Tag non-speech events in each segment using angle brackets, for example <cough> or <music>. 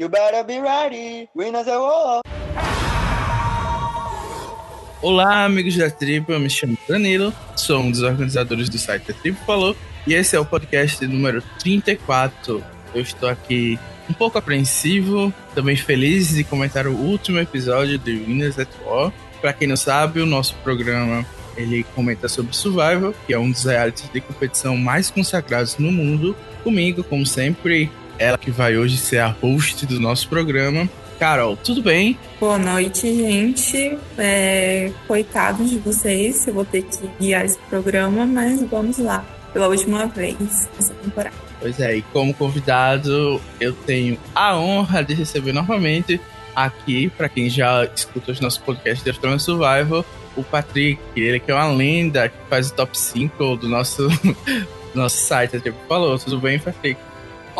You better be ready. Winners are all. Olá, amigos da tribo. Eu me chamo Danilo, sou um dos organizadores do site A Tribo Falou e esse é o podcast número 34. Eu estou aqui um pouco apreensivo, também feliz de comentar o último episódio de Winners at War. Para quem não sabe, o nosso programa ele comenta sobre Survival, que é um dos realities de competição mais consagrados no mundo. Comigo, como sempre, ela que vai hoje ser a host do nosso programa. Carol, tudo bem? Boa noite, gente. É, coitados de vocês, eu vou ter que guiar esse programa, mas vamos lá, pela última vez nessa temporada. Pois é, e como convidado, eu tenho a honra de receber novamente aqui, para quem já escuta os nossos podcasts de Australian Survival, o Patrick, ele que é uma lenda que faz o top 5 do nosso, <laughs> nosso site. Tipo, falou, tudo bem, Patrick?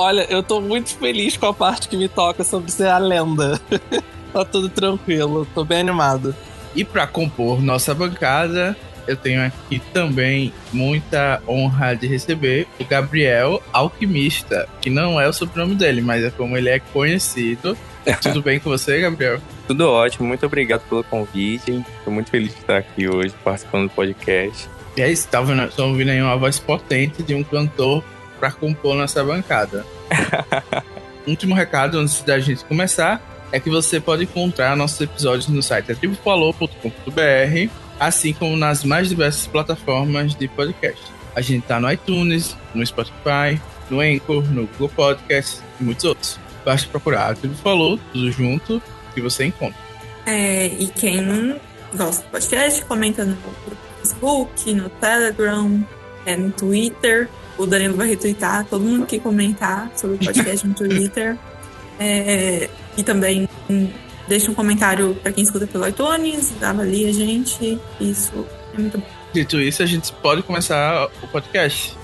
Olha, eu tô muito feliz com a parte que me toca sobre ser a lenda. <laughs> tá tudo tranquilo, tô bem animado. E para compor nossa bancada, eu tenho aqui também muita honra de receber o Gabriel Alquimista, que não é o sobrenome dele, mas é como ele é conhecido. <laughs> Tudo bem com você, Gabriel? Tudo ótimo, muito obrigado pelo convite. Estou muito feliz de estar aqui hoje participando do podcast. E é isso, tá ouvindo, ouvindo aí uma voz potente de um cantor para compor nossa bancada. <laughs> Último recado antes da gente começar é que você pode encontrar nossos episódios no site atribufalou.com.br, assim como nas mais diversas plataformas de podcast. A gente tá no iTunes, no Spotify, no Anchor, no Google Podcast e muitos outros. Basta procurar a Tribo Falou, tudo junto, que você encontra. É, e quem não gosta do podcast, comenta no Facebook, no Telegram, é, no Twitter o Danilo vai retweetar todo mundo que comentar sobre o podcast no Twitter. É, e também deixa um comentário para quem escuta pelo iTunes, avalia a gente. Isso é muito bom. Dito isso, a gente pode começar o podcast.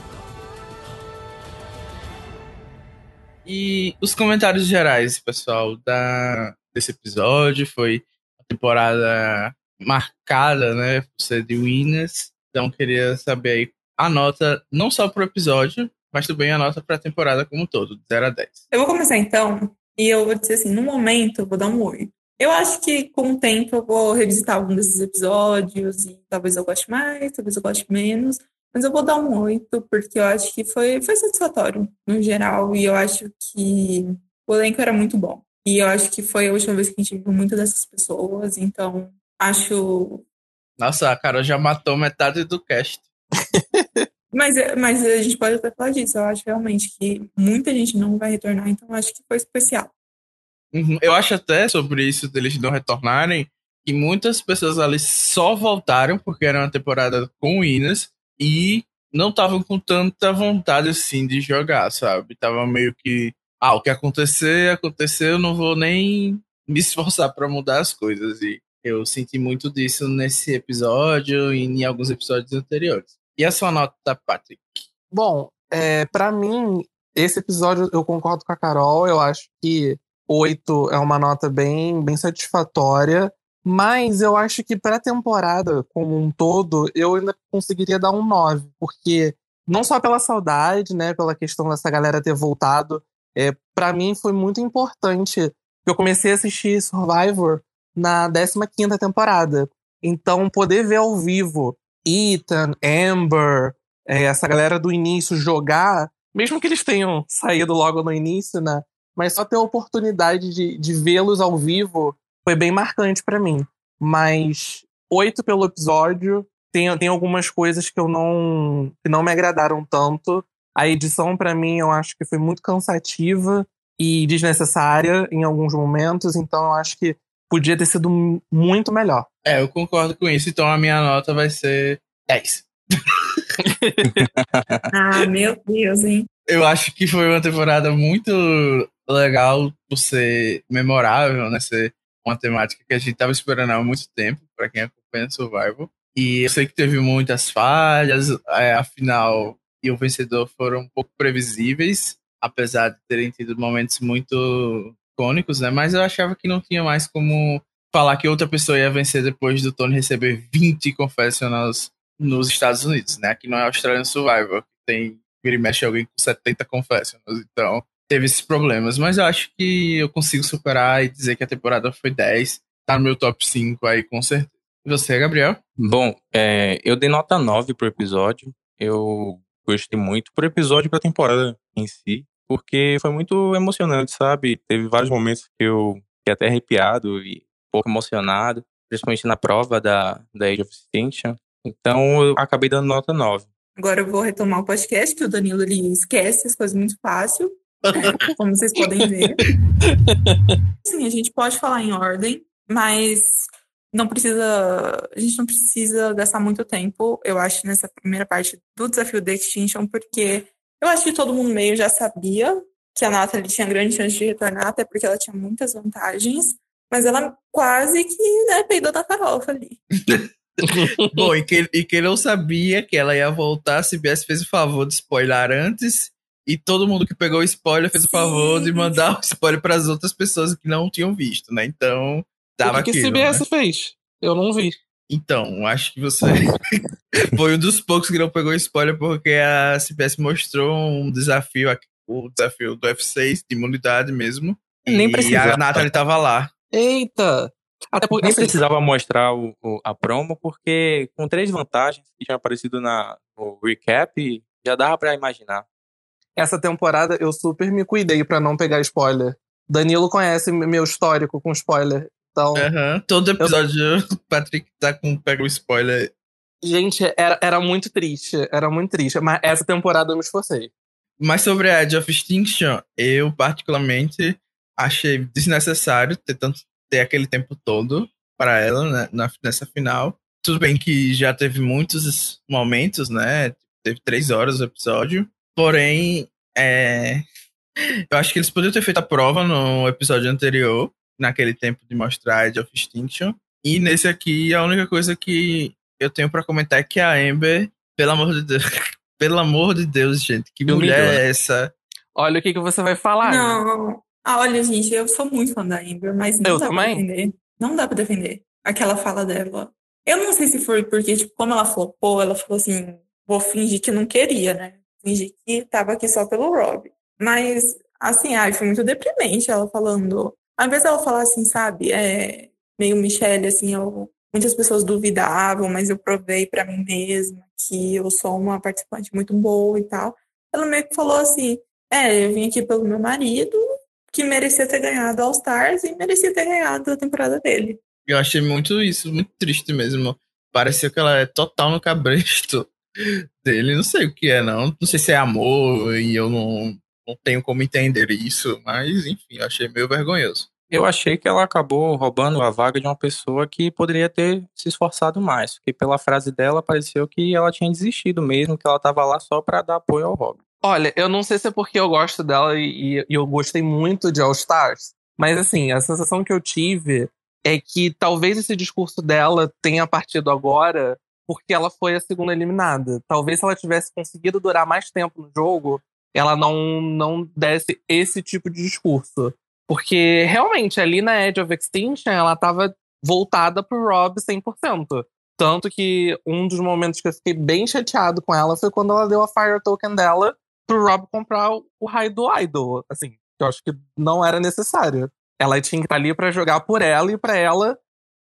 E os comentários gerais, pessoal, da, desse episódio foi uma temporada marcada, né, por ser de Winners. Então, queria saber aí a nota não só pro episódio, mas também a nota pra temporada como um todo, de 0 a 10. Eu vou começar então, e eu vou dizer assim, no momento eu vou dar um 8. Eu acho que com o tempo eu vou revisitar algum desses episódios e talvez eu goste mais, talvez eu goste menos, mas eu vou dar um 8 porque eu acho que foi, foi satisfatório no geral e eu acho que o elenco era muito bom. E eu acho que foi a última vez que a gente viu muitas dessas pessoas, então acho. Nossa, a Carol já matou metade do cast <laughs> mas, mas a gente pode até falar disso. Eu acho realmente que muita gente não vai retornar, então acho que foi especial. Uhum. Eu acho até sobre isso deles não retornarem que muitas pessoas ali só voltaram porque era uma temporada com Inas e não estavam com tanta vontade assim de jogar, sabe? Tava meio que, ah, o que acontecer, aconteceu, não vou nem me esforçar para mudar as coisas. E eu senti muito disso nesse episódio e em alguns episódios anteriores. E a sua nota, Patrick? Bom, é, para mim, esse episódio eu concordo com a Carol. Eu acho que 8 é uma nota bem, bem satisfatória. Mas eu acho que para temporada como um todo, eu ainda conseguiria dar um 9. Porque não só pela saudade, né, pela questão dessa galera ter voltado, é, para mim foi muito importante. Eu comecei a assistir Survivor na 15 temporada. Então, poder ver ao vivo Ethan, Amber, é, essa galera do início jogar, mesmo que eles tenham saído logo no início, né? Mas só ter a oportunidade de, de vê-los ao vivo foi bem marcante para mim. Mas oito pelo episódio, tem, tem algumas coisas que eu não que não me agradaram tanto. A edição para mim eu acho que foi muito cansativa e desnecessária em alguns momentos, então eu acho que podia ter sido muito melhor. É, eu concordo com isso, então a minha nota vai ser 10. <laughs> ah, meu Deus, hein? Eu acho que foi uma temporada muito legal por ser memorável, né? Ser uma temática que a gente tava esperando há muito tempo, para quem acompanha Survival. E eu sei que teve muitas falhas, é, afinal, e o vencedor foram um pouco previsíveis, apesar de terem tido momentos muito icônicos, né? Mas eu achava que não tinha mais como falar que outra pessoa ia vencer depois do Tony receber 20 confessionals nos Estados Unidos, né? Aqui não é Australian Survivor, tem vira e mexe alguém com 70 confessionals. Então, teve esses problemas. Mas eu acho que eu consigo superar e dizer que a temporada foi 10. Tá no meu top 5 aí, com certeza. E você, Gabriel? Bom, é, eu dei nota 9 pro episódio. Eu gostei muito pro episódio e pra temporada em si. Porque foi muito emocionante, sabe? Teve vários momentos que eu fiquei até arrepiado e um pouco emocionado. Principalmente na prova da, da Age of Extinction. Então eu acabei dando nota 9. Agora eu vou retomar o podcast, que o Danilo ele esquece as coisas muito fácil, <laughs> como vocês podem ver. Sim, a gente pode falar em ordem, mas não precisa, a gente não precisa gastar muito tempo, eu acho, nessa primeira parte do desafio da Extinction, porque eu acho que todo mundo meio já sabia que a Nathalie tinha grande chance de retornar, até porque ela tinha muitas vantagens, mas ela quase que né, peidou da farofa ali. <laughs> Bom, e que, e não sabia que ela ia voltar, a CBS fez o favor de spoiler antes, e todo mundo que pegou o spoiler fez o favor de mandar o spoiler para as outras pessoas que não tinham visto, né? Então, dava o que, que aquilo, CBS né? fez? Eu não vi. Então, acho que você <laughs> foi um dos poucos que não pegou spoiler porque a CBS mostrou um desafio, aqui, o desafio do F6 de imunidade mesmo. Nem e precisava. a Nathalie tava lá. Eita! Até porque Nem assim, precisava mostrar o, o- a promo, porque com três vantagens que tinham aparecido na, no recap, já dava pra imaginar. essa temporada eu super me cuidei pra não pegar spoiler. Danilo conhece meu histórico com spoiler. Então, Aham. Todo episódio o Patrick tá com pega o spoiler. gente, era, era muito triste. Era muito triste. Mas essa temporada eu me esforcei. Mas sobre a Edge of Extinction, eu particularmente achei desnecessário ter tanto ter aquele tempo todo para ela né, na- nessa final. Tudo bem que já teve muitos momentos, né? Teve três horas o episódio. Porém, é, eu acho que eles poderiam ter feito a prova no episódio anterior, naquele tempo de mostrar a Edge of Extinction. E nesse aqui, a única coisa que eu tenho pra comentar é que a Amber, pelo amor de Deus, <laughs> pelo amor de Deus, gente, que Me mulher humilhou, é essa? Olha o que, que você vai falar. Não. Ah, olha, gente, eu sou muito fã da Amber, mas não Eu dá também. pra defender. Não dá pra defender aquela fala dela. Eu não sei se foi porque, tipo, como ela flopou, ela falou assim, vou fingir que não queria, né? Fingir que tava aqui só pelo Rob. Mas, assim, ai, foi muito deprimente ela falando. Ao invés dela falar assim, sabe, é meio Michelle, assim, eu, muitas pessoas duvidavam, mas eu provei pra mim mesma que eu sou uma participante muito boa e tal. Ela meio que falou assim, é, eu vim aqui pelo meu marido, que merecia ter ganhado All Stars e merecia ter ganhado a temporada dele. Eu achei muito isso, muito triste mesmo. Pareceu que ela é total no cabresto <laughs> dele. Não sei o que é, não. Não sei se é amor e eu não, não tenho como entender isso, mas enfim, achei meio vergonhoso. Eu achei que ela acabou roubando a vaga de uma pessoa que poderia ter se esforçado mais. Porque pela frase dela, pareceu que ela tinha desistido mesmo, que ela tava lá só pra dar apoio ao Rob. Olha, eu não sei se é porque eu gosto dela e, e eu gostei muito de All Stars, mas assim, a sensação que eu tive é que talvez esse discurso dela tenha partido agora porque ela foi a segunda eliminada. Talvez se ela tivesse conseguido durar mais tempo no jogo, ela não, não desse esse tipo de discurso. Porque realmente ali na Edge of Extinction ela tava voltada pro Rob 100%. Tanto que um dos momentos que eu fiquei bem chateado com ela foi quando ela deu a Fire Token dela pro Rob comprar o, raio do Idol. Assim, que eu acho que não era necessário. Ela tinha que estar ali pra jogar por ela e pra ela,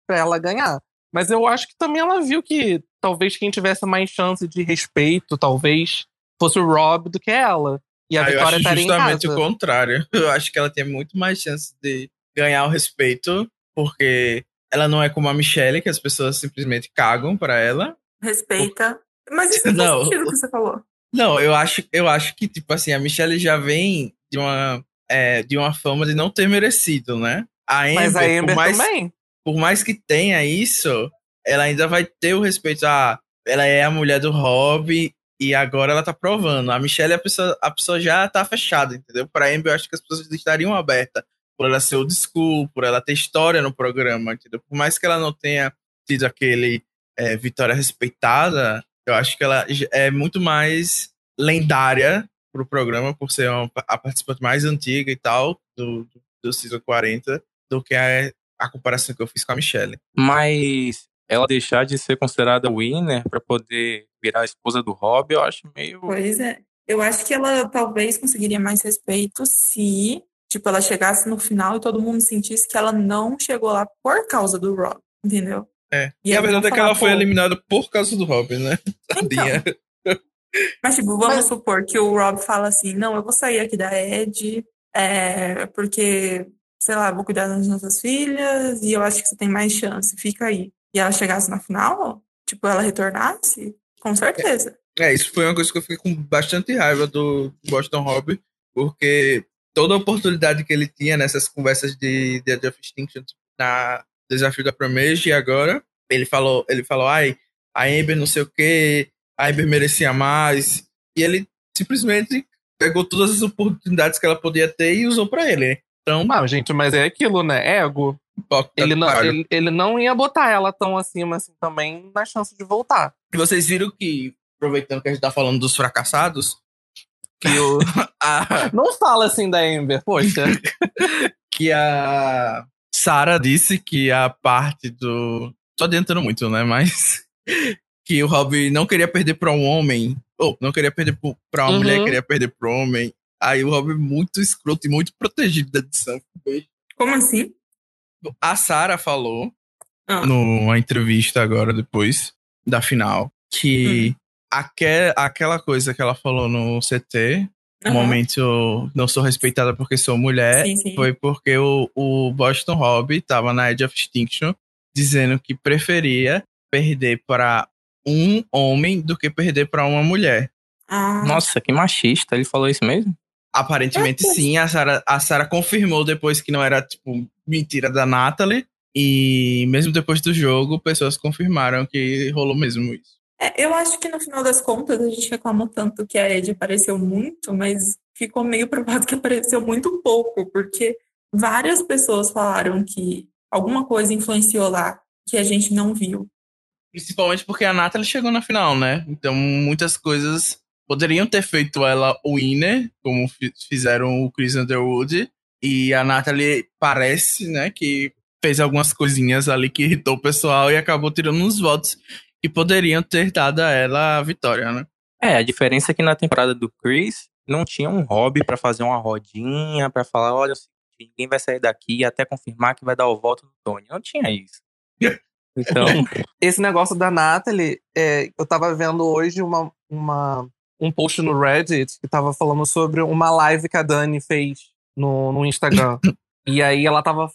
pra ela ganhar. Mas eu acho que também ela viu que talvez quem tivesse mais chance de respeito, talvez, fosse o Rob do que ela. E a Ah, vitória acho estaria em justamente casa. o contrário. <laughs> Eu acho que ela tem muito mais chance de ganhar o respeito, porque ela não é como a Michelle, que as pessoas simplesmente cagam pra ela. Respeita. Mas isso Não. não faz sentido o que você falou. Não, eu acho, eu acho que, tipo assim, a Michelle já vem de uma, é, de uma fama de não ter merecido, né? A Amber, Mas a Amber por, mais, também. por mais que tenha isso, ela ainda vai ter o respeito. Ah, ela é a mulher do Rob e agora ela tá provando. A Michelle, a pessoa, a pessoa já tá fechada, entendeu? Pra Amber, eu acho que as pessoas estariam abertas por ela ser o disco, por ela ter história no programa, entendeu? Por mais que ela não tenha tido aquele é, vitória respeitada, eu acho que ela é muito mais lendária pro programa, por ser uma, a participante mais antiga e tal, do, do, do Season 40, do que a, a comparação que eu fiz com a Michelle. Mas ela deixar de ser considerada winner pra poder virar a esposa do Rob, eu acho meio. Pois é. Eu acho que ela talvez conseguiria mais respeito se, tipo, ela chegasse no final e todo mundo sentisse que ela não chegou lá por causa do Rob, entendeu? É. E E, a verdade é que ela falar, foi eliminada por causa do Robin, né? <laughs> Tadinha. Mas, tipo, vamos Mas- supor que o Rob fala assim, não, eu vou sair aqui da Ed, é, porque, sei lá, vou cuidar das nossas filhas e eu acho que você tem mais chance, fica aí. E ela chegasse na final, tipo, ela retornasse, com certeza. É, isso foi uma coisa que eu fiquei com bastante raiva do Boston Rob, porque toda a oportunidade que ele tinha nessas conversas de Dead of Extinction na desafio da Promage e agora ele falou, ele falou, ai, a Amber não sei o que, a Amber merecia mais, e ele simplesmente pegou todas as oportunidades que ela podia ter e usou pra ele. Então, Ah, gente, mas é aquilo, né? Ego. Ele não, ele, ele não ia botar ela tão acima assim também na chance de voltar. E vocês viram que, aproveitando que a gente tá falando dos fracassados, que o, <laughs> a, Não fala assim da Amber, poxa. <laughs> que a Sarah disse que a parte do. Tô adiantando muito, né? Mas. <laughs> Que o Rob não queria perder pra um homem. Ou não queria perder pro- pra uma Uhum. mulher, queria perder pro homem. Aí o Rob muito escroto e muito protegido da edição. Como assim? A Sarah falou Ah. numa entrevista agora, depois da final, que aque- aquela coisa que ela falou no CT, o Aham. momento não sou respeitada porque sou mulher, Sim, sim. foi porque o, o Boston Rob tava na Edge of Extinction dizendo que preferia perder para um homem do que perder para uma mulher. Ah, Nossa, que machista. Ele falou isso mesmo? Aparentemente sim, a Sarah, a Sarah confirmou depois que não era, tipo, mentira da Natalie. E mesmo depois do jogo, pessoas confirmaram que rolou mesmo isso. É, eu acho que no final das contas a gente reclamou tanto que a Ed apareceu muito, mas ficou meio provado que apareceu muito pouco, porque várias pessoas falaram que alguma coisa influenciou lá que a gente não viu. Principalmente porque a Natalie chegou na final, né? Então muitas coisas poderiam ter feito ela winner, como fi- fizeram o Chris Underwood. E a Natalie parece, né, que fez algumas coisinhas ali que irritou o pessoal e acabou tirando uns votos que poderiam ter dado a ela a vitória, né? É, a diferença é que na temporada do Chris não tinha um hobby pra fazer uma rodinha, pra falar, olha, o seguinte, ninguém vai sair daqui até confirmar que vai dar o voto no Tony. Não tinha isso. Então, <laughs> Esse negócio da Natalie, é, eu tava vendo hoje uma, uma, um post no Reddit que tava falando sobre uma live que a Dani fez no, no Instagram. <laughs> e aí ela tava,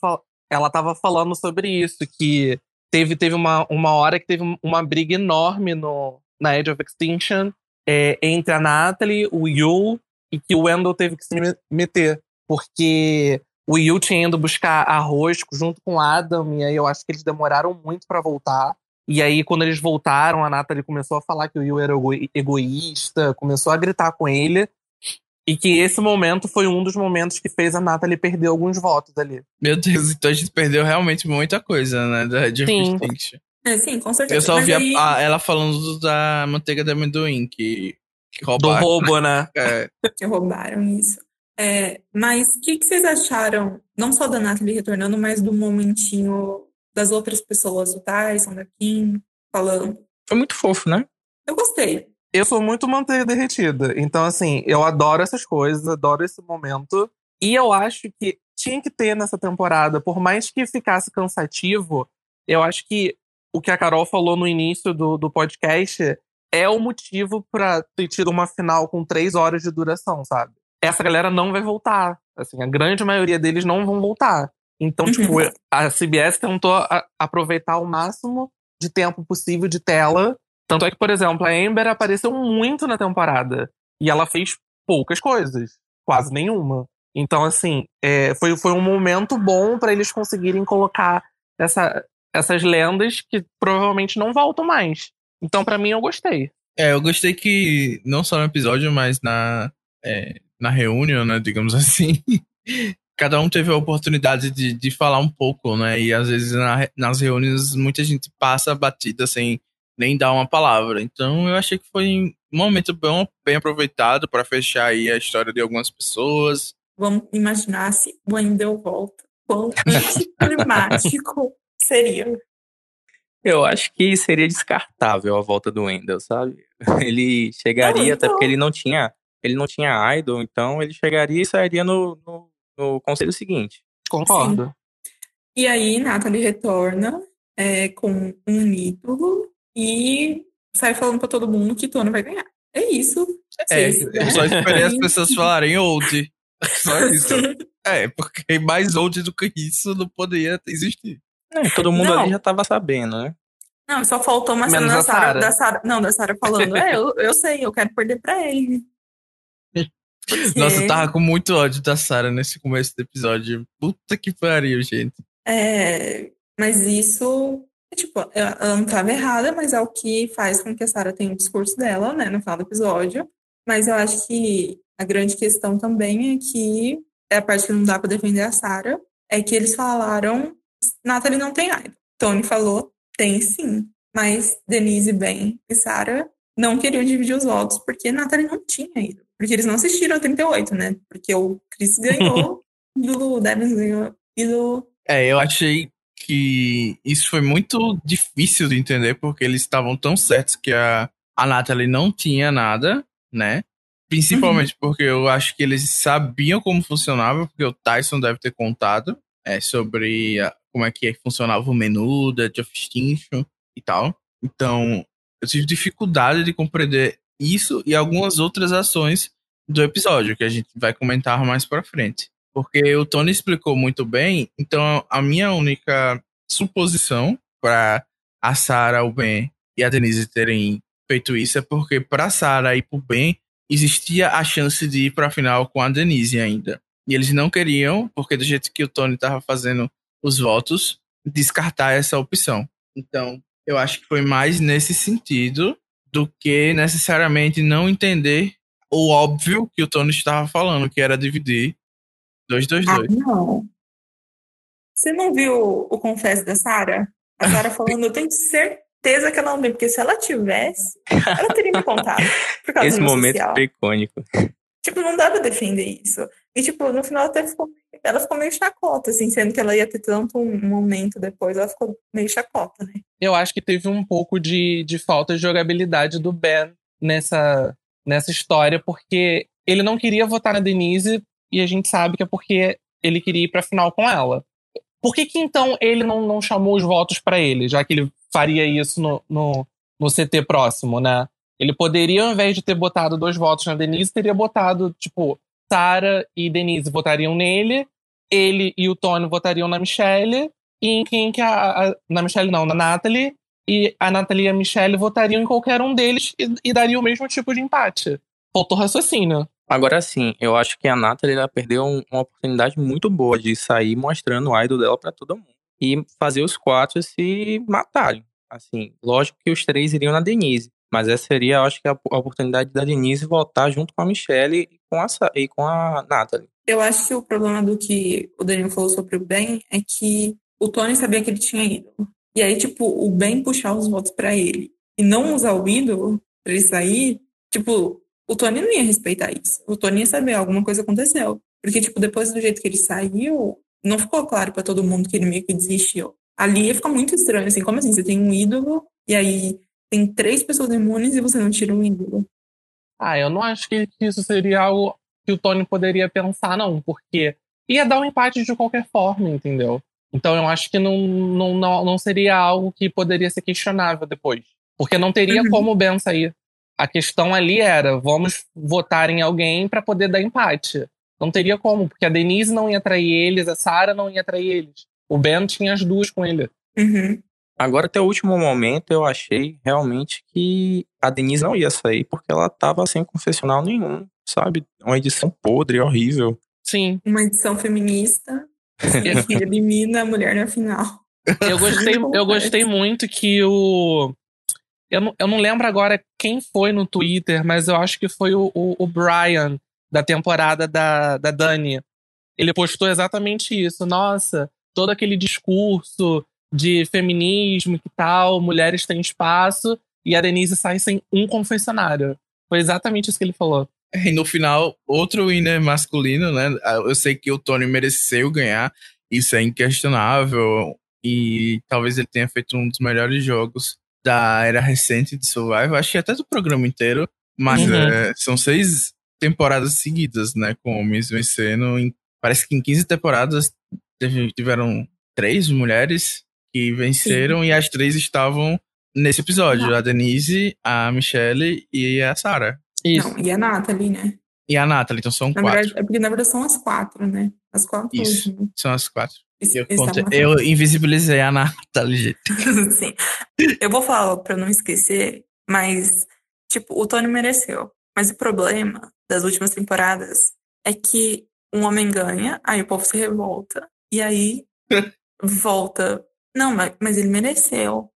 ela tava falando sobre isso, que teve, teve uma, uma hora que teve uma briga enorme no, na Edge of Extinction é, entre a Natalie, o Yu, e que o Wendell teve que se me- meter. Porque o Yu tinha ido buscar arroz junto com o Adam, e aí eu acho que eles demoraram muito pra voltar. E aí, quando eles voltaram, a Natalie começou a falar que o Yu era ego- egoísta, começou a gritar com ele. E que esse momento foi um dos momentos que fez a Natalie perder alguns votos ali. Meu Deus, então a gente perdeu realmente muita coisa, né? Da of Sim. Extinction. É, sim, com certeza. Eu só vi a- aí- a- ela falando da manteiga de amendoim, que, que Do roubaram. roubo, né? É, que roubaram isso. É, mas o que, que vocês acharam, não só da Natalie retornando, mas do momentinho das outras pessoas, do Tyson, da Kim, falando? foi muito fofo, né? Eu gostei. Eu sou muito manteiga derretida. Então, assim, eu adoro essas coisas, adoro esse momento. E eu acho que tinha que ter nessa temporada, por mais que ficasse cansativo, eu acho que o que a Carol falou no início do, do podcast é o motivo pra ter tido uma final com três horas de duração, sabe? Essa galera não vai voltar. Assim, a grande maioria deles não vão voltar. Então, Uhum. tipo, a CBS tentou a- aproveitar o máximo de tempo possível de tela tanto é que, por exemplo, a Amber apareceu muito na temporada. E ela fez poucas coisas. Quase nenhuma. Então, assim, é, foi, foi um momento bom pra eles conseguirem colocar essa, essas lendas que provavelmente não voltam mais. Então, pra mim, eu gostei. É, eu gostei que, não só no episódio, mas na, é, na reunião, né, digamos <laughs> assim, cada um teve a oportunidade de, de falar um pouco, né, e às vezes na- nas reuniões muita gente passa batida sem nem dar uma palavra. Então eu achei que foi um momento bem, bem aproveitado para fechar aí a história de algumas pessoas. Vamos imaginar se o Wendell volta. Quão anticlimático seria. Eu acho que seria descartável a volta do Wendell, sabe? <laughs> Ele chegaria, Não, até então. porque ele não tinha. ele não tinha idol, então ele chegaria e sairia no, no, no conselho seguinte. Concordo. E aí, Nathalie retorna é, com um ídolo e sai falando pra todo mundo que Tony vai ganhar. É isso. É, Vocês, eu né? só esperei as pessoas falarem old. <laughs> Só isso. É, porque mais old do que isso não poderia existir. É, todo mundo Não. ali já tava sabendo, né? Não, só faltou uma cena Menos da a Sarah, Sarah. da Sarah. Não, da Sarah falando. <laughs> É, eu, eu sei, eu quero perder pra ele. Nossa, eu tava com muito ódio da Sarah nesse começo do episódio. Puta que pariu, gente. é, mas isso, é, tipo, ela não estava errada, mas é o que faz com que a Sarah tenha o discurso dela, né, no final do episódio. Mas eu acho que a grande questão também é que é a parte que não dá pra defender a Sarah, é que eles falaram, Nathalie não tem idol. Tony falou, tem sim. Mas Denise, Ben e Sarah não queriam dividir os votos porque Nathalie não tinha ido. Porque eles não assistiram a 38, né? Porque o Chris ganhou <laughs> e o Devin ganhou e do É, eu achei que isso foi muito difícil de entender, porque eles estavam tão certos que a, a Natalie não tinha nada, né? Principalmente porque eu acho que eles sabiam como funcionava, porque o Tyson deve ter contado é, sobre a- como é que funcionava o menu da Extinction e tal. Então, eu tive dificuldade de compreender isso e algumas outras ações do episódio, que a gente vai comentar mais pra frente. Porque o Tony explicou muito bem, então a minha única suposição para a Sarah, o Ben e a Denise terem feito isso é porque para Sarah e pro Ben existia a chance de ir pra final com a Denise ainda. E eles não queriam, porque do jeito que o Tony tava fazendo os votos, descartar essa opção. Então, eu acho que foi mais nesse sentido do que necessariamente não entender o óbvio que o Tony estava falando, que era dividir 2-2-2. Ah, não. Você não viu o confesso da Sarah? A Sarah falando, eu tenho certeza que ela não tem, porque se ela tivesse, ela teria me contado. Por causa Esse momento social. icônico. Tipo, não dá pra defender isso. E, tipo, no final até ficou, ela ficou meio chacota, assim, sendo que ela ia ter tanto um momento depois, ela ficou meio chacota, né? Eu acho que teve um pouco de, de falta de jogabilidade do Ben nessa, nessa história, porque ele não queria votar na Denise e a gente sabe que é porque ele queria ir pra final com ela. Por que, que então ele não, não chamou os votos pra ele, já que ele faria isso no, no, no CT próximo, né? Ele poderia, ao invés de ter botado dois votos na Denise, teria botado, tipo, Sarah e Denise votariam nele, ele e o Tony votariam na Michelle, e em quem que a, a- Na Michelle não, na Natalie, e a Natalie e a Michelle votariam em qualquer um deles e, e daria o mesmo tipo de empate. Faltou raciocínio. Agora sim, eu acho que a Nathalie ela perdeu um- uma oportunidade muito boa de sair mostrando o idol dela pra todo mundo. E fazer os quatro se matarem. Assim, lógico que os três iriam na Denise. Mas essa seria, eu acho que, a, oportunidade da Denise voltar junto com a Michelle e com a, e com a Nathalie. Eu acho que o problema do que o Daniel falou sobre o Ben é que o Tony sabia que ele tinha ídolo. E aí, tipo, o Ben puxar os votos pra ele e não usar o ídolo pra ele sair, tipo, o Tony não ia respeitar isso. O Tony ia saber, alguma coisa aconteceu. Porque, tipo, depois do jeito que ele saiu, não ficou claro pra todo mundo que ele meio que desistiu. Ali ia ficar muito estranho, assim, como assim? Você tem um ídolo e aí tem três pessoas imunes e você não tira um ídolo. Ah, eu não acho que, isso seria algo que o Tony poderia pensar, não, porque ia dar um empate de qualquer forma, entendeu? Então eu acho que não, não, não, não seria algo que poderia ser questionável depois. Porque não teria Uhum. como o Ben sair. A questão ali era, vamos votar em alguém para poder dar empate. Não teria como, porque a Denise não ia trair eles, a Sarah não ia trair eles. O Ben tinha as duas com ele. Uhum. Agora, até o último momento, eu achei realmente que a Denise não ia sair, porque ela tava sem confessional nenhum, sabe? Uma edição podre, horrível. Sim. Uma edição feminista <laughs> que elimina a mulher na final. Eu gostei, eu gostei muito que o. Eu não, eu não lembro agora quem foi no Twitter, mas eu acho que foi o, o, o Brian, da temporada da, da Dani. Ele postou exatamente isso. Nossa, todo aquele discurso de feminismo que tal, mulheres têm espaço, e a Denise sai sem um confessionário. Foi exatamente isso que ele falou. E no final, outro winner masculino, né? Eu sei que o Tony mereceu ganhar, isso é inquestionável. E talvez ele tenha feito um dos melhores jogos da era recente de Survival, acho que até do programa inteiro. Mas Uhum. é, são seis temporadas seguidas, né? Com homens vencendo. Em, parece que em 15 temporadas tiveram três mulheres que venceram Sim. e as três estavam nesse episódio. Não. A Denise, a Michelle e a Sarah. Isso. Não, e a Nathalie, né? E a Nathalie, então são na quatro. Verdade, é porque na verdade são as quatro, né? As quatro. Isso, são as quatro. Isso, eu, conte... eu invisibilizei a Nathalie, gente. <laughs> Sim. Eu vou falar pra não esquecer, mas, tipo, o Tony mereceu. Mas o problema das últimas temporadas é que um homem ganha, aí o povo se revolta, e aí <laughs> volta. Não, mas, mas ele mereceu.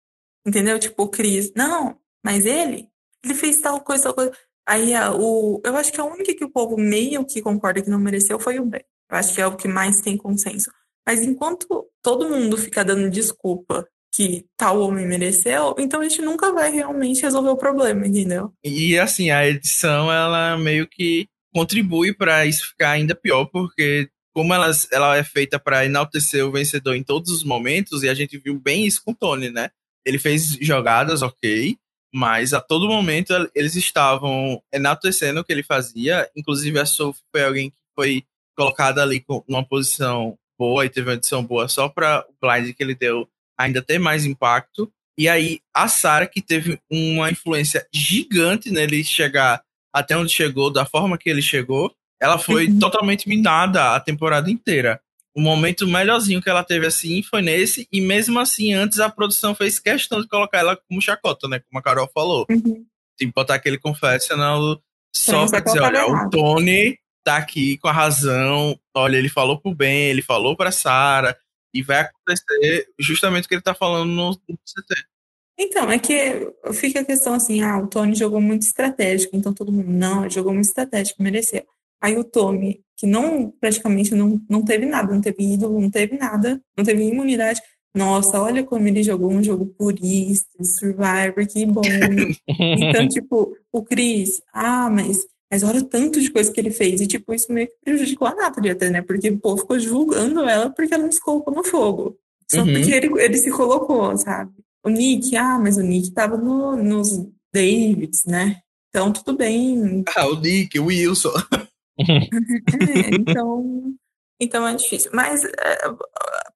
Entendeu? Tipo, o Cris. Não, mas ele, ele fez tal coisa, tal coisa. Aí a, o, eu acho que a única que o povo meio que concorda que não mereceu foi o Ben. Eu acho que é o que mais tem consenso. Mas enquanto todo mundo fica dando desculpa que tal homem mereceu, então a gente nunca vai realmente resolver o problema, entendeu? E assim, a edição, ela meio que contribui para isso ficar ainda pior, porque como ela, ela é feita para enaltecer o vencedor em todos os momentos, e a gente viu bem isso com o Tony, né? Ele fez jogadas, ok, mas a todo momento eles estavam enaltecendo o que ele fazia. Inclusive, a Sophie foi alguém que foi colocada ali numa posição boa e teve uma edição boa só para o blind que ele deu ainda ter mais impacto. E aí, a Sarah, que teve uma influência gigante nele chegar até onde chegou, da forma que ele chegou, ela foi uhum. totalmente minada a temporada inteira o momento melhorzinho que ela teve assim foi nesse, e mesmo assim, antes a produção fez questão de colocar ela como chacota, né? Como a Carol falou. Uhum. Tipo, botar aquele confessional só pra dizer, olha, o Tony tá aqui com a razão, olha, ele falou pro bem, ele falou pra Sarah, e vai acontecer justamente o que ele tá falando no, no CT. Então, é que fica a questão assim, ah, o Tony jogou muito estratégico, então todo mundo, não, ele jogou muito estratégico, mereceu. Aí o Tommy, que não praticamente não, não teve nada, não teve ídolo, não teve nada, não teve imunidade. Nossa, olha como ele jogou um jogo purista, Survivor, que bom. <laughs> então, tipo, o Chris, ah, mas, mas olha o tanto de coisa que ele fez. E, tipo, isso meio que prejudicou a Nathalie até, né? Porque o povo ficou julgando ela porque ela não se colocou no fogo. Só uhum. porque ele, ele se colocou, sabe? O Nick, ah, mas o Nick tava no, nos Davids, né? Então, tudo bem. Ah, o Nick, o Wilson. <laughs> é, <laughs> <laughs> então, então é difícil. Mas é,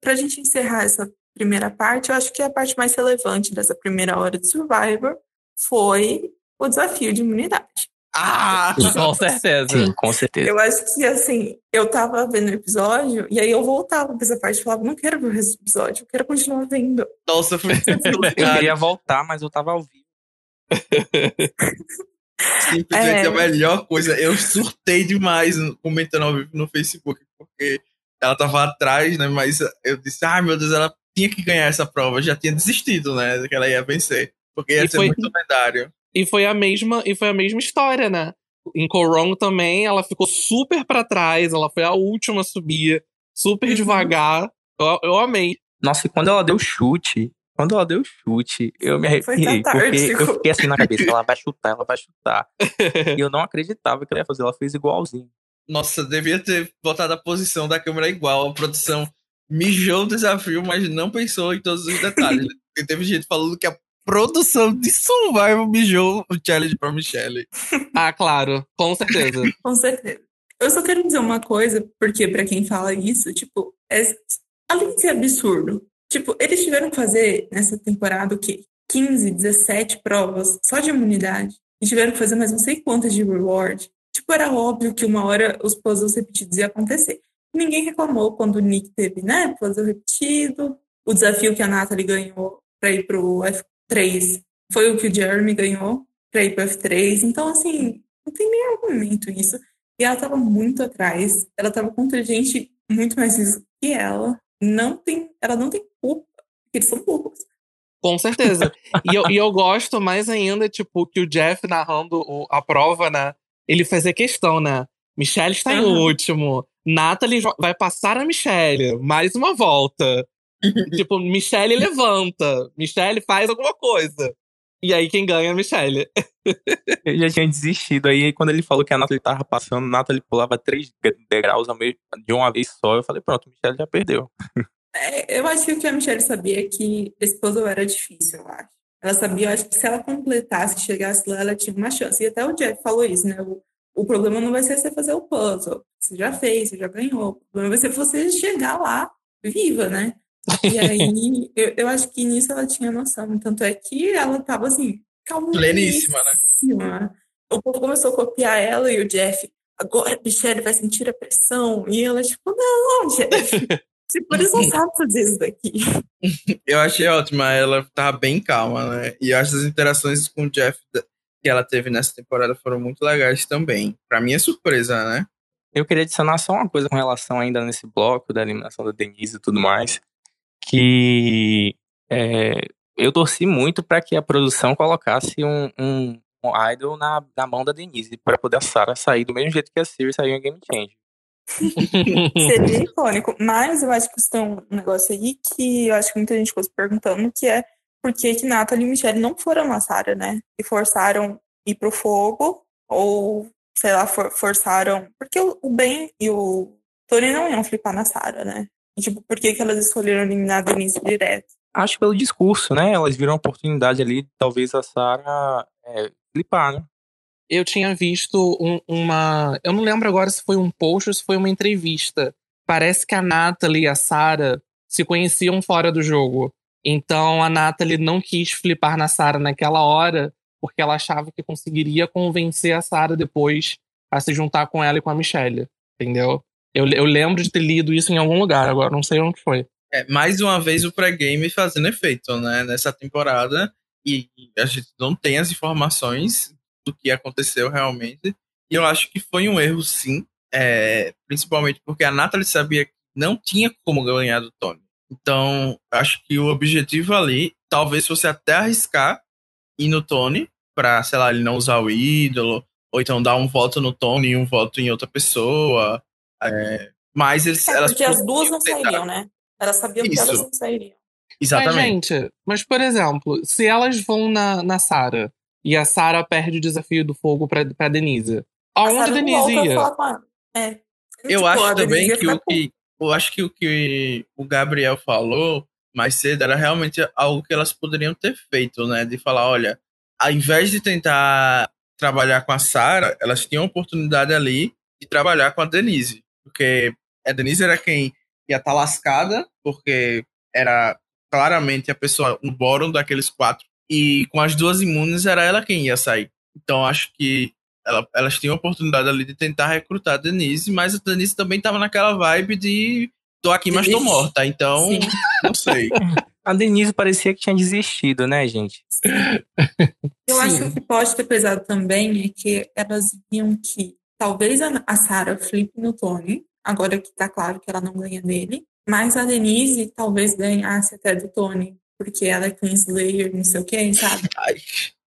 para a gente encerrar essa primeira parte, eu acho que a parte mais relevante dessa primeira hora de Survivor foi o desafio de imunidade. Ah, com certeza. Sim, com certeza. Eu acho que, assim, eu tava vendo o episódio e aí eu voltava pra essa parte e falava, não quero ver esse episódio, eu quero continuar vendo. Nossa, foi <laughs> Eu queria voltar, mas eu tava ao vivo. Simplesmente é... a melhor coisa. Eu surtei demais comentando ao vivo no Facebook, porque ela tava atrás, né? Mas eu disse, ai ah, meu Deus, ela tinha que ganhar essa prova. já tinha desistido, né? Que ela ia vencer. Porque ia e ser foi... muito lendário. E foi a mesma, e foi a mesma história, né? Em Corong também, ela ficou super para trás, ela foi a última a subir, super uhum. devagar. Eu, eu amei. Nossa, e quando ela deu chute, quando ela deu o chute, eu me arrepiei. Porque eu fiquei assim na cabeça, ela vai chutar, ela vai chutar. <laughs> e eu não acreditava que ela ia fazer, ela fez igualzinho. Nossa, devia ter botado a posição da câmera igual. A produção mijou o desafio, mas não pensou em todos os detalhes. <laughs> Porque teve gente falando que a produção de Survival mijou o challenge pra Michelle. ah, claro, com certeza. <laughs> com certeza. Eu só quero dizer uma coisa, porque para quem fala isso, tipo, é, além de ser absurdo, Tipo, eles tiveram que fazer nessa temporada o quê? 15, 17 provas só de imunidade. E tiveram que fazer mais não sei quantas de reward. Tipo, era óbvio que uma hora os puzzles repetidos iam acontecer. Ninguém reclamou quando o Nick teve, né, puzzle repetido. O desafio que a Natalie ganhou para ir pro F3 foi o que o Jeremy ganhou para ir pro F3. Então, assim, não tem nem argumento isso. E ela tava muito atrás. Ela tava contra gente muito mais que ela. Não tem, ela não tem eles são burros. Com certeza. e, eu, e eu gosto mais ainda, tipo, que o Jeff narrando o, a prova, né? Ele fazia questão, né? Michelle está uhum. em último. Natalie vai passar a Michelle. Mais uma volta. <laughs> tipo, Michelle levanta. Michelle faz alguma coisa. E aí quem ganha é a Michelle. <laughs> eu já tinha desistido. Aí quando ele falou que a Natalie tava passando, a Natalie pulava três degraus de uma vez só. Eu falei, pronto, Michelle já perdeu. <laughs> É, eu acho que o que a Michelle sabia é que esse puzzle era difícil, eu acho. Ela sabia, eu acho que se ela completasse, chegasse lá, ela tinha uma chance. E até o Jeff falou isso, né? O, o problema não vai ser você fazer o puzzle. Você já fez, você já ganhou. O problema vai ser você chegar lá viva, né? E <laughs> aí, eu, eu acho que nisso ela tinha noção. Tanto é que ela tava assim, Pleníssima, né? O povo começou a copiar ela e o Jeff. Agora a Michelle vai sentir a pressão. E ela, tipo, não, Jeff. <laughs> tipo, eles não sabem fazer isso daqui. Eu achei ótima. Ela tava bem calma, né? E eu acho que as interações com o Jeff que ela teve nessa temporada foram muito legais também. Pra minha surpresa, né? Eu queria adicionar só uma coisa com relação ainda nesse bloco da eliminação da Denise e tudo mais. Que é, eu torci muito para que a produção colocasse um, um, um idol na, na mão da Denise, para poder a Sarah sair do mesmo jeito que a Siri saiu em Game Change. <laughs> Seria icônico. Mas eu acho que tem um negócio aí que eu acho que muita gente ficou se perguntando, que é por que que Natalie e Michelle não foram na Sarah, né? E forçaram ir pro fogo, ou, sei lá, for, forçaram... Porque o, o Ben e o Tony não iam flipar na Sarah, né? E, tipo, por que que elas escolheram eliminar a Denise direto? Acho pelo discurso, né? Elas viram a oportunidade ali, talvez a Sarah é, flipar, né? Eu tinha visto um, uma. Eu não lembro agora se foi um post ou se foi uma entrevista. Parece que a Natalie e a Sarah se conheciam fora do jogo. Então a Natalie não quis flipar na Sarah naquela hora, porque ela achava que conseguiria convencer a Sarah depois a se juntar com ela e com a Michelle. Entendeu? Eu, eu lembro de ter lido isso em algum lugar, agora não sei onde foi. É, mais uma vez o pré-game fazendo efeito, né? Nessa temporada. E a gente não tem as informações do que aconteceu realmente. E eu acho que foi um erro, sim. É, principalmente porque a Natalie sabia que não tinha como ganhar do Tony. Então, acho que o objetivo ali talvez fosse até arriscar ir no Tony, pra, sei lá, ele não usar o ídolo, ou então dar um voto no Tony e um voto em outra pessoa. É, mas eles, é, elas porque as duas não sairiam, né? Elas sabiam Isso. que elas não sairiam. Exatamente. Mas, gente, mas por exemplo, se elas vão na, na Sarah e a Sarah perde o desafio do fogo pra, pra Denise, aonde a, a Denise ia? É. Eu tipo, acho também que o que, eu acho que o que o Gabriel falou mais cedo era realmente algo que elas poderiam ter feito, né? De falar, olha, ao invés de tentar trabalhar com a Sara, elas tinham a oportunidade ali de trabalhar com a Denise. Porque a Denise era quem ia estar tá lascada, porque era claramente a pessoa, um bórum daqueles quatro. E com as duas imunes, era ela quem ia sair. Então acho que ela, elas tinham a oportunidade ali de tentar recrutar a Denise, mas a Denise também estava naquela vibe de tô aqui, mas tô morta. Então, Sim. não sei. <laughs> A Denise parecia que tinha desistido, né, gente? <laughs> Eu Sim. acho que o que pode ter pesado também é que elas viam que talvez a Sarah flipe no Tony, agora que tá claro que ela não ganha dele, mas a Denise talvez ganhasse até do Tony, porque ela é Queen Slayer, não sei o que, sabe? <laughs> Ai.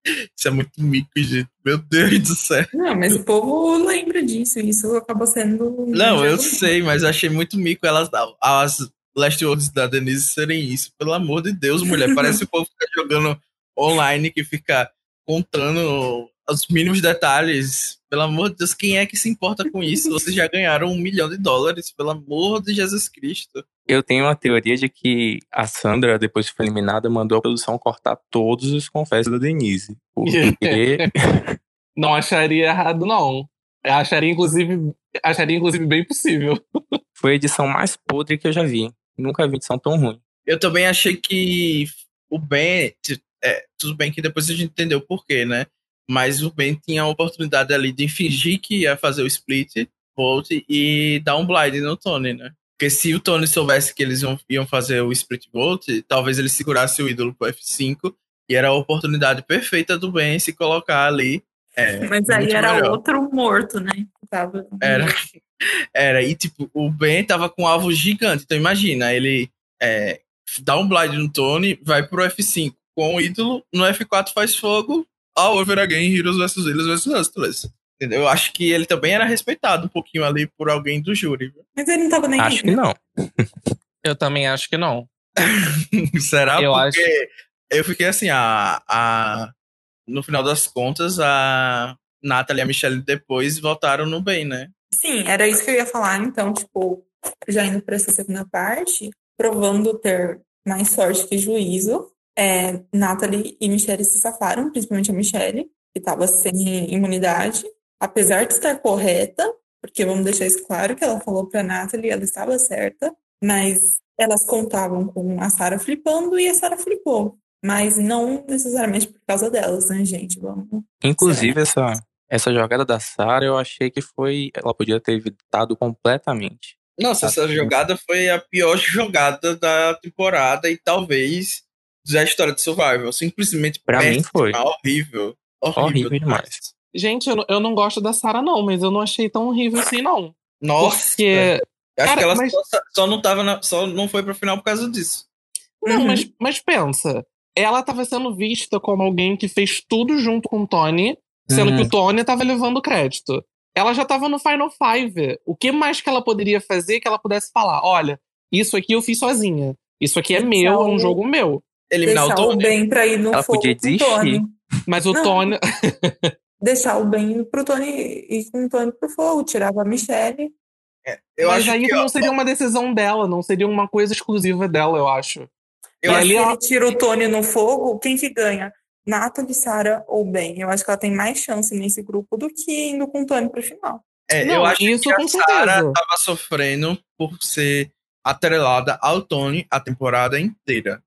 Isso é muito mico, gente. Meu Deus do céu. Não, mas o povo lembra disso. Isso acabou sendo. Não, eu sei, mas achei muito mico elas, as Last Words da Denise serem isso. Pelo amor de Deus, mulher. Parece o povo ficar jogando online que fica contando os mínimos detalhes. Pelo amor de Deus, quem é que se importa com isso? Vocês já ganharam um milhão de dólares, pelo amor de Jesus Cristo. Eu tenho uma teoria de que a Sandra, depois que foi eliminada, mandou a produção cortar todos os confessos da Denise. Porque. <laughs> não acharia errado, não. Eu acharia, inclusive, acharia, inclusive, bem possível. <laughs> Foi a edição mais podre que eu já vi. Nunca vi edição tão ruim. Eu também achei que o Ben. É, tudo bem que depois a gente entendeu o porquê, né? Mas o Ben tinha a oportunidade ali de fingir que ia fazer o split, volt e dar um blind no Tony, né? Porque se o Tony soubesse que eles iam fazer o split volt, talvez ele segurasse o ídolo pro F5 e era a oportunidade perfeita do Ben se colocar ali. É, Mas aí era melhor. outro morto, né? Tava... Era, era, e tipo, o Ben tava com um alvo gigante. Então imagina, ele é, dá um blind no Tony, vai pro F5 com o ídolo, no F4 faz fogo, all over again, Heroes vs Heroes vs Hustlers. Entendeu? Eu acho que ele também era respeitado um pouquinho ali por alguém do júri. Mas ele não tava nem Acho que não. eu também acho que não. <laughs> Será? Eu Porque acho... eu fiquei assim, a, a, no final das contas, a Nathalie e a Michelle depois votaram no bem, né? Sim, era isso que eu ia falar. Então, tipo, já indo para essa segunda parte, provando ter mais sorte que juízo, é, Nathalie e Michelle se safaram, principalmente a Michelle, que estava sem imunidade. Apesar de estar correta, porque vamos deixar isso claro que ela falou pra Natalie, ela estava certa, mas elas contavam com a Sarah flipando e a Sarah flipou. Mas não necessariamente por causa delas, né, gente? Vamos. Inclusive, essa, essa jogada da Sarah, eu achei que foi. Ela podia ter evitado completamente. Nossa, essa jogada foi a pior <laughs> jogada da temporada e talvez da história de Survival. Simplesmente Pra mim péssima, foi. horrível. Horrível, Horrível demais. Gente, eu, não- eu não gosto da Sarah, não, mas eu não achei tão horrível assim, não. Nossa. Porque. acho cara, que ela mas- só, só não tava na- só não foi pro final por causa disso. Não, Uhum. mas, mas pensa. Ela tava sendo vista como alguém que fez tudo junto com o Tony, sendo Uhum. que o Tony tava levando crédito. Ela já tava no Final Five. O que mais que ela poderia fazer que ela pudesse falar? Olha, isso aqui eu fiz sozinha. Isso aqui é Deixar meu, é um jogo meu. Eliminar Deixar o Tony. bem pra ir no Ela fogo podia o Tony. Mas o Não. Tony. <laughs> Deixar o bem pro Tony e com o Tony pro fogo. Tirava a Michelle. Eu mas acho aí que, não ó, seria uma decisão dela, não seria uma coisa exclusiva dela, eu acho. eu e acho ali Se ela- ele tira o Tony no fogo, quem que ganha? Natalie, Sarah ou Ben? Eu acho que ela tem mais chance nesse grupo do que indo com o Tony pro final. É, Não, eu acho isso que a com Sarah tava sofrendo por ser atrelada ao Tony a temporada inteira.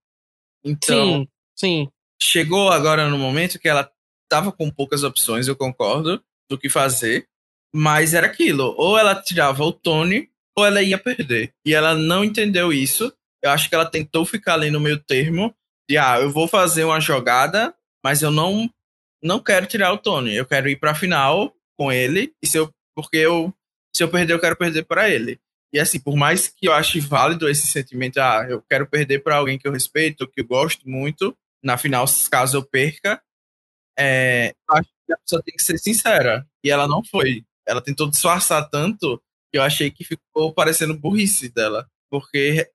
Então, Sim, sim. chegou agora no momento que ela tava com poucas opções, eu concordo, do que fazer. Mas era aquilo, ou ela tirava o Tony, ou ela ia perder. E ela não entendeu isso. Eu acho que ela tentou ficar ali no meio termo de, ah, eu vou fazer uma jogada, mas eu não não quero tirar o Tony. Eu quero ir pra final com ele, e se eu, porque eu, se eu perder, eu quero perder para ele. E assim, por mais que eu ache válido esse sentimento, ah, eu quero perder para alguém que eu respeito, que eu gosto muito, na final, caso eu perca, é, eu acho que a pessoa tem que ser sincera. E ela não foi. Ela tentou disfarçar tanto que eu achei que ficou parecendo burrice dela. Porque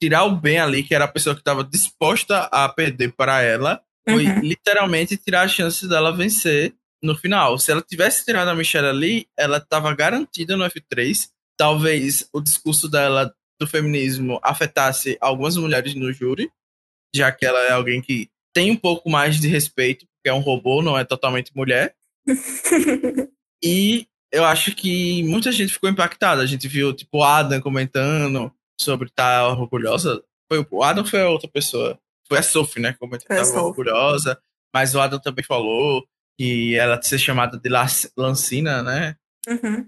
tirar o bem ali, que era a pessoa que estava disposta a perder para ela, foi Uhum. literalmente tirar a chance dela vencer no final. Se ela tivesse tirado a Michelle ali, ela estava garantida no F3. Talvez o discurso dela do feminismo afetasse algumas mulheres no júri, já que ela é alguém que tem um pouco mais de respeito, é um robô, não é totalmente mulher. <laughs> E eu acho que muita gente ficou impactada. A gente viu, tipo, o Adam comentando sobre estar orgulhosa. Foi o Adam foi a outra pessoa? Foi a Sophie, né? Comentou que estava orgulhosa. Mas o Adam também falou que ela ser chamada de Lancina, né? Uhum.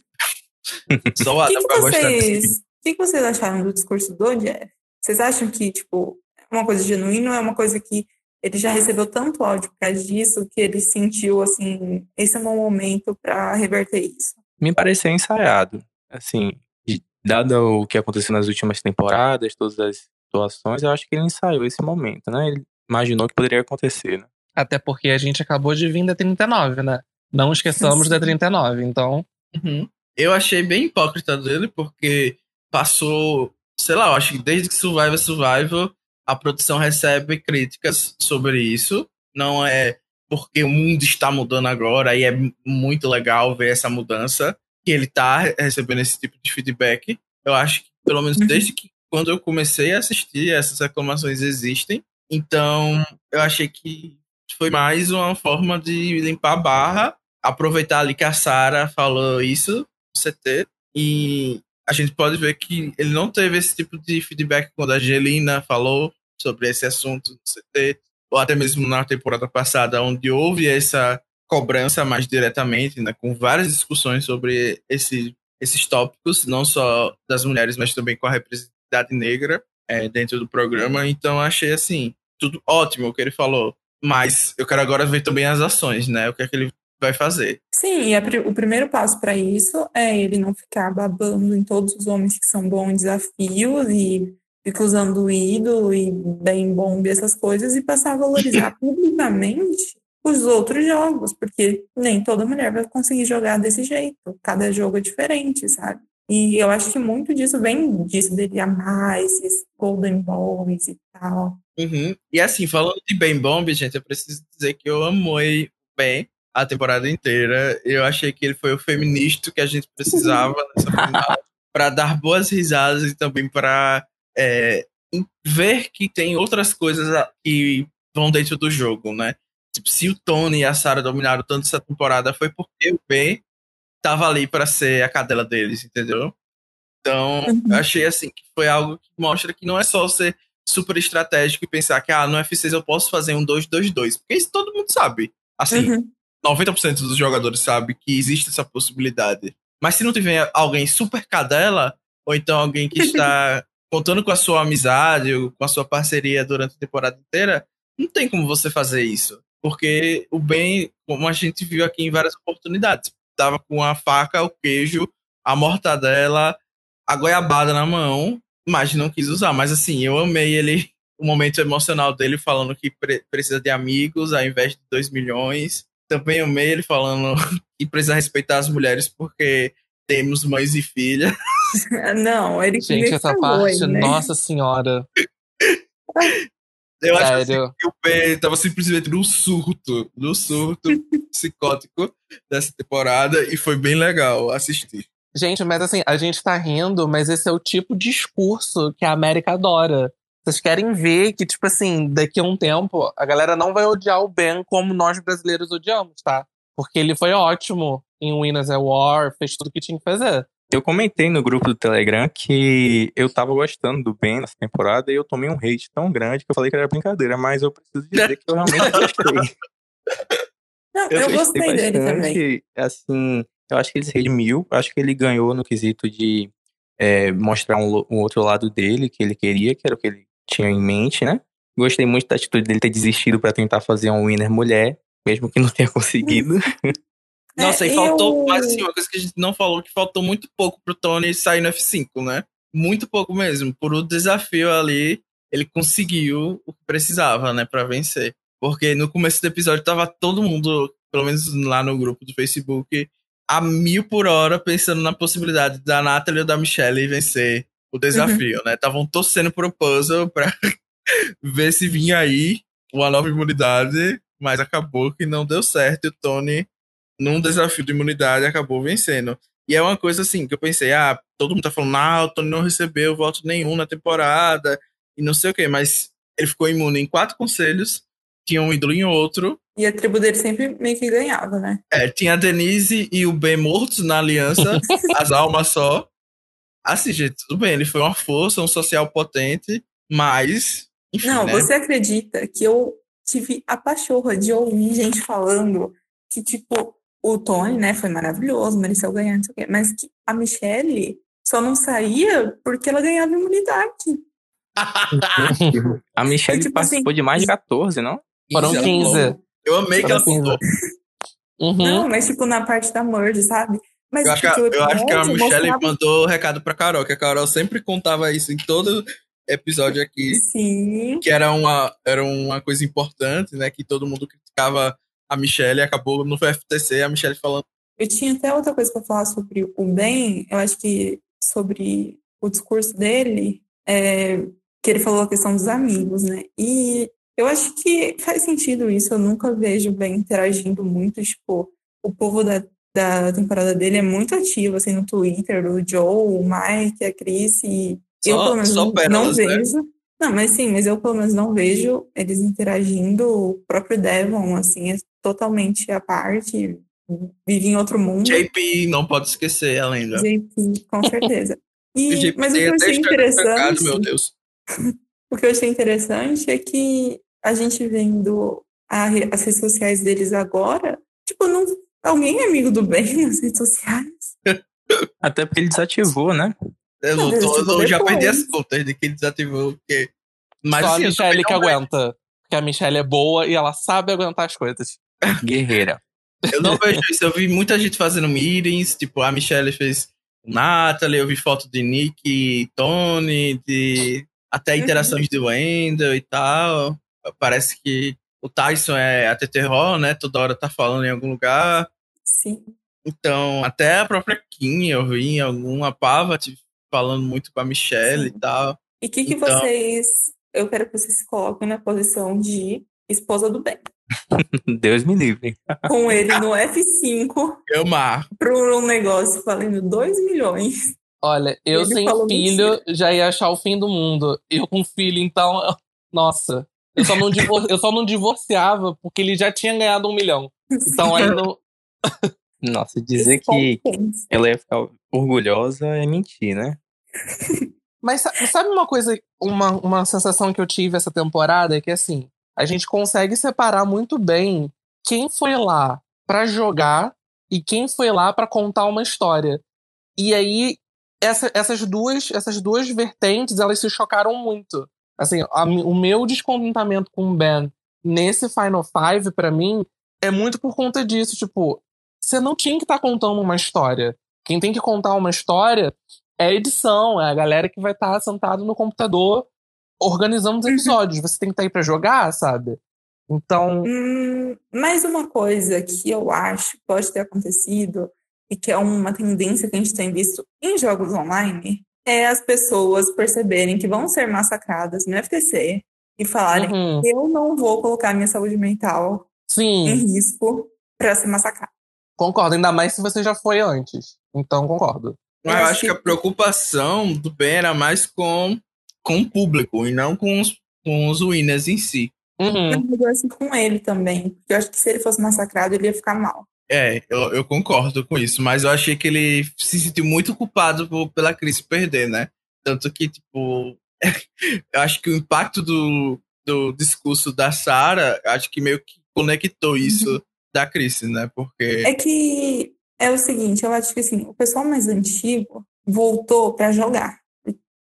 <laughs> Só o que, Adam que desse. vocês, o que, que vocês acharam do discurso do Jeff? Vocês acham que, tipo, é uma coisa genuína ou é uma coisa que ele já recebeu tanto ódio por causa disso que ele sentiu, assim, esse é o meu momento pra reverter isso? Me pareceu ensaiado. Assim, dado o que aconteceu nas últimas temporadas, todas as situações, eu acho que ele ensaiou esse momento, né? Ele imaginou que poderia acontecer, né? Até porque a gente acabou de vir da 39, né? Não esqueçamos Sim. da 39, então. Uhum. Eu achei bem hipócrita dele, porque passou, sei lá, eu acho que desde que Survivor Survival, a produção recebe críticas sobre isso. Não é porque o mundo está mudando agora e é muito legal ver essa mudança que ele tá recebendo esse tipo de feedback. Eu acho que, pelo menos Uhum. desde que quando eu comecei a assistir, essas reclamações existem. Então, eu achei que foi mais uma forma de limpar a barra, aproveitar ali que a Sarah falou isso CT, e a gente pode ver que ele não teve esse tipo de feedback quando a Angelina falou sobre esse assunto no CT, ou até mesmo na temporada passada, onde houve essa cobrança mais diretamente, né, com várias discussões sobre esse, esses tópicos, não só das mulheres, mas também com a representatividade negra é, dentro do programa. Então, achei assim, tudo ótimo o que ele falou. Mas eu quero agora ver também as ações, né? O que é que ele vai fazer. Sim, e a o primeiro passo para isso é ele não ficar babando em todos os homens que são bons em desafios e fica usando o ídolo e bem bomba e essas coisas e passar a valorizar <laughs> publicamente os outros jogos, porque nem toda mulher vai conseguir jogar desse jeito. Cada jogo é diferente, sabe? E eu acho que muito disso vem disso dele amar esses Golden Boys e tal. Uhum. E assim, falando de Ben Bomb, gente, eu preciso dizer que eu amei Ben a temporada inteira. Eu achei que ele foi o feminista que a gente precisava <laughs> nessa final para dar boas risadas e também para é, ver que tem outras coisas que vão dentro do jogo, né? Tipo, se o Tony e a Sarah dominaram tanto essa temporada, foi porque o Ben tava ali para ser a cadela deles, entendeu? Então, Uhum. eu achei assim que foi algo que mostra que não é só ser super estratégico e pensar que ah, no F6 eu posso fazer um 2-2-2, porque isso todo mundo sabe. Assim, Uhum. 90% dos jogadores sabe que existe essa possibilidade. Mas se não tiver alguém super cadela, ou então alguém que está <laughs> contando com a sua amizade ou com a sua parceria durante a temporada inteira, não tem como você fazer isso. Porque o Ben, como a gente viu aqui em várias oportunidades, tava com a faca, o queijo, a mortadela, a goiabada na mão, mas não quis usar. Mas assim, eu amei ele, <laughs> o momento emocional dele falando que pre- precisa de amigos ao invés de 2 milhões. Também amei ele falando <laughs> que precisa respeitar as mulheres porque temos mães e filhas. <laughs> Não, ele Gente, essa parte, né? nossa senhora. <laughs> Eu acho assim, Sério. que o Ben tava simplesmente no surto, no surto psicótico dessa temporada e foi bem legal assistir. Gente, mas assim, a gente tá rindo, mas esse é o tipo de discurso que a América adora. Vocês querem ver que, tipo assim, daqui a um tempo, a galera não vai odiar o Ben como nós brasileiros odiamos, tá? Porque ele foi ótimo em Winners at War, fez tudo que tinha que fazer. Eu comentei no grupo do Telegram que eu tava gostando do Ben nessa temporada e eu tomei um hate tão grande que eu falei que era brincadeira, mas eu preciso dizer que eu realmente <laughs> gostei. Não, eu, gostei dele também. Assim, eu acho que ele se redimiu, acho que ele ganhou no quesito de é, mostrar um, um outro lado dele que ele queria, que era o que ele tinha em mente, né? Gostei muito da atitude dele ter desistido pra tentar fazer um winner mulher, mesmo que não tenha conseguido. <laughs> Nossa, É, e faltou, eu- mas assim, uma coisa que a gente não falou, que faltou muito pouco pro Tony sair no F5, né? Muito pouco mesmo. Por o desafio ali, ele conseguiu o que precisava, né, pra vencer. Porque no começo do episódio tava todo mundo, pelo menos lá no grupo do Facebook, a mil por hora pensando na possibilidade da Natalie ou da Michelle vencer o desafio, né? Estavam torcendo pro puzzle pra <laughs> ver se vinha aí uma nova imunidade, mas acabou que não deu certo e o Tony num desafio de imunidade, acabou vencendo. E é uma coisa assim, que eu pensei, ah, todo mundo tá falando, ah, o Tony não recebeu voto nenhum na temporada, e não sei o quê, mas ele ficou imune em quatro conselhos, tinha um ídolo em outro, E a tribo dele sempre meio que ganhava, né? é, tinha a Denise e o Ben mortos na aliança, <laughs> as almas só. Assim, gente, tudo bem, ele foi uma força, um social potente, mas, enfim, Não, né? você acredita que eu tive a pachorra de ouvir gente falando que, tipo, o Tony, né, foi maravilhoso, mereceu ganhar, não sei o quê, mas que a Michelle só não saía porque ela ganhava imunidade. <laughs> A Michelle Tipo participou assim, de mais de 14, não? Foram ela 15. falou. Eu amei que ela Foram 15. falou. Uhum. Não, mas, tipo, na parte da merge, sabe? Mas Eu acho, que, a- o eu acho que a Michelle mostrava- mandou recado pra Carol, que a Carol sempre contava isso em todo episódio aqui, Sim, que era uma, era uma coisa importante, né? Que todo mundo criticava a Michelle e acabou no FTC a Michelle falando. Eu tinha até outra coisa para falar sobre o Ben, eu acho que sobre o discurso dele, é, que ele falou a questão dos amigos, né? E eu acho que faz sentido isso, eu nunca vejo o Ben interagindo muito, tipo, o povo da, da temporada dele é muito ativo, assim, no Twitter, o Joe, o Mike, a Chris, e eu Só- pelo menos não, né? vejo. Não, mas sim, mas eu pelo menos não vejo eles interagindo, o próprio Devon, assim, é totalmente à parte, vive em outro mundo. JP, não pode esquecer a lenda. JP, com <laughs> certeza. E, JP mas o que eu achei interessante, meu Deus. <laughs> o que eu achei interessante é que a gente vendo a as redes sociais deles agora, tipo, não, alguém é amigo do bem <laughs> nas redes sociais. Até porque ele desativou, né? Eu, Não, tô- desativou eu já perdi depois. as contas de que ele desativou o quê. Mas Só a assim, Michelle que aguenta. Porque a Michelle é boa e ela sabe aguentar as coisas. <laughs> Guerreira. Eu não vejo isso. Eu vi muita gente fazendo meetings, tipo, a Michelle fez o Natalie, eu vi foto de Nick e Tony, de até Uhum. interações do Wendell e tal. Parece que o Tyson é a TT Raw, né? Toda hora tá falando em algum lugar. Sim. Então, até a própria Kim eu vi em alguma pava tipo, falando muito com a Michelle Sim. e tal. E o que, que Então- vocês. Eu quero que vocês se coloquem na posição de esposa do bem. <laughs> Deus me livre. <laughs> Com ele no F5 Eu mar. para um negócio valendo 2 milhões. Olha, eu Ele sem filho já ia achar o fim do mundo. Eu com filho, então. Nossa. Eu só, não divor... eu só não divorciava porque ele já tinha ganhado um milhão. Então aí não. Nossa, dizer que ela ia ficar orgulhosa é mentir, né? <laughs> Mas sabe uma coisa, uma, uma sensação que eu tive essa temporada? É que assim, a gente consegue separar muito bem quem foi lá para jogar e quem foi lá para contar uma história. E aí essa, essas duas essas duas vertentes elas se chocaram muito. Assim, a, o meu descontentamento com o Ben nesse Final Five para mim é muito por conta disso, tipo, você não tinha que estar tá contando uma história. Quem tem que contar uma história é a edição, é a galera que vai estar tá sentado no computador organizando os uhum. episódios. Você tem que estar tá aí para jogar, sabe? Então. Hum, mais uma coisa que eu acho que pode ter acontecido e que é uma tendência que a gente tem visto em jogos online é as pessoas perceberem que vão ser massacradas no FTC e falarem: uhum. eu não vou colocar minha saúde mental Sim. em risco para ser massacrado. Concordo, ainda mais se você já foi antes. Então, concordo. Mas eu acho que a preocupação do Ben era mais com, com o público e não com os, com os winners em si. Uhum. Eu assim com ele também. Porque eu acho que se ele fosse massacrado, ele ia ficar mal. É, eu, eu concordo com isso, mas eu achei que ele se sentiu muito culpado por, pela crise perder, né? Tanto que, tipo, <laughs> eu acho que o impacto do, do discurso da Sarah, acho que meio que conectou isso uhum. Da crise, né? Porque. É que é o seguinte, eu acho que assim, o pessoal mais antigo voltou para jogar.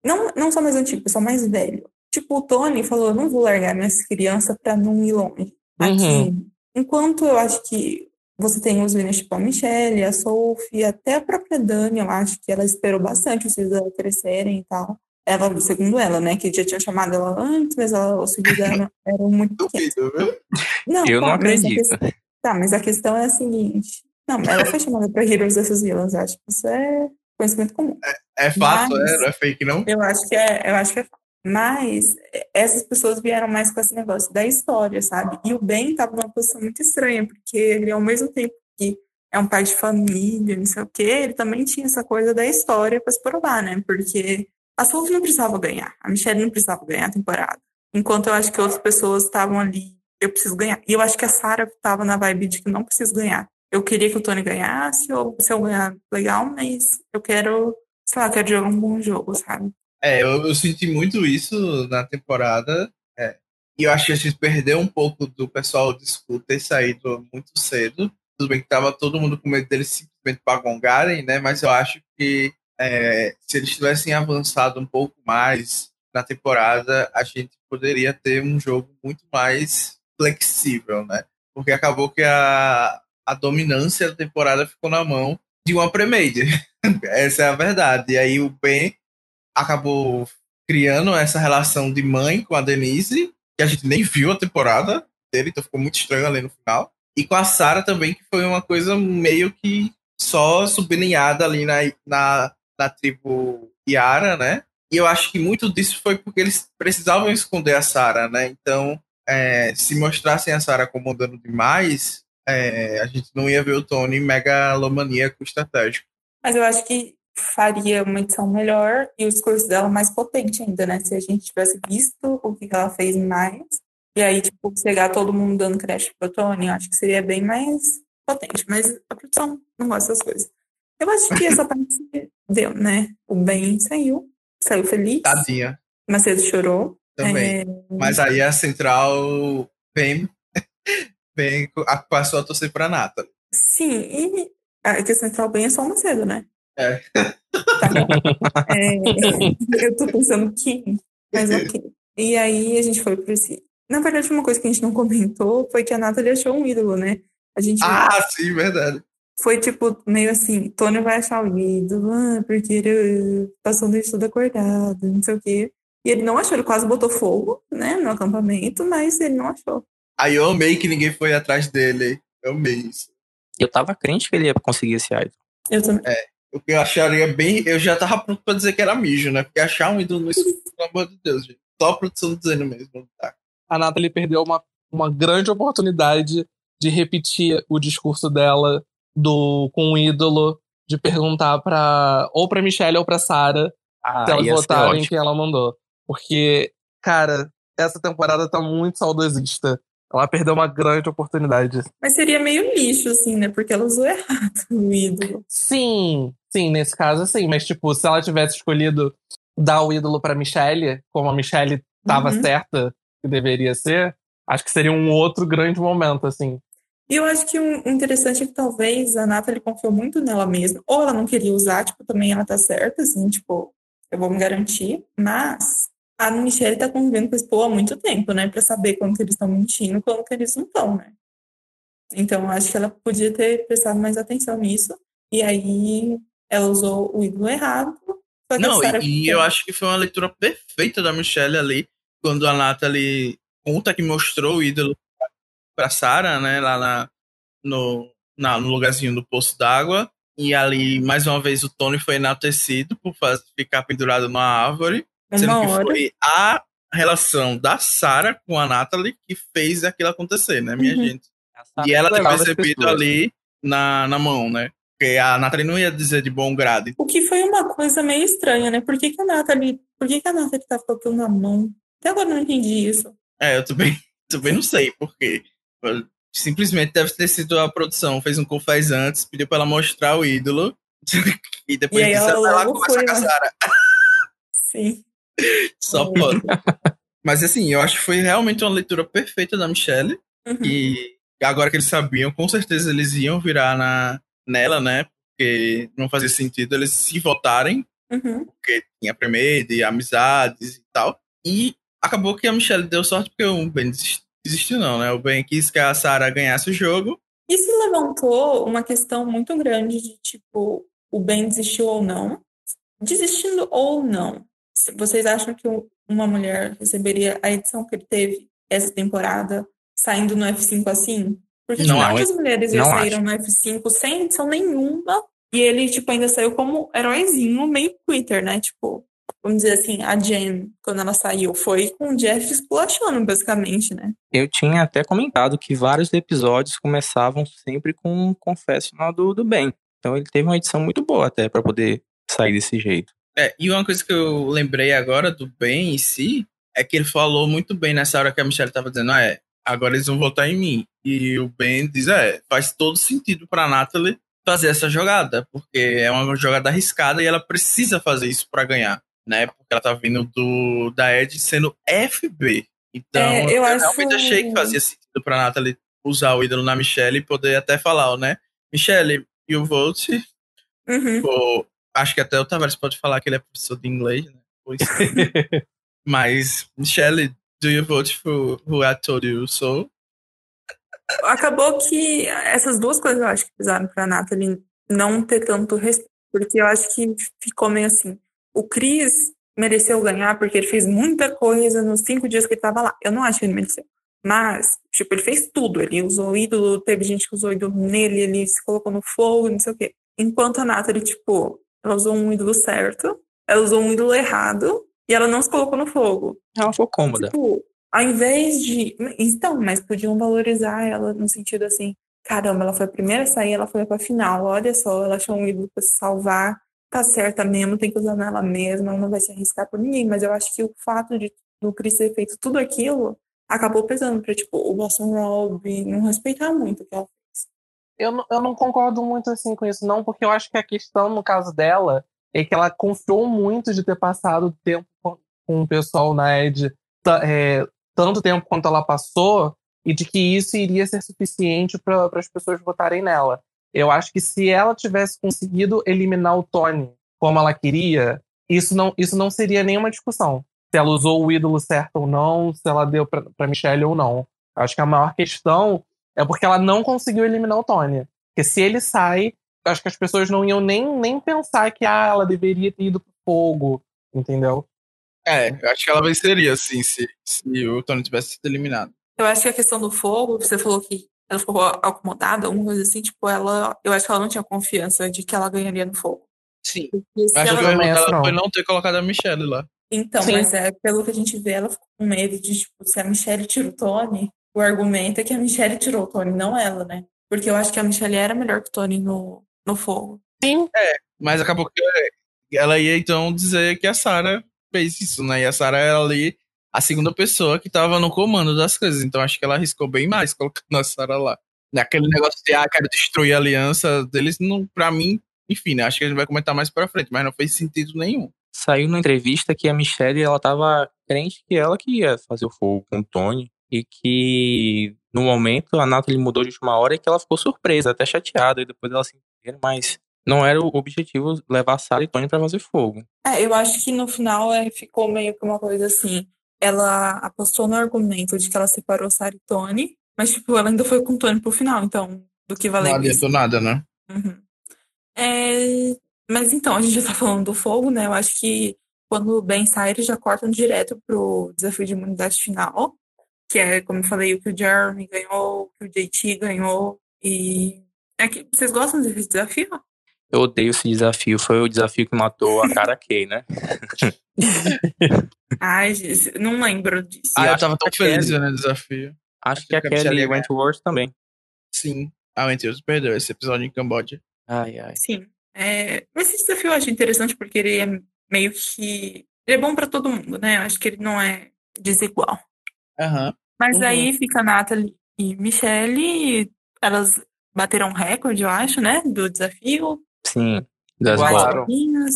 Não, não só mais antigo, o pessoal mais velho. Tipo, o Tony falou, eu não vou largar minhas crianças para não ir longe. Aqui, uhum. enquanto eu acho que você tem os meninos tipo a Michelle, a Sophie, até a própria Dani, eu acho que ela esperou bastante dela crescerem e tal. Ela, segundo ela, né, que já tinha chamado ela antes, mas ela, os filhos dela <laughs> eram muito pequenos. Não, eu não acredito. Questão, tá, mas a questão é a seguinte. Não, ela foi chamada para Heroes vs Villains, acho que isso é conhecimento comum. É, é fato, mas, é, não é fake, não? Eu acho que é, eu acho que é fato. Mas essas pessoas vieram mais com esse negócio da história, sabe? E o Ben estava numa posição muito estranha, porque ele, ao mesmo tempo que é um pai de família, não sei o quê, ele também tinha essa coisa da história para se provar, né? Porque a Sophie não precisava ganhar, a Michelle não precisava ganhar a temporada. Enquanto eu acho que outras pessoas estavam ali, eu preciso ganhar. E eu acho que a Sarah estava na vibe de que não preciso ganhar. Eu queria que o Tony ganhasse, ou se eu ganhar, legal, mas eu quero, sei lá, quero jogar um bom jogo, sabe? É, eu, eu senti muito isso na temporada. É. E eu acho que a gente perdeu um pouco do pessoal de School ter saído muito cedo. Tudo bem que tava todo mundo com medo deles simplesmente pagongarem, né? Mas eu acho que é, se eles tivessem avançado um pouco mais na temporada, a gente poderia ter um jogo muito mais flexível, né? Porque acabou que a, a dominância da temporada ficou na mão de uma pre-made. <laughs> Essa é a verdade. E aí o Ben acabou criando essa relação de mãe com a Denise, que a gente nem viu a temporada dele, então ficou muito estranho ali no final. E com a Sarah também, que foi uma coisa meio que só sublinhada ali na, na, na tribo Yara, né? E eu acho que muito disso foi porque eles precisavam esconder a Sarah, né? Então, é, se mostrassem a Sarah comandando demais, é, a gente não ia ver o Tony megalomaníaco estratégico. Mas eu acho que faria uma edição melhor e o discurso dela mais potente ainda, né? Se a gente tivesse visto o que ela fez mais, e aí, tipo, chegar todo mundo dando crédito pro Tony, eu acho que seria bem mais potente. Mas a produção não gosta dessas coisas. Eu acho que essa parte deu, né? O Ben saiu, saiu feliz. Tadinha. Macedo chorou. Também. É... Mas aí a central vem, <laughs> vem passou a torcer pra Nata. Sim, e a central bem é só o Macedo, né? É. Tá é, eu tô pensando que, mas ok. E aí a gente foi por esse. Na verdade, uma coisa que a gente não comentou foi que a Nathalie achou um ídolo, né? A gente. Ah, sim, verdade. Foi tipo, meio assim, Tony vai achar o ídolo, ah, porque ele passou a noite toda acordado, não sei o quê. E ele não achou, ele quase botou fogo, né, no acampamento, mas ele não achou. Aí eu amei que ninguém foi atrás dele. Eu amei isso. Eu tava crente que ele ia conseguir esse idol. Eu também. É. O que eu acharia bem. Eu já tava pronto pra dizer que era mijo, né? Porque achar um ídolo nisso, <laughs> pelo amor de Deus, gente. Só a produção dizendo mesmo. Tá? A Nathalie perdeu uma, uma grande oportunidade de repetir o discurso dela do com o ídolo, de perguntar pra. ou pra Michelle ou pra Sarah ah, se elas votarem quem ela mandou. Porque, cara, essa temporada tá muito saudosista. Ela perdeu uma grande oportunidade. Mas seria meio lixo, assim, né? Porque ela usou <laughs> errado o ídolo. Sim, sim, nesse caso sim. Mas, tipo, se ela tivesse escolhido dar o ídolo pra Michelle, como a Michelle tava Uhum. certa que deveria ser, acho que seria um outro grande momento, assim. E eu acho que o interessante é que talvez a Nathalie confiou muito nela mesma. Ou ela não queria usar, tipo, também ela tá certa, assim, tipo, eu vou me garantir. Mas a Michelle tá convivendo com esse povo há muito tempo, né? Pra saber quando que eles estão mentindo e quando que eles não estão, né? Então, acho que ela podia ter prestado mais atenção nisso. E aí ela usou o ídolo errado. Não, e, e eu acho que foi uma leitura perfeita da Michelle ali, quando a Natalie conta que mostrou o ídolo pra Sarah, né, lá na, no, na- no lugarzinho do poço d'água. E ali, mais uma vez, o Tony foi enaltecido por ficar pendurado numa árvore, sendo uma que hora. foi a relação da Sarah com a Natalie que fez aquilo acontecer, né, minha Uhum. gente? E ela ter percebido ali na, na mão, né? Porque a Natalie não ia dizer de bom grado. O que foi uma coisa meio estranha, né? Por que, que a Nathalie, por que, que a Nathalie tá colocando na mão? Até agora eu não entendi isso. É, eu também, <laughs> também não sei por quê. Simplesmente deve ter sido a produção, fez um confés antes, pediu pra ela mostrar o ídolo. <laughs> e depois E aí disse, ela conversar foi com a. Sarah. Sim. <laughs> Só pode. <laughs> Mas assim, eu acho que foi realmente uma leitura perfeita da Michelle. Uhum. E agora que eles sabiam, com certeza eles iam virar na, nela, né? Porque não fazia sentido eles se votarem Uhum. porque tinha Premade, amizades e tal. E acabou que a Michelle deu sorte porque o Ben desis- desistiu, não, né? O Ben quis que a Sarah ganhasse o jogo. Isso levantou uma questão muito grande de tipo, o Ben desistiu ou não? Desistindo ou não? Vocês acham que um- uma mulher receberia a edição que ele teve essa temporada saindo no F5 assim? Porque Não tipo, acho. muitas mulheres já Não saíram no F5 sem edição nenhuma e ele tipo ainda saiu como heróizinho meio Twitter, né? Tipo, vamos dizer assim, a Jen, quando ela saiu, foi com o Jeff esculachando, basicamente, né? Eu tinha até comentado que vários episódios começavam sempre com um confessional do, do Ben. Então ele teve uma edição muito boa até pra poder sair desse jeito. É, e uma coisa que eu lembrei agora do Ben em si é que ele falou muito bem nessa hora que a Michelle tava dizendo, ah, é, agora eles vão votar em mim. E o Ben diz, é, faz todo sentido pra Natalie fazer essa jogada, porque é uma jogada arriscada e ela precisa fazer isso pra ganhar, né? Porque ela tá vindo do da Ed sendo FB. Então, É, eu eu acho- realmente achei que fazia sentido pra Natalie usar o ídolo na Michelle e poder até falar, né? Michelle, you vote Uhum. Pô, acho que até o Tavares pode falar que ele é professor de inglês, né? Pois. <laughs> Mas, Michelle, do you vote for who I told you so? Acabou que essas duas coisas eu acho que pesaram pra Nathalie não ter tanto respeito, porque eu acho que ficou meio assim. O Chris mereceu ganhar porque ele fez muita coisa nos cinco dias que ele tava lá. Eu não acho que ele mereceu. Mas, tipo, ele fez tudo. Ele usou o ídolo, teve gente que usou o ídolo nele, ele se colocou no fogo, não sei o quê. Enquanto a Nathalie, tipo, ela usou um ídolo certo, ela usou um ídolo errado e ela não se colocou no fogo. Ela ficou cômoda. Tipo, ao invés de. Então, mas podiam valorizar ela no sentido assim: caramba, ela foi a primeira a sair, ela foi pra final. Olha só, ela achou um ídolo pra se salvar. Tá certa mesmo, tem que usar nela mesma, ela não vai se arriscar por ninguém. Mas eu acho que o fato de do Chris ter feito tudo aquilo acabou pesando pra, tipo, o Boston Rob não respeitar muito o que ela. Eu, não- eu não concordo muito assim com isso, não, porque eu acho que a questão, no caso dela, é que ela confiou muito de ter passado tempo com, com o pessoal na Ed, é, tanto tempo quanto ela passou, e de que isso iria ser suficiente para as pessoas votarem nela. Eu acho que se ela tivesse conseguido eliminar o Tony como ela queria, isso não, isso não seria nenhuma discussão. Se ela usou o ídolo certo ou não, se ela deu para Michelle ou não. Acho que a maior questão é porque ela não conseguiu eliminar o Tony. Porque se ele sai, eu acho que as pessoas não iam nem, nem pensar que ah, ela deveria ter ido pro fogo, entendeu? É, eu acho que ela venceria, assim, se, se o Tony tivesse sido eliminado. Eu acho que a questão do fogo, você falou que ela ficou acomodada, alguma coisa assim, tipo, ela. Eu acho que ela não tinha confiança de que ela ganharia no fogo. Sim. Acho ela que o erro dela foi não ter colocado a Michelle lá. Então, Sim. mas é, pelo que a gente vê, ela ficou com medo de, tipo, se a Michelle tira o Tony, o argumento é que a Michelle tirou o Tony, não ela, né? Porque eu acho que a Michelle era melhor que o Tony no, no fogo. Sim. Mas acabou que ela ia então dizer que a Sarah fez isso, né? E a Sarah ela ali a segunda pessoa que tava no comando das coisas. Então acho que ela arriscou bem mais colocando a Sarah lá. Naquele negócio de, ah, quero destruir a aliança deles, não, pra mim, enfim, né? Acho que a gente vai comentar mais pra frente, mas não fez sentido nenhum. Saiu na entrevista que a Michelle, ela tava crente que ela que ia fazer o fogo com o Tony. E que, no momento, a Natalie mudou de última hora e que ela ficou surpresa, até chateada. E depois ela se entendeu, mas não era o objetivo levar Sarah e Tony pra fazer fogo. É, eu acho que no final é, ficou meio que uma coisa assim. Ela apostou no argumento de que ela separou Sarah e Tony, mas, tipo, ela ainda foi com o Tony pro final, então, do que Não valeu isso. adiantou nada, né? Uhum. É, mas então, a gente já tá falando do fogo, né? Eu acho que quando o Ben sai, eles já cortam direto pro desafio de imunidade final, que é, como eu falei, o que o Jeremy ganhou, o que o JT ganhou. E é que vocês gostam desse desafio? Eu odeio esse desafio. Foi o desafio que matou a cara Kay, né? <laughs> Ai, gente, não lembro disso. Ah, eu acho tava que tão a feliz Kelly- vendo o desafio. Acho que a que a Kelly. Wentworth também. Sim. Ah, meu Deus, perdeu esse episódio em Camboja. Ai, ai. Sim. É, mas esse desafio eu acho interessante porque ele é meio que. Ele é bom pra todo mundo, né? Eu acho que ele não é desigual. Aham. Mas Uhum. aí fica Nathalie e Michelle, elas bateram um recorde, eu acho, né? Do desafio. Sim, das. Meninas.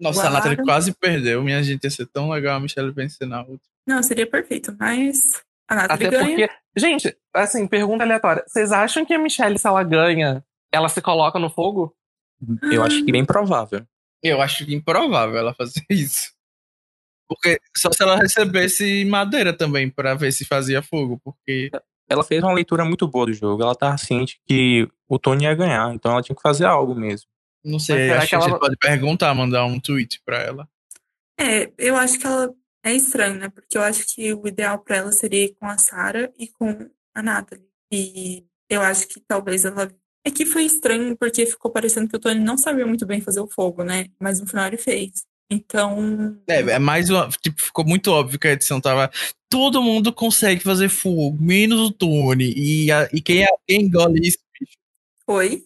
Nossa, a. Nathalie quase perdeu. Minha gente ia ser tão legal a Michelle vencer na outra. Não, seria perfeito, mas a Nathalie Até ganha. porque. Gente, assim, pergunta aleatória. Vocês acham que a Michelle, se ela ganha, ela se coloca no fogo? Eu acho que bem provável. Eu acho improvável ela fazer <laughs> isso. Porque só se ela recebesse madeira também pra ver se fazia fogo, porque Ela fez uma leitura muito boa do jogo. Ela tava ciente que o Tony ia ganhar, então ela tinha que fazer algo mesmo. não sei, Mas acho que que a ela- gente pode perguntar, mandar um tweet pra ela. É, eu acho que ela é estranho, né? Porque eu acho que o ideal pra ela seria ir com a Sarah e com a Nathalie. E eu acho que talvez ela. É que foi estranho porque ficou parecendo que o Tony não sabia muito bem fazer o fogo, né? Mas no final ele fez. Então. É, é mais uma. Tipo, ficou muito óbvio que a edição tava. Todo mundo consegue fazer fogo, menos o Tony. E, a- e quem, quem engole isso? Foi.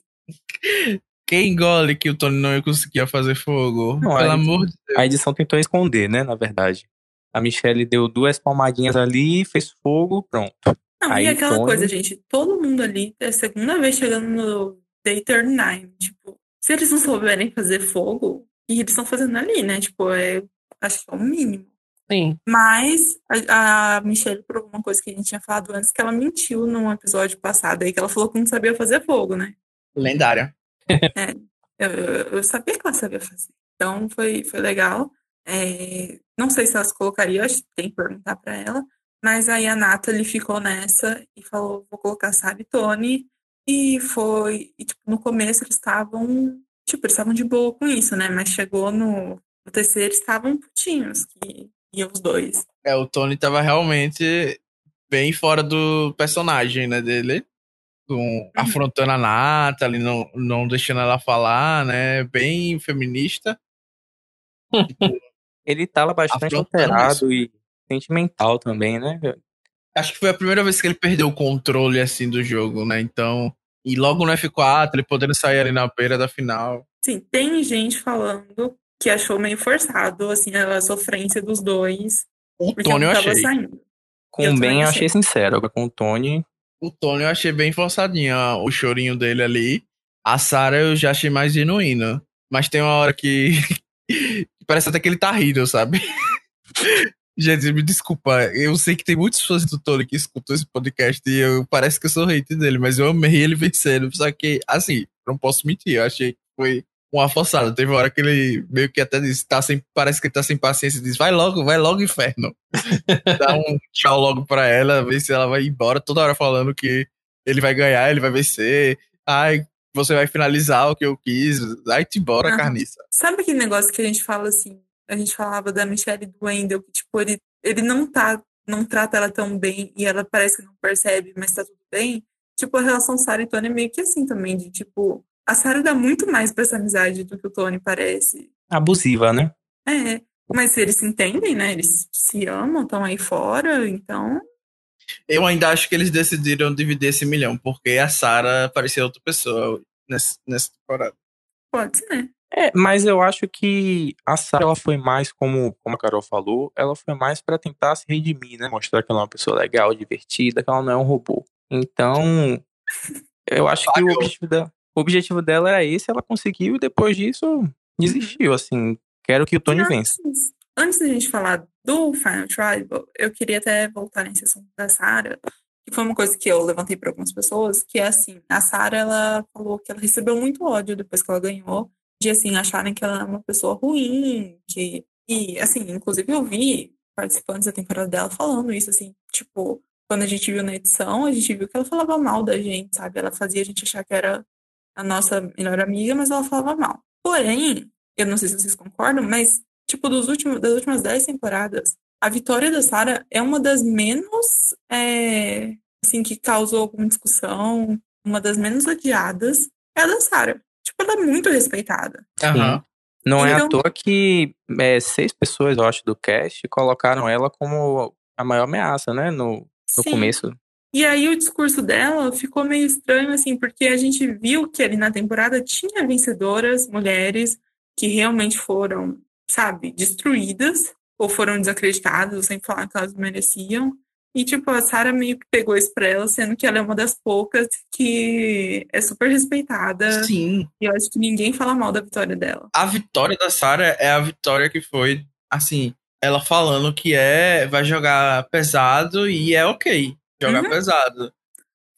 Quem engole que o Tony não conseguia fazer fogo? Não, Pelo amor de Deus. A edição tentou esconder, né, na verdade. A Michelle deu duas palmadinhas ali, fez fogo, pronto. Não, Aí e aquela Tony- coisa, gente, todo mundo ali é a segunda vez chegando no Day 39. Tipo, se eles não souberem fazer fogo, que eles estão fazendo ali, né? Tipo, é, acho que é o mínimo. Sim. Mas a, a Michelle provou uma coisa que a gente tinha falado antes, que ela mentiu num episódio passado aí, que ela falou que não sabia fazer fogo, né? Lendária. Eu, <laughs> eu- eu sabia que ela sabia fazer. Então foi, foi legal. É, não sei se elas colocariam, acho que tem que perguntar pra ela. Mas aí a Nathalie ficou nessa e falou: vou colocar Sarah e Tony. E foi. E, tipo, no começo eles estavam. Tipo, eles estavam de boa com isso, né? Mas chegou no, no terceiro, eles estavam putinhos, que iam os dois. É, o Tony tava realmente bem fora do personagem, né, dele. Com, afrontando a Nathalie, não, não deixando ela falar, né? Bem feminista. <laughs> Ele tava bastante alterado e sentimental também, né? Acho que foi a primeira vez que ele perdeu o controle, assim, do jogo, né? Então... E logo no F4, ele podendo sair ali na beira da final. Sim, tem gente falando que achou meio forçado, assim, a sofrência dos dois. O Tony eu achei. saindo. Com o Ben eu achei. sincero, agora com o Tony, O Tony eu achei bem forçadinho, ó, o chorinho dele ali. A Sarah eu já achei mais genuíno. Mas tem uma hora que. que <laughs> parece até que ele tá rindo, sabe? Gente, me desculpa. Eu sei que tem muitas pessoas do Tony que escutam esse podcast e eu, parece que eu sou hater dele, mas eu amei ele vencendo. Só que, assim, não posso mentir. Eu achei que foi uma forçada. Teve uma hora que ele meio que até disse, tá sem, parece que ele tá sem paciência e diz: vai logo, vai logo, inferno. <laughs> Dá um tchau logo pra ela, ver se ela vai embora, toda hora falando que ele vai ganhar, ele vai vencer. Ai, você vai finalizar o que eu quis. Vai-te embora, Aham. carniça. Sabe aquele negócio que a gente fala assim? A gente falava da Michelle e do Wendell, que tipo, ele, ele não tá, não trata ela tão bem e ela parece que não percebe, mas tá tudo bem. Tipo, a relação Sarah e Tony é meio que assim também, de tipo, a Sarah dá muito mais pra essa amizade do que o Tony parece. abusiva, né? É, mas eles se entendem, né? Eles se amam, estão aí fora, então. Eu ainda acho que eles decidiram dividir esse milhão, porque a Sarah parecia outra pessoa nessa, nessa temporada. Pode ser. É, mas eu acho que a Sarah ela foi mais, como, como a Carol falou, ela foi mais pra tentar se redimir, né? Mostrar que ela é uma pessoa legal, divertida, que ela não é um robô. Então, <laughs> eu acho que o objetivo dela, o objetivo dela era esse, ela conseguiu e depois disso desistiu, assim. Quero que o Tony vença. Antes, antes da gente falar do Final Tribal, eu queria até voltar nesse assunto da Sarah, que foi uma coisa que eu levantei para algumas pessoas, que é assim, a Sarah, ela falou que ela recebeu muito ódio depois que ela ganhou, de assim, acharem que ela é uma pessoa ruim, que... E, assim, inclusive eu vi participantes da temporada dela falando isso, assim, tipo, quando a gente viu na edição, a gente viu que ela falava mal da gente, sabe? Ela fazia a gente achar que era a nossa melhor amiga, mas ela falava mal. Porém, eu não sei se vocês concordam, mas, tipo, dos últimos, das últimas dez temporadas, a vitória da Sarah é uma das menos, é, assim, que causou alguma discussão, uma das menos odiadas, é a da Sarah. Tipo, ela é muito respeitada. Aham. Não é à Então- toa que é, seis pessoas, eu acho, do cast colocaram ela como a maior ameaça, né? No, no Sim. começo. E aí o discurso dela ficou meio estranho, assim, porque a gente viu que ali na temporada tinha vencedoras, mulheres, que realmente foram, sabe, destruídas, ou foram desacreditadas, ou sem falar que elas mereciam. E, tipo, a Sarah meio que pegou isso pra ela, sendo que ela é uma das poucas que é super respeitada. Sim. E eu acho que ninguém fala mal da vitória dela. A vitória da Sarah é a vitória que foi, assim, ela falando que é, vai jogar pesado e é ok jogar Uhum. pesado.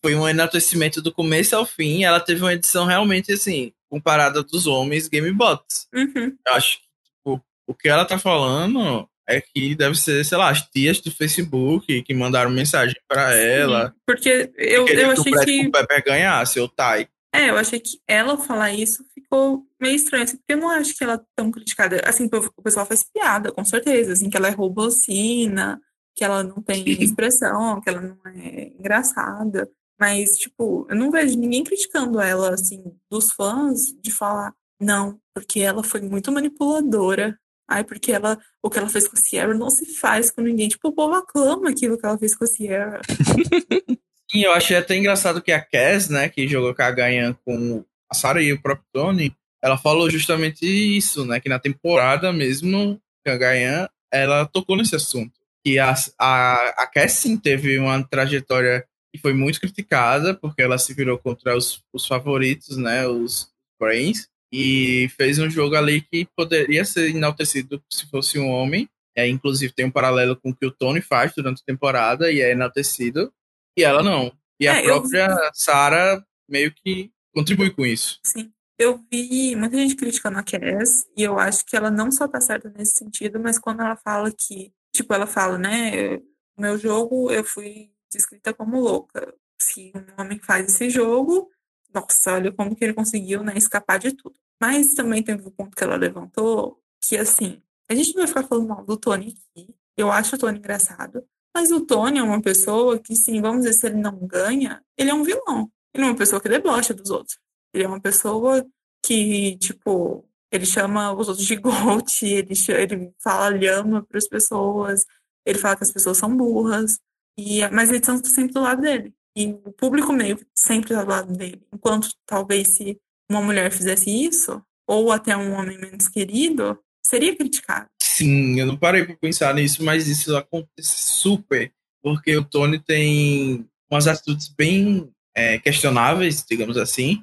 Foi um enaltecimento do começo ao fim. Ela teve uma edição realmente, assim, comparada dos homens Game Bots. Uhum. Eu acho que tipo, o que ela tá falando é que deve ser, sei lá, as tias do Facebook que mandaram mensagem pra ela. Porque eu, eu achei que. o Pepper ganhasse, o Tai. É, eu achei que ela falar isso ficou meio estranho, assim, porque eu não acho que ela é tão criticada. Assim, o pessoal faz piada, com certeza, assim, que ela é robocina, que ela não tem expressão, que ela não é engraçada. Mas, tipo, eu não vejo ninguém criticando ela, assim, dos fãs, de falar, não, porque ela foi muito manipuladora. Ai, porque ela, o que ela fez com a Sierra não se faz com ninguém. Tipo, o povo aclama aquilo que ela fez com a Sierra. <laughs> E eu achei até engraçado que a Cass, né, que jogou com a Ganhan com a Sarah e o próprio Tony, ela falou justamente isso, né, que na temporada mesmo, que a Ganhan, ela tocou nesse assunto. Que a, a, a Cass, sim, teve uma trajetória que foi muito criticada, porque ela se virou contra os, os favoritos, né, os Brains, e fez um jogo ali que poderia ser enaltecido se fosse um homem. É, inclusive tem um paralelo com o que o Tony faz durante a temporada e é enaltecido. E ela não. E a É, eu- própria Sarah meio que contribui com isso. Sim. Eu vi muita gente criticando a Cass, e eu acho que ela não só tá certa nesse sentido, mas quando ela fala que, tipo, ela fala, né, meu jogo eu fui descrita como louca. Se um homem faz esse jogo, nossa, olha como que ele conseguiu, né, escapar de tudo. Mas também teve o ponto que ela levantou, que assim, a gente não vai ficar falando mal do Tony aqui, eu acho o Tony engraçado, mas o Tony é uma pessoa que, sim, vamos dizer, se ele não ganha, ele é um vilão. Ele é uma pessoa que debocha dos outros. Ele é uma pessoa que, tipo, ele chama os outros de goat, <laughs> ele, ele fala lhama para as pessoas, ele fala que as pessoas são burras, e, mas eles estão sempre do lado dele. E o público meio sempre está do lado dele. Enquanto talvez se uma mulher fizesse isso, ou até um homem menos querido, seria criticado. Sim, eu não parei pra pensar nisso, mas isso acontece super, porque o Tony tem umas atitudes bem é, questionáveis, digamos assim,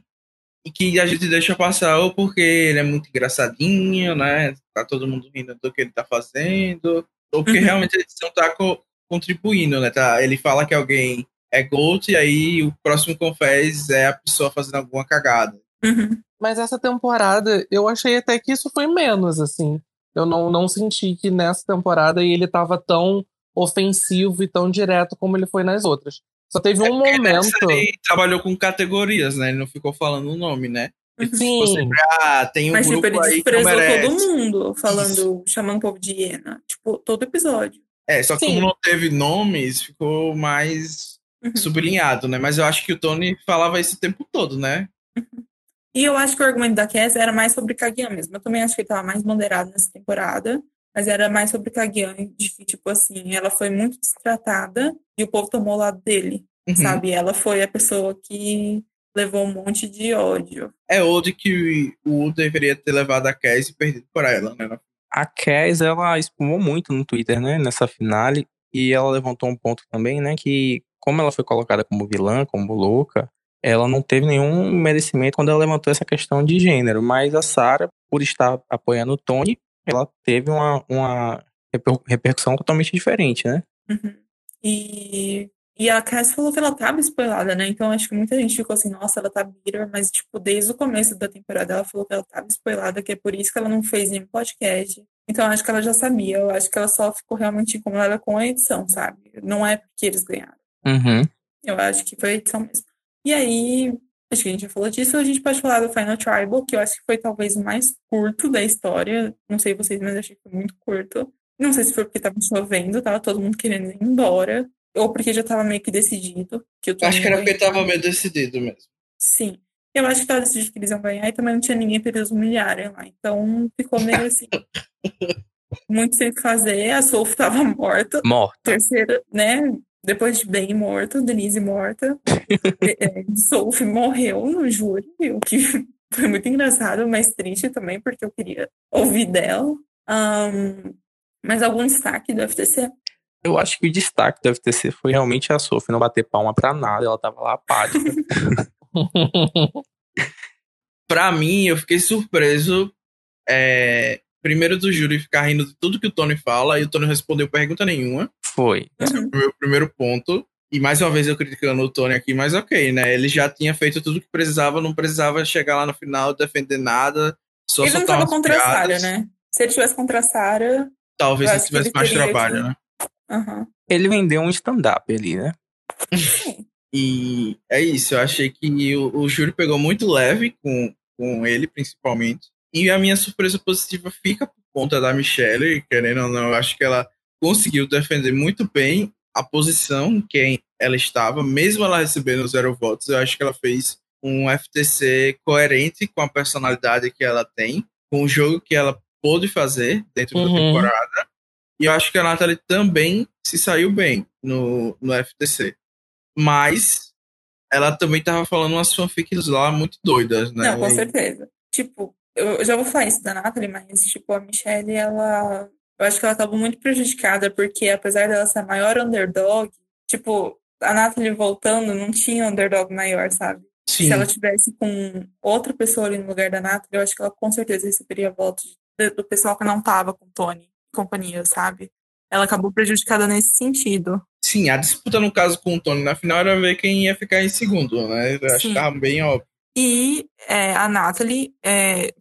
e que a gente deixa passar ou porque ele é muito engraçadinho, né? Tá todo mundo rindo do que ele tá fazendo, ou porque Uhum. realmente ele não tá co- contribuindo, né? Tá? Ele fala que alguém é Gold e aí o próximo confés é a pessoa fazendo alguma cagada. Uhum. Mas essa temporada, eu achei até que isso foi menos, assim. Eu não, não senti que nessa temporada ele tava tão ofensivo e tão direto como ele foi nas outras. Só teve um Porque momento. ele trabalhou com categorias, né? Ele não ficou falando o nome, né? Ele Uhum. Sim. sempre, ah, tem um Mas, tipo, grupo ele aí que não desprezou todo mundo, falando, chamando o povo de hiena. Tipo, todo episódio. É, só que Sim. como não teve nomes, ficou mais Uhum. sublinhado, né? Mas eu acho que o Tony falava isso o tempo todo, né? E eu acho que o argumento da Cass era mais sobre Kaguya mesmo. Eu também acho que ele tava mais moderado nessa temporada, mas era mais sobre Kaguya, de que, tipo assim, ela foi muito destratada e o povo tomou o lado dele, Uhum. sabe? Ela foi a pessoa que levou um monte de ódio. É ódio que o Wu deveria ter levado a Cass e perdido por ela, né? A Cass, ela espumou muito no Twitter, né, nessa finale, e ela levantou um ponto também, né, que como ela foi colocada como vilã, como louca, ela não teve nenhum merecimento quando ela levantou essa questão de gênero, mas a Sarah, por estar apoiando o Tony, ela teve uma, uma repercussão totalmente diferente, né? Uhum. E, e a Cass falou que ela tava spoilada, né? Então acho que muita gente ficou assim, nossa, ela tá bitter, mas tipo, desde o começo da temporada ela falou que ela tava spoilada, que é por isso que ela não fez nenhum podcast. Então acho que ela já sabia, eu acho que ela só ficou realmente incomodada com a edição, sabe? Não é porque eles ganharam. Uhum. Eu acho que foi a edição mesmo. E aí, acho que a gente já falou disso, a gente pode falar do Final Tribal, que eu acho que foi talvez o mais curto da história. Não sei vocês, mas achei que foi muito curto. Não sei se foi porque tava chovendo, tava todo mundo querendo ir embora, ou porque já tava meio que decidido. Que eu acho que era porque tava meio decidido mesmo. Sim. Eu acho que tava decidido que eles iam ganhar e também não tinha ninguém pra eles humilharem lá. Então ficou meio assim. <laughs> muito sem fazer. A Sophie tava morta. Morta. Terceira, né? Depois de Ben morto, Denise morta, <laughs> é, Sophie morreu no júri, o que <laughs> foi muito engraçado, mas triste também, porque eu queria ouvir dela. Um, mas algum destaque do FTC? Eu acho que o destaque do FTC foi realmente a Sophie não bater palma pra nada, ela tava lá apática. <laughs> pra mim, eu fiquei surpreso. É, primeiro do júri ficar rindo de tudo que o Tony fala, e o Tony respondeu pergunta nenhuma. Foi. Esse uhum. é o meu primeiro ponto. E mais uma vez eu criticando o Tony aqui, mas ok, né? Ele já tinha feito tudo que precisava, não precisava chegar lá no final, defender nada. Só ele não tava contra a Sarah, né? Se ele tivesse contra a Sarah. Talvez ele tivesse mais trabalho, que... né? Uhum. Ele vendeu um stand-up ali, né? e é isso, eu achei que o, o júri pegou muito leve com, com ele, principalmente. E a minha surpresa positiva fica por conta da Michelle, querendo ou não, eu acho que ela conseguiu defender muito bem a posição que ela estava, mesmo ela recebendo zero votos. Eu acho que ela fez um FTC coerente com a personalidade que ela tem, com o jogo que ela pôde fazer dentro uhum. da temporada. E eu acho que a Natalie também se saiu bem no, no FTC. Mas ela também estava falando umas fanfics lá muito doidas, né? Não, com certeza. Tipo, eu já vou falar isso da Natalie, mas, tipo, a Michelle, ela. Eu acho que ela tava muito prejudicada, porque apesar dela ser a maior underdog, tipo, a Natalie voltando não tinha underdog maior, sabe? Sim. Se ela tivesse com outra pessoa ali no lugar da Natalie, eu acho que ela com certeza receberia votos do pessoal que não tava com Tony e companhia, sabe? Ela acabou prejudicada nesse sentido. Sim, a disputa no caso com o Tony na final era ver quem ia ficar em segundo, né? Eu acho que tava bem óbvio. E é, a Natalie, é,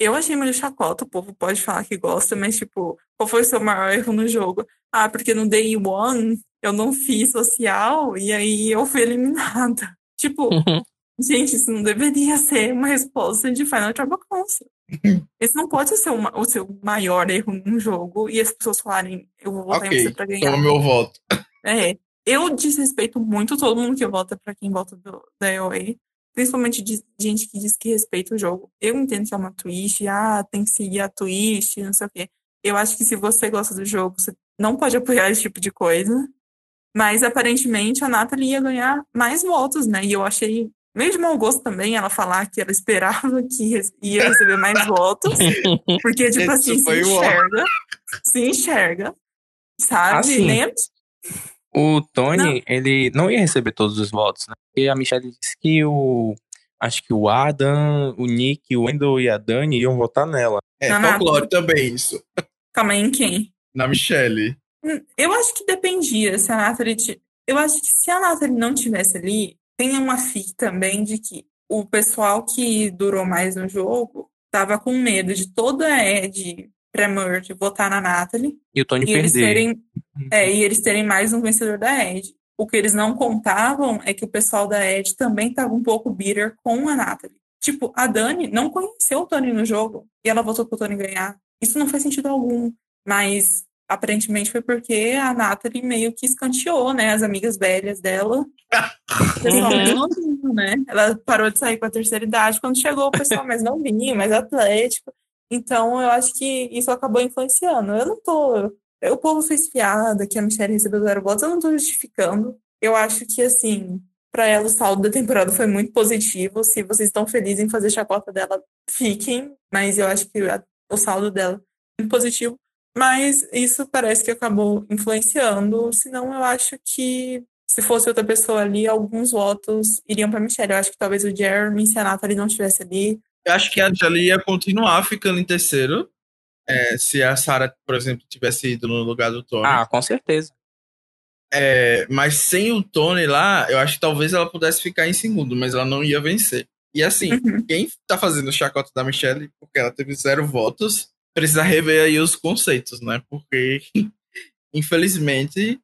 eu achei meio chacota, o povo pode falar que gosta, mas, tipo, qual foi o seu maior erro no jogo? Ah, porque no Day One eu não fiz social e aí eu fui eliminada. <laughs> Tipo, gente, isso não deveria ser uma resposta de Final Tribal Council. Esse não pode ser uma, o seu maior erro num jogo e as pessoas falarem, eu vou votar okay, em você pra ganhar. Toma meu voto. É. Eu desrespeito muito todo mundo que vota pra quem vota do, da EOA. Principalmente de gente que diz que respeita o jogo. Eu entendo que é uma twist, ah, tem que seguir a twist, não sei o quê. Eu acho que se você gosta do jogo, você não pode apoiar esse tipo de coisa. Mas aparentemente a Nathalie ia ganhar mais votos, né? E eu achei meio de mau gosto também ela falar que ela esperava <laughs> que ia receber mais votos. <laughs> Porque, tipo assim, se enxerga. Se enxerga. Sabe? Assim, Nem. O Tony, não. ele não ia receber todos os votos, né? Porque a Michelle disse que o. Acho que o Adam, o Nick, o Wendell e a Dani iam votar nela. É, na folclore também, isso. Calma aí, em quem? Na Michelle. Hum, eu acho que dependia se a Nathalie. T... Eu acho que se a Nathalie não tivesse ali, tem uma FIC também de que o pessoal que durou mais no jogo tava com medo de toda a Ed pré-merge votar na Nathalie. E o Tony e perder. Terem, é, e eles terem mais um vencedor da Ed. O que eles não contavam é que o pessoal da Ed também estava um pouco bitter com a Nathalie. Tipo, a Dani não conheceu o Tony no jogo e ela votou pro Tony ganhar. Isso não faz sentido algum. Mas aparentemente foi porque a Nathalie meio que escanteou, né? As amigas velhas dela. O pessoal mais novinho, né? Ela parou de sair com a terceira idade quando chegou o pessoal mais novinho, mais atlético. Então, eu acho que isso acabou influenciando. Eu não tô. O povo fez piada que a Michelle recebeu zero votos, eu não tô justificando. Eu acho que, assim, Pra ela, o saldo da temporada foi muito positivo. Se vocês estão felizes em fazer chacota dela, fiquem. Mas eu acho que o saldo dela é muito positivo. Mas isso parece que acabou influenciando. Senão, eu acho que se fosse outra pessoa ali, alguns votos iriam pra Michelle. Eu acho que talvez o Jeremy, se a Nathalie não estivesse ali. Eu acho que a Jelly ia continuar ficando em terceiro. é, se a Sarah, por exemplo, tivesse ido no lugar do Tony. Ah, com certeza. É, mas sem o Tony lá, eu acho que talvez ela pudesse ficar em segundo, mas ela não ia vencer. E assim, Uhum. quem tá fazendo o chacota da Michelle, porque ela teve zero votos, precisa rever aí os conceitos, né? Porque, <laughs> infelizmente,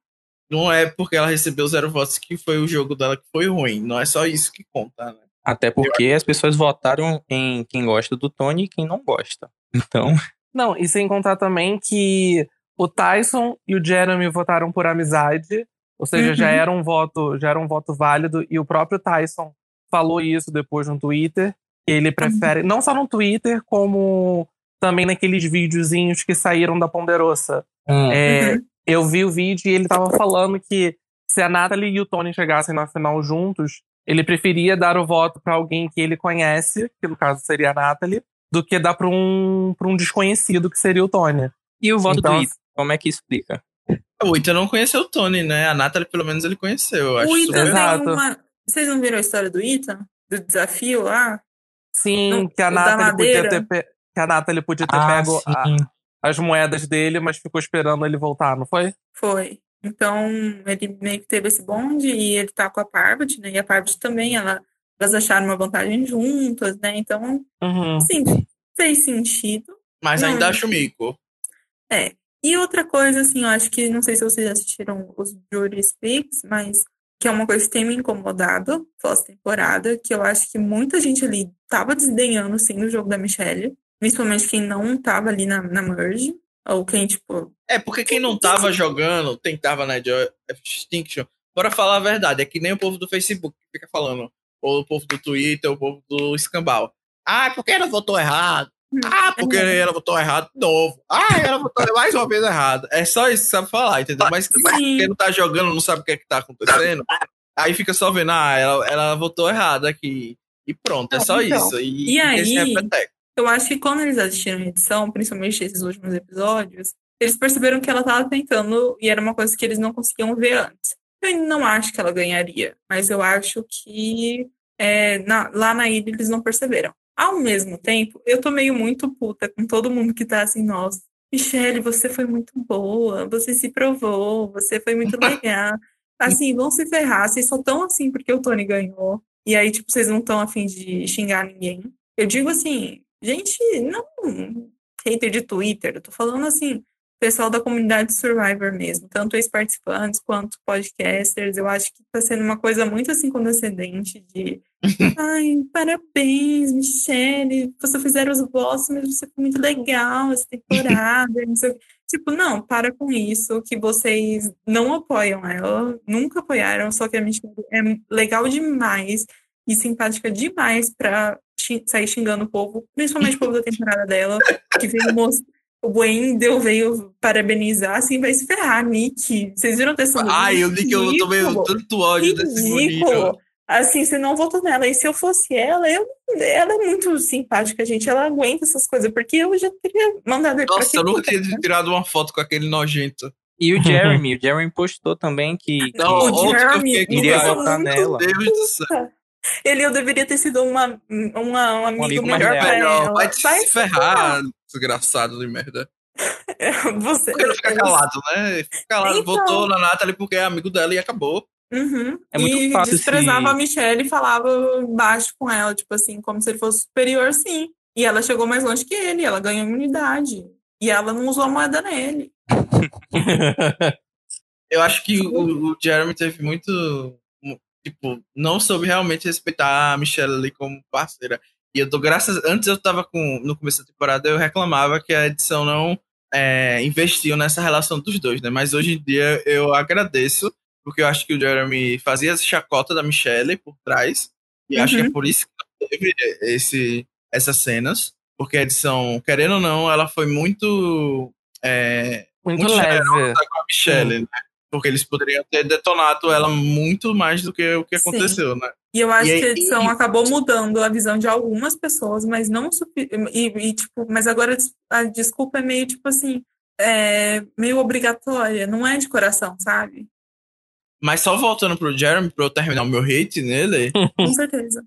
não é porque ela recebeu zero votos que foi o jogo dela que foi ruim. Não é só isso que conta, né? Até porque as pessoas votaram em quem gosta do Tony e quem não gosta. Então, Não, e sem contar também que o Tyson e o Jeremy votaram por amizade, ou seja, já Uhum. era um voto, já era um voto válido, e o próprio Tyson falou isso depois no Twitter. Ele prefere, não só no Twitter, como também naqueles videozinhos que saíram da Ponderosa. É, Uhum. Eu vi o vídeo e ele tava falando que se a Natalie e o Tony chegassem na final juntos, ele preferia dar o voto pra alguém que ele conhece, que no caso seria a Natalie, do que dar pra um, pra um desconhecido, que seria o Tony. e o voto Então, do Ita, como é que explica? O Ita não conheceu o Tony, né? A Nathalie, pelo menos, ele conheceu. Eu acho O Ita super- tem Exato. uma. Vocês não viram a história do Ita? Do desafio lá? Sim, Não, que a Natalie podia ter, pe- que a Natalie podia ter Ah, pego a- as moedas dele, mas ficou esperando ele voltar, não foi? Foi. Então, ele meio que teve esse bonde e ele tá com a Parvati, né? E a Parvati também, ela, elas acharam uma vantagem juntas, né? Então, Uhum. assim, fez sentido. Mas Não. ainda acho mico. É. E outra coisa, assim, eu acho que, não sei se vocês assistiram os Jury Speaks, mas que é uma coisa que tem me incomodado pós-temporada, que eu acho que muita gente ali tava desdenhando, sim, do jogo da Michelle, principalmente quem não tava ali na, na merge, ou quem, tipo, É, porque quem não tava jogando, tentava na Jo- Extinction. Bora falar a verdade, é que nem o povo do Facebook que fica falando. Ou o povo do Twitter, ou o povo do Escambau. Ah, porque ela votou errado. Ah, porque é. ela votou errado de novo. Ah, ela votou mais uma vez errado. É só isso que sabe falar, entendeu? Mas quem não tá jogando não sabe o que é que tá acontecendo. Aí fica só vendo, ah, ela, ela votou errado aqui. E pronto, é só Então, isso. E, e aí- esse repeteco. Eu acho que quando eles assistiram a edição, principalmente esses últimos episódios, eles perceberam que ela estava tentando e era uma coisa que eles não conseguiam ver antes. Eu não acho que ela ganharia, mas eu acho que é, na- lá na ilha eles não perceberam. Ao mesmo tempo, eu tô meio muito puta com todo mundo que tá assim, nossa, Michelle, você foi muito boa, você se provou, você foi muito legal. <laughs> Assim, vão se ferrar, vocês só tão assim porque o Tony ganhou. E aí, tipo, vocês não estão afim de xingar ninguém. Eu digo assim, gente, não hater de Twitter, eu tô falando assim, pessoal da comunidade Survivor mesmo, tanto ex-participantes quanto podcasters, eu acho que tá sendo uma coisa muito assim condescendente de <laughs> ai, parabéns, Michelle, você fizeram os votos, mas você foi muito legal essa temporada, não sei o quê. Tipo, não, para com isso, que vocês não apoiam ela, nunca apoiaram, só que a Michelle é legal demais e simpática demais pra xi- sair xingando o povo, principalmente o povo da temporada dela, que veio mostrar. O Wendel veio parabenizar, assim, vai se ferrar, Nick. Vocês viram a texto do Ai, eu vi que eu tomei tanto ódio desse bonito. Ridículo. Assim, você não votou nela. E se eu fosse ela, eu, ela é muito simpática, gente. Ela aguenta essas coisas, porque eu já teria mandado ele pra Nossa, eu nunca quem tinha tirado uma foto com aquele nojento. E o <laughs> Jeremy, o Jeremy postou também que, que Não, O que Jeremy fiquei com iria votar nela. Deus do céu. Ele eu deveria ter sido uma, uma, um amigo, amigo mais melhor pra Melhor, ela. vai te Vai se ferrar, desgraçado de merda. Você, Por que não fica calado, né? Fica calado, Então. votou na Nathalie porque é amigo dela e acabou. Uhum. É muito e fácil desprezava a Michelle e falava baixo com ela, tipo assim, como se ele fosse superior, sim. E ela chegou mais longe que ele, ela ganhou imunidade. E ela não usou a moeda nele. <laughs> Eu acho que o, o Jeremy teve muito. Tipo, não soube realmente respeitar a Michelle ali como parceira. E eu tô graças. Antes eu tava com. No começo da temporada eu reclamava que a edição não é, investiu nessa relação dos dois, né? Mas hoje em dia eu agradeço, porque eu acho que o Jeremy fazia essa chacota da Michelle por trás. E acho que é Uhum. por isso que teve esse, essas cenas. Porque a edição, querendo ou não, ela foi muito. É, Muito Muito leve. com a Michelle, né? Porque eles poderiam ter detonado ela muito mais do que o que Sim. aconteceu, né? E eu acho E que a edição e- acabou mudando a visão de algumas pessoas, mas não e, e, tipo, mas agora a desculpa é meio tipo assim, é meio obrigatória, não é de coração, sabe? Mas só voltando pro Jeremy, pra eu terminar o meu hate nele, <laughs> Com certeza.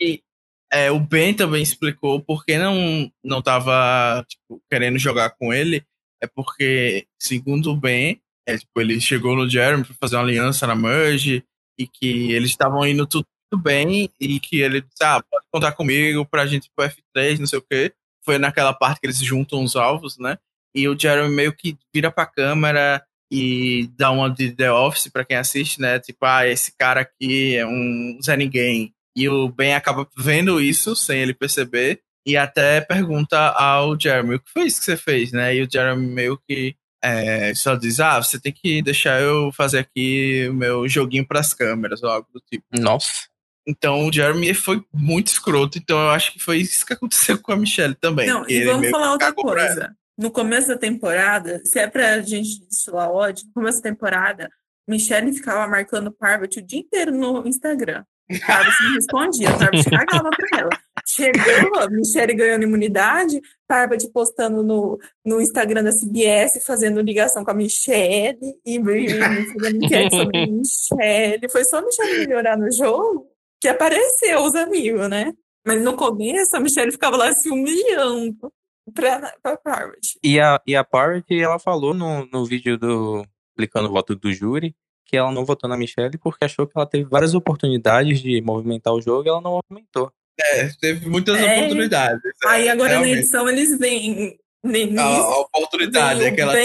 e, é, o Ben também explicou por que não, não tava tipo, querendo jogar com ele. É porque, segundo o Ben, é, tipo, ele chegou no Jeremy pra fazer uma aliança na Merge e que eles estavam indo tudo, bem e que ele disse, ah, pode contar comigo pra gente ir pro F3, não sei o quê. Foi naquela parte que eles juntam os alvos, né? E o Jeremy meio que vira pra câmera e dá uma de The Office pra quem assiste, né? Tipo, ah, esse cara aqui é um Zé Ninguém. E o Ben acaba vendo isso sem ele perceber e até pergunta ao Jeremy, o que foi isso que você fez, né? E o Jeremy meio que é, só diz, ah, você tem que deixar eu fazer aqui o meu joguinho pras câmeras ou algo do tipo. Nossa. Então o Jeremy foi muito escroto, então eu acho que foi isso que aconteceu com a Michelle também. Não, e vamos falar outra coisa. No começo da temporada, se é pra gente destilar ódio, no começo da temporada, Michelle ficava marcando Parvati o dia inteiro no Instagram. Parvati não respondia, Parvati cagava pra ela. Chegou, a Michelle ganhando imunidade, Parvati postando no, no Instagram da CBS, fazendo ligação com a Michelle e, e fazendo enquete sobre <laughs> a Michelle. Foi só a Michelle melhorar no jogo que apareceu os amigos, né? Mas no começo, a Michelle ficava lá se humilhando pra, pra Parvati. E a, e a Parvati, ela falou no, no vídeo do explicando o voto do júri que ela não votou na Michelle porque achou que ela teve várias oportunidades de movimentar o jogo e ela não movimentou. É, teve muitas É. oportunidades. é, Aí agora na realmente. edição eles veem nisso, A, a oportunidade é o que ela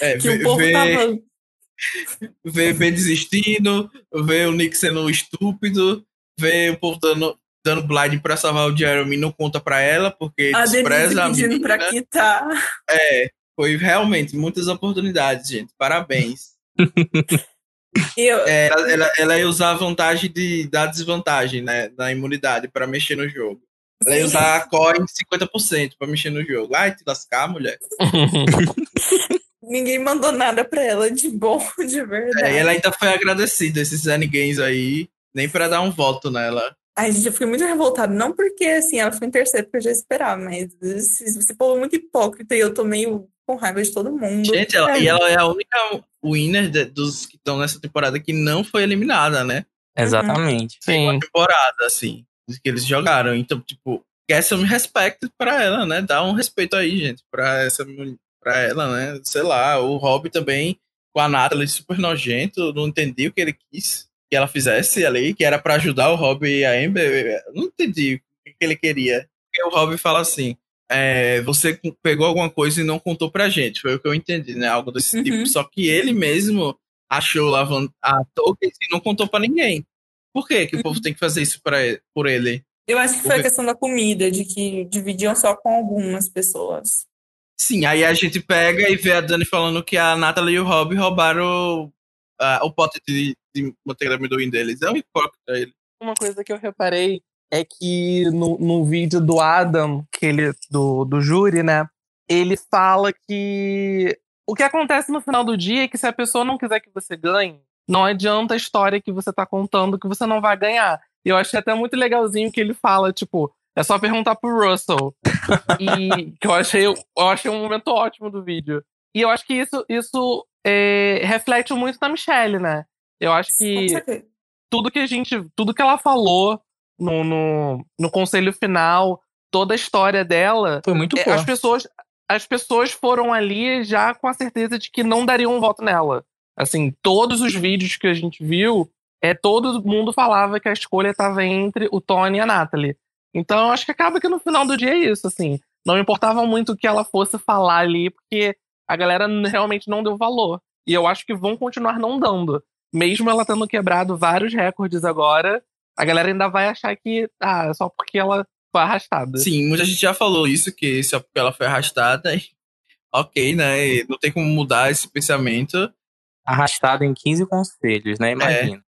é, que vê, o povo vê, tava. vê Ben desistindo, vê o Nick sendo estúpido, vê o povo dando, dando blind pra salvar o Jeremy e não conta pra ela, porque A despreza a menina. pra quitar. É, foi realmente muitas oportunidades, gente. Parabéns. Eu, É, ela, ela, ia usar a vantagem de, da desvantagem, né? Da imunidade pra mexer no jogo. Ela ia usar a core em 50% pra mexer no jogo. Ai, te lascar, mulher. <laughs> ninguém mandou nada pra ela de bom, <laughs> de verdade. É, e ela ainda foi agradecida, esses Games aí, nem pra dar um voto nela. Ai, gente, eu fiquei muito revoltada. Não porque, assim, ela ficou em terceiro, porque eu já esperava, mas esse, esse povo é muito hipócrita e eu tô meio com raiva de todo mundo. Gente, ela, É. e ela é a única winner de- dos que estão nessa temporada que não foi eliminada, né? Exatamente. Sim. Temporada, assim, que eles jogaram. Então, tipo, get some respect pra ela, né? Dá um respeito aí, gente, pra essa mul- pra ela, né? Sei lá, o Rob também, com a Natalie super nojento, não entendi o que ele quis que ela fizesse ali, que era pra ajudar o Rob e a Amber. Eu Não entendi o que que ele queria. Porque o Rob fala assim: é, você pegou alguma coisa e não contou pra gente. Foi o que eu entendi, né? Algo desse Uhum. tipo. Só que ele mesmo achou lá a token e não contou pra ninguém. Por que, que o povo tem que fazer isso pra ele- por ele? Eu acho que foi a questão da comida, de que dividiam só com algumas pessoas. Sim, aí a gente pega e vê a Dani falando que a Natalie e o Rob roubaram ah, o pote de, de manteiga de amendoim deles. É um hipócrita ele. Uma coisa que eu reparei é que no, no vídeo do Adam, que ele, do, do júri, né? Ele fala que o que acontece no final do dia é que se a pessoa não quiser que você ganhe, não adianta a história que você tá contando que você não vai ganhar. E eu achei até muito legalzinho que ele fala, tipo, é só perguntar pro Russell. <laughs> e que eu achei, eu achei um momento ótimo do vídeo. E eu acho que isso, isso é, reflete muito na Michelle, né? Eu acho que tudo que a gente, tudo que ela falou no, no, no conselho final, toda a história dela, Foi muito é, boa. as pessoas, as pessoas foram ali já com a certeza de que não dariam um voto nela. Assim, todos os vídeos que a gente viu, é todo mundo falava que a escolha estava entre o Tony e a Natalie. Então, eu acho que acaba que no final do dia é isso, assim. Não importava muito o que ela fosse falar ali, porque a galera realmente não deu valor. E eu acho que vão continuar não dando. Mesmo ela tendo quebrado vários recordes agora, a galera ainda vai achar que, ah, é só porque ela foi arrastada. Sim, muita gente já falou isso, que só porque ela foi arrastada. <laughs> e- ok, né? e Não tem como mudar esse pensamento. Arrastado em 15 conselhos, né? Imagina.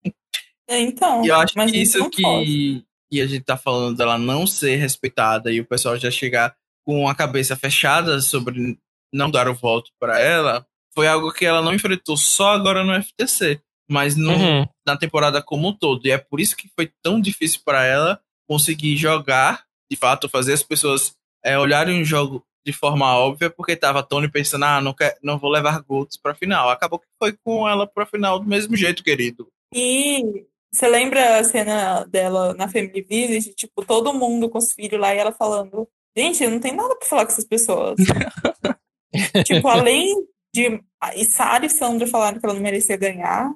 É, então, E eu acho mas que isso que, que a gente tá falando dela não ser respeitada e o pessoal já chegar com a cabeça fechada sobre não dar o voto pra ela, foi algo que ela não enfrentou só agora no FTC, mas no, Uhum. Na temporada como um todo. E é por isso que foi tão difícil para ela conseguir jogar, de fato, fazer as pessoas é, olharem o jogo de forma óbvia, porque tava Tony pensando, ah, não, quer, não vou levar Golds pra final. Acabou que foi com ela pra final do mesmo jeito, querido. E você lembra a cena dela na Family Visit? Tipo, todo mundo com os filhos lá e ela falando: Gente, eu não tenho nada pra falar com essas pessoas. <laughs> tipo, além de. E Sarah e Sandra falaram que ela não merecia ganhar.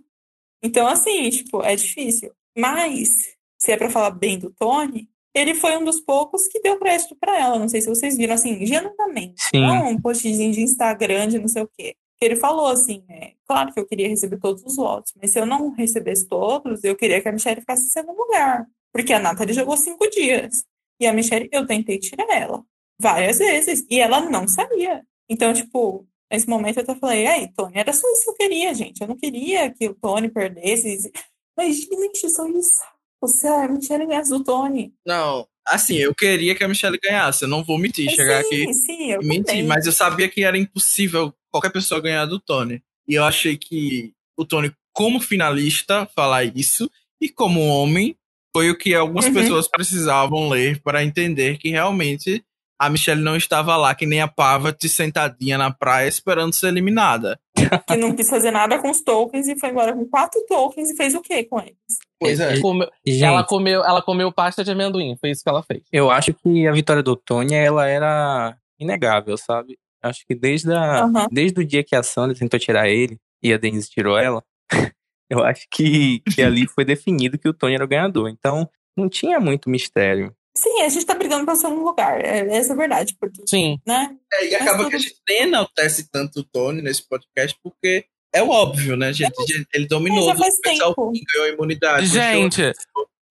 Então, assim, tipo, é difícil. Mas, se é pra falar bem do Tony, ele foi um dos poucos que deu crédito pra ela. Não sei se vocês viram, assim, genuinamente. Sim. Não um postzinho de Instagram de não sei o quê. Que ele falou assim, é, claro que eu queria receber todos os votos, mas se eu não recebesse todos, eu queria que a Michelle ficasse em segundo lugar. Porque a Nathalie jogou cinco dias. E a Michelle, eu tentei tirar ela várias vezes. E ela não sabia. Então, tipo, nesse momento eu até falei, aí, Tony, era só isso que eu queria, gente. Eu não queria que o Tony perdesse. Mas, gente, só isso. Você, a Michelle ganhasse do Tony. Não, assim, eu queria que a Michelle ganhasse. Eu não vou mentir, chegar sim, aqui sim, eu mentir, também. mas eu sabia que era impossível qualquer pessoa ganhar do Tony. E eu achei que o Tony, como finalista, falar isso, e como homem, foi o que algumas Uhum. pessoas precisavam ler para entender que realmente a Michelle não estava lá que nem a Pavat sentadinha na praia esperando ser eliminada. Que não quis fazer nada com os tokens e foi embora com quatro tokens e fez o quê com eles? Pois é. Comeu- Gente, ela, comeu, ela comeu pasta de amendoim, foi isso que ela fez. eu acho que a vitória do Tony, ela era inegável, sabe? Acho que desde, a, Aham. desde o dia que a Sandra tentou tirar ele e a Denise tirou ela, <laughs> eu acho que, que ali foi definido que o Tony era o ganhador. Então, não tinha muito mistério. Sim, a gente tá brigando pra segundo lugar. É, essa é a verdade. Porque, Sim. né? É, e Mas acaba tudo- que a gente nem enaltece tanto o Tony nesse podcast, porque é o óbvio, né, gente? Ele dominou já faz tempo. fim, ganhou a imunidade. Gente,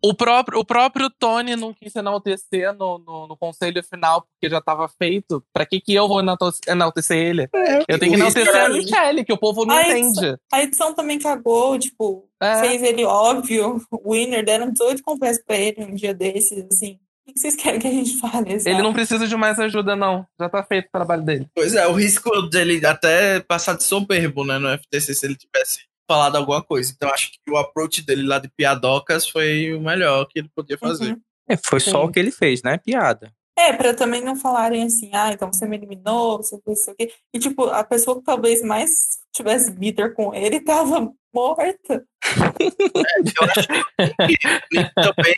o próprio, o próprio Tony não quis enaltecer no, no, no conselho final, porque já tava feito. Pra que, que eu vou enaltecer ele? Eu tenho que o enaltecer a Michelle, que o povo não Ai, entende. A edição também cagou, tipo, É. fez ele óbvio, winner, deram 18 confessos pra ele um dia desses, assim. O que vocês querem que a gente fale? Ele sabe? não precisa de mais ajuda, não. Já tá feito o trabalho dele. Pois é, o risco dele até passar de soberbo, né, no FTC, se ele tivesse falado alguma coisa. Então acho que o approach dele lá de piadocas foi o melhor que ele podia fazer. Uhum. É, foi só Sim. o que ele fez, né? Piada. É, pra também não falarem assim, ah, então você me eliminou, você fez isso aqui. E, tipo, a pessoa que talvez mais tivesse bitter com ele tava <laughs> morta. Eu acho que o Nick também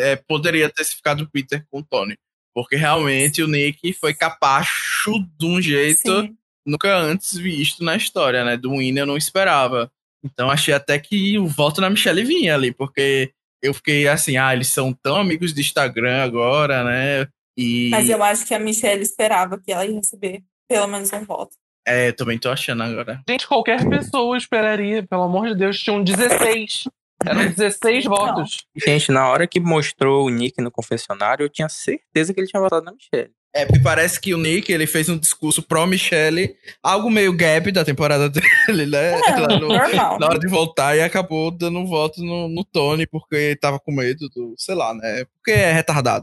é, poderia ter ficado Peter com o Tony. Porque realmente o Nick foi capacho de um jeito Sim. nunca antes visto na história, né? Do Winner eu não esperava. Então achei até que o voto na Michelle vinha ali, porque eu fiquei assim, ah, eles são tão amigos de Instagram agora, né? E Mas eu acho que a Michelle esperava que ela ia receber pelo menos um voto. é, eu também tô achando agora. Gente, qualquer pessoa esperaria, pelo amor de Deus, tinham 16. Eram 16 Então. votos. Gente, na hora que mostrou o Nick no confessionário, eu tinha certeza que ele tinha votado na Michelle. É, porque parece que o Nick ele fez um discurso pro Michelle, algo meio gap da temporada <laughs> dele, né? É, no- normal. na hora de voltar e acabou dando um voto no, no Tony porque tava com medo do, sei lá, né? Porque é retardado.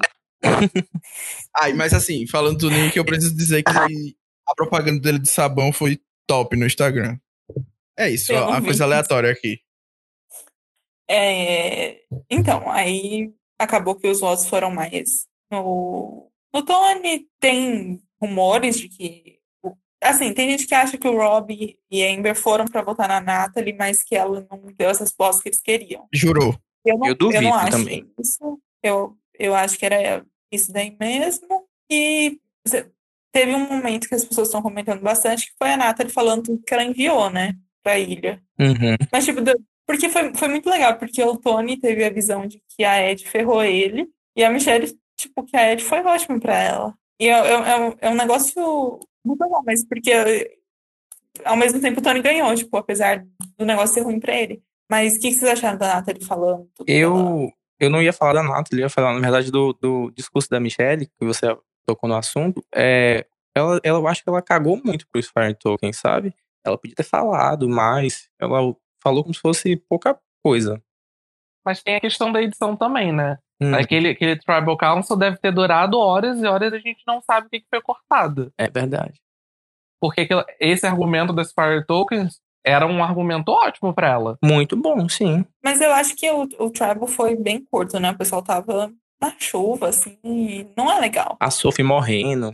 Ai, mas assim, falando do Nick, eu preciso dizer que a propaganda dele de sabão foi top no Instagram. É isso, Eu ó, uma coisa aleatória aqui. É, então, aí acabou que os votos foram mais no, no Tony. Tem rumores de que. Assim, tem gente que acha que o Rob e a Amber foram pra votar na Natalie, mas que ela não deu as respostas que eles queriam. Jurou. Eu não, Eu duvido não acho também. isso. Eu, eu acho que era isso daí mesmo. E teve um momento que as pessoas estão comentando bastante, que foi a Natalie falando tudo que ela enviou, né, pra ilha. Uhum. Mas, tipo, porque foi, foi muito legal, porque o Tony teve a visão de que a Ed ferrou ele, e a Michelle, tipo, que a Ed foi ótima pra ela. E é, é, é um- é um negócio muito legal, mas porque ao mesmo tempo o Tony ganhou, tipo, apesar do negócio ser ruim pra ele. Mas o que, que vocês acharam da Natalie falando? Eu, eu não ia falar da Natalie, eu ia falar, na verdade, do, do discurso da Michelle, que você tocou no assunto. É, ela, ela, eu acho que ela cagou muito pro Fire Token, sabe? Ela podia ter falado mais. Ela falou como se fosse pouca coisa. Mas tem a questão da edição também, né? Hum, Aquele, aquele Tribal Council deve ter durado horas e horas e a gente não sabe o que foi cortado. é verdade. Porque esse argumento das Fire Tokens era um argumento ótimo pra ela. Muito bom, sim. Mas eu acho que o, o Tribal foi bem curto, né? O pessoal tava na chuva, assim, e não é legal. A Sophie morrendo.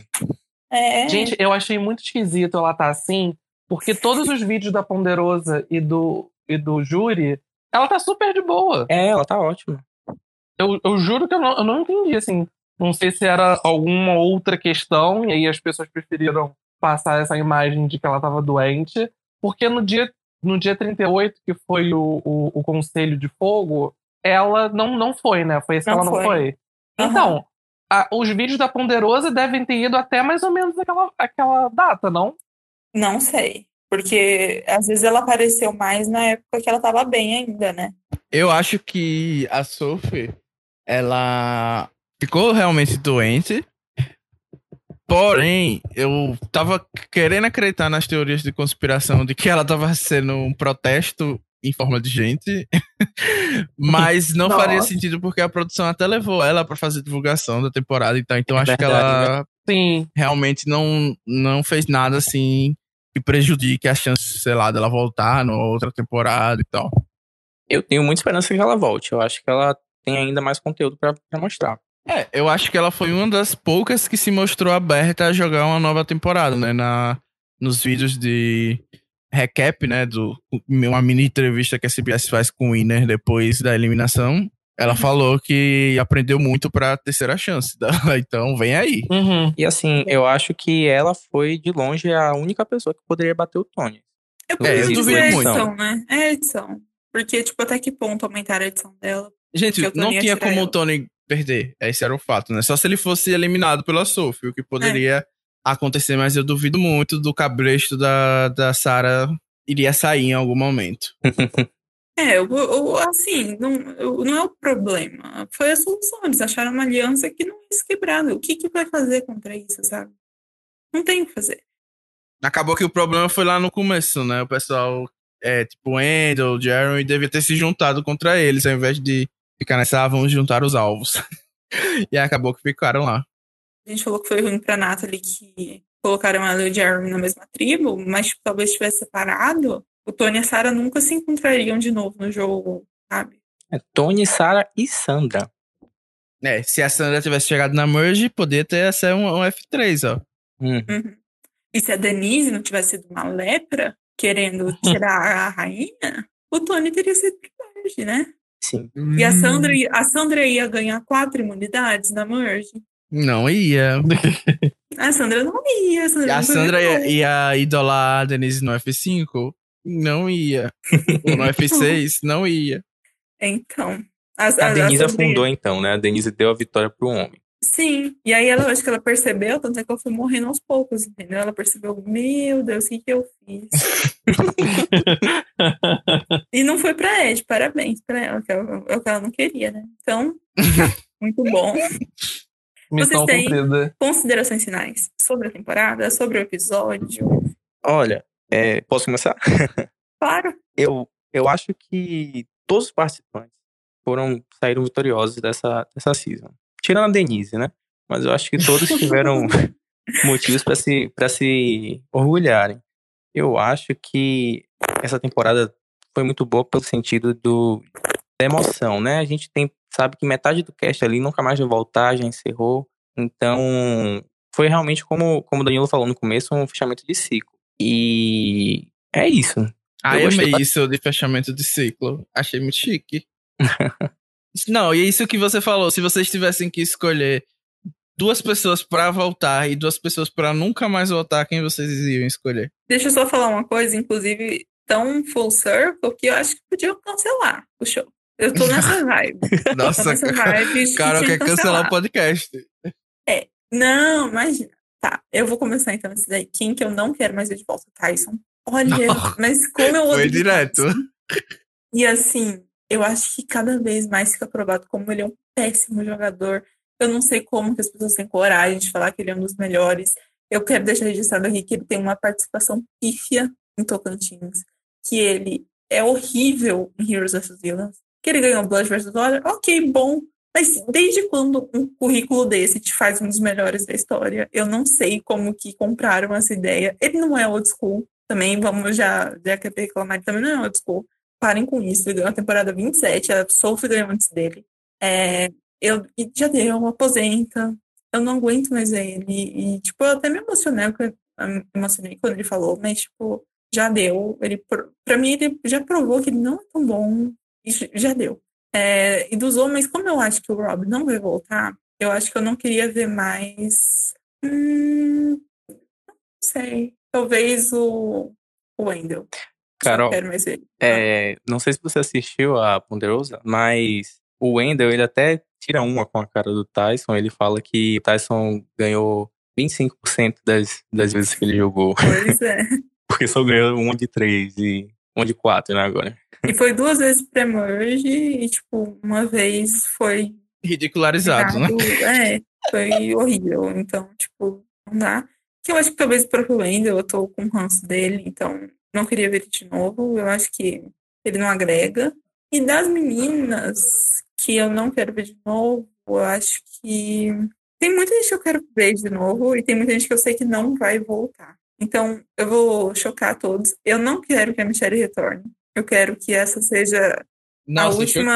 É, Gente, eu achei muito esquisito ela tá assim, porque todos os vídeos da Ponderosa e do, e do Júri, ela tá super de boa. É, ela tá ótima. Eu, eu juro que eu não, eu não entendi, assim. Não sei se era alguma outra questão, e aí as pessoas preferiram passar essa imagem de que ela tava doente, porque no dia, no dia 38, que foi o, o, o Conselho de Fogo, ela não, não foi, né? Foi esse que Não ela não foi. foi. Aham. Então, a- os vídeos da Ponderosa devem ter ido até mais ou menos aquela, aquela data, não? não sei. Porque às vezes ela apareceu mais na época que ela tava bem ainda, né? Eu acho que a Sophie, ela ficou realmente doente. Porém, eu tava querendo acreditar nas teorias de conspiração de que ela tava sendo um protesto em forma de gente. <laughs> Mas não faria Nossa. sentido porque a produção até levou ela pra fazer divulgação da temporada e tal. Então acho que Verdade, ela Sim. realmente não, não fez nada assim que prejudique a chance, sei lá, dela voltar numa outra temporada e tal. Eu tenho muita esperança que ela volte. Eu acho que ela tem ainda mais conteúdo pra mostrar. É, eu acho que ela foi uma das poucas que se mostrou aberta a jogar uma nova temporada, né? Na, nos vídeos de recap, né? Do, uma mini entrevista que a CBS faz com o Winner depois da eliminação. Ela falou que aprendeu muito pra terceira chance. dela. <laughs> Então, vem aí. Uhum. E assim, eu acho que ela foi, de longe, a única pessoa que poderia bater o Tony. Eu É, eu duvido ver a muito. edição, né? É a edição. Porque, tipo, até que ponto aumentar a edição dela? Gente, o não tinha como o ela. Tony perder. Esse era o fato, né? Só se ele fosse eliminado pela Sophie, o que poderia acontecer, mas eu duvido muito do cabresto da, da Sarah iria sair em algum momento. <laughs> É, o, o- assim, não, o- não é o problema. Foi a solução. Eles acharam uma aliança que não ia se quebrar. O que que vai fazer contra isso, sabe? Não tem o que fazer. Acabou que o problema foi lá no começo, né? O pessoal, é, tipo, o Endel, o Jeremy, devia ter se juntado contra eles, ao invés de ficar nessa, ah, vamos juntar os alvos. <laughs> e aí acabou que ficaram lá. A gente falou que foi ruim pra Natalie que colocaram ela e o Jeremy na mesma tribo, mas tipo, talvez tivesse separado, o Tony e a Sarah nunca se encontrariam de novo no jogo, sabe? É Tony, Sarah e Sandra. É, se a Sandra tivesse chegado na Merge, poderia ter ser um, um F3, ó. Hum. Uhum. E se a Denise não tivesse sido uma lepra, querendo tirar a rainha, o Tony teria sido merge, né? Sim. E a Sandra, ia- a Sandra ia ganhar quatro imunidades na merge. Não ia. <laughs> A Sandra não ia. A Sandra, E a não Sandra ia, ia idolar a Denise no F5? Não ia. Ou no <laughs> F6? Não ia. Então. A, A Denise Sandra ia- afundou então, né? A Denise deu a vitória pro homem. Sim. E aí ela eu acho que ela percebeu, tanto é que ela foi morrendo aos poucos, entendeu? Ela percebeu, meu Deus, o que, que eu fiz? E não foi pra Ed, parabéns pra ela, que é o que ela não queria, né? Então, <laughs> muito bom. Missão têm- cumprida. Considerações finais sobre a temporada, sobre o episódio. Olha, é, posso começar? Claro. Eu, eu acho que todos os participantes foram saíram vitoriosos dessa, dessa season. Tirando a Denise, né? Mas eu acho que todos tiveram <laughs> motivos para se, pra se orgulharem. Eu acho que essa temporada foi muito boa pelo sentido do, da emoção, né? A gente tem, sabe que metade do cast ali nunca mais vai voltar, já encerrou. Então, foi realmente, como, como o Danilo falou no começo, um fechamento de ciclo. E é isso. Ai, Eu amei isso de fechamento de ciclo. Achei muito chique. <laughs> Não, e é isso que você falou. Se vocês tivessem que escolher duas pessoas pra voltar e duas pessoas pra nunca mais voltar, quem vocês iam escolher? Deixa eu só falar uma coisa, inclusive, tão full circle que eu acho que podiam cancelar o show. Eu tô nessa <laughs> vibe. Tô Nossa, nessa vibe. cara, que quer cancelar o podcast. Não, imagina. Tá, eu vou começar então esse daí. Quem que eu não quero mais ver de volta? Tyson. Olha, Não. mas como eu Foi odeio direto. Tyson. E assim, eu acho que cada vez mais fica provado como ele é um péssimo jogador. Eu não sei como que as pessoas têm coragem de falar que ele é um dos melhores. Eu quero deixar registrado aqui que ele tem uma participação pífia em Tocantins. Que ele é horrível em Heroes vs Villains. Que ele ganhou Blood vs Water, ok, bom. Mas desde quando um currículo desse te faz um dos melhores da história? Eu não sei como que compraram essa ideia. Ele não é old school. Também vamos já, já que reclamar, ele também não é old school. Parem com isso. Ele ganhou a temporada 27, a Sophie ganhou antes dele. É, eu e já deu, aposenta. Eu não aguento mais ele. E, tipo, eu até me emocionei, me emocionei quando ele falou, mas, tipo, já deu. Ele, pra mim, ele já provou que ele não é tão bom. Já deu. É, e dos homens, como eu acho que o Rob não vai voltar, eu acho que eu não queria ver mais. Hum, não sei. Talvez o, o Wendell. Carol, é, não sei se você assistiu a Ponderosa, mas o Wendell, ele até tira uma com a cara do Tyson. Ele fala que o Tyson ganhou 25% das, das vezes que ele jogou. Pois é. <laughs> Porque só ganhou uma de três e uma de quatro, né, agora. E foi duas vezes pré-merge e, tipo, uma vez foi. Ridicularizado, né? É, foi horrível. Então, tipo, não dá. Que eu acho que talvez o Wendell eu tô com o ranço dele, então não queria ver ele de novo. Eu acho que ele não agrega. E das meninas que eu não quero ver de novo, eu acho que tem muita gente que eu quero ver de novo e tem muita gente que eu sei que não vai voltar. Então, eu vou chocar todos. Eu não quero que a Michelle retorne. Eu quero que essa seja Nossa, a última,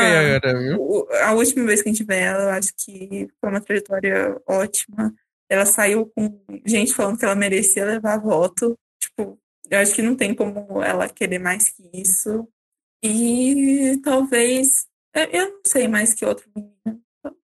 a última vez que a gente vê ela. Eu acho que foi uma trajetória ótima. Ela saiu com gente falando que ela merecia levar voto. Eu acho que não tem como ela querer mais que isso. E talvez. Eu não sei mais que outra menina.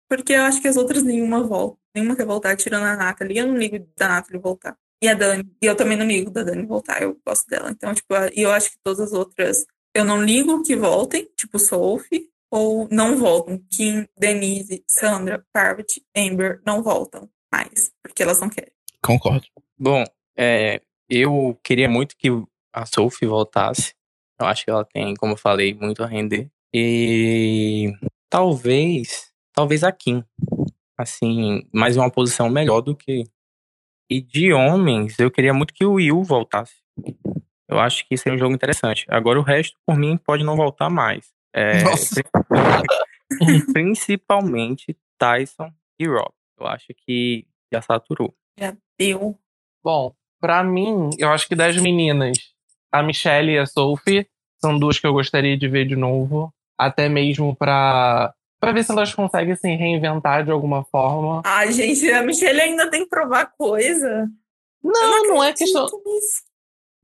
Porque eu acho que as outras nenhuma volta. Nenhuma quer voltar, tirando a Nathalie. Eu não ligo da Nathalie voltar. E a Dani. E eu também não ligo da Dani voltar. Eu gosto dela. Então, tipo, e eu acho que todas as outras. Eu não ligo que voltem, tipo Sophie, ou não voltam. Kim, Denise, Sandra, Parvati, Amber não voltam mais, porque elas não querem. Concordo. Bom, é, eu queria muito que a Sophie voltasse. Eu acho que ela tem, como eu falei, muito a render. E talvez, talvez a Kim. Assim, mais uma posição melhor do que. E de homens, eu queria muito que o Will voltasse. Eu acho que seria um jogo interessante. Agora o resto, por mim, pode não voltar mais. É, Nossa. <laughs> Principalmente Tyson e Rob. Eu acho que já saturou. Já deu. Bom, pra mim, eu acho que das meninas, a Michelle e a Sophie são duas que eu gostaria de ver de novo. Até mesmo pra, pra ver se elas conseguem se reinventar de alguma forma. Ai, gente, a Michelle ainda tem que provar coisa. Não, não, é acredito questão. nisso.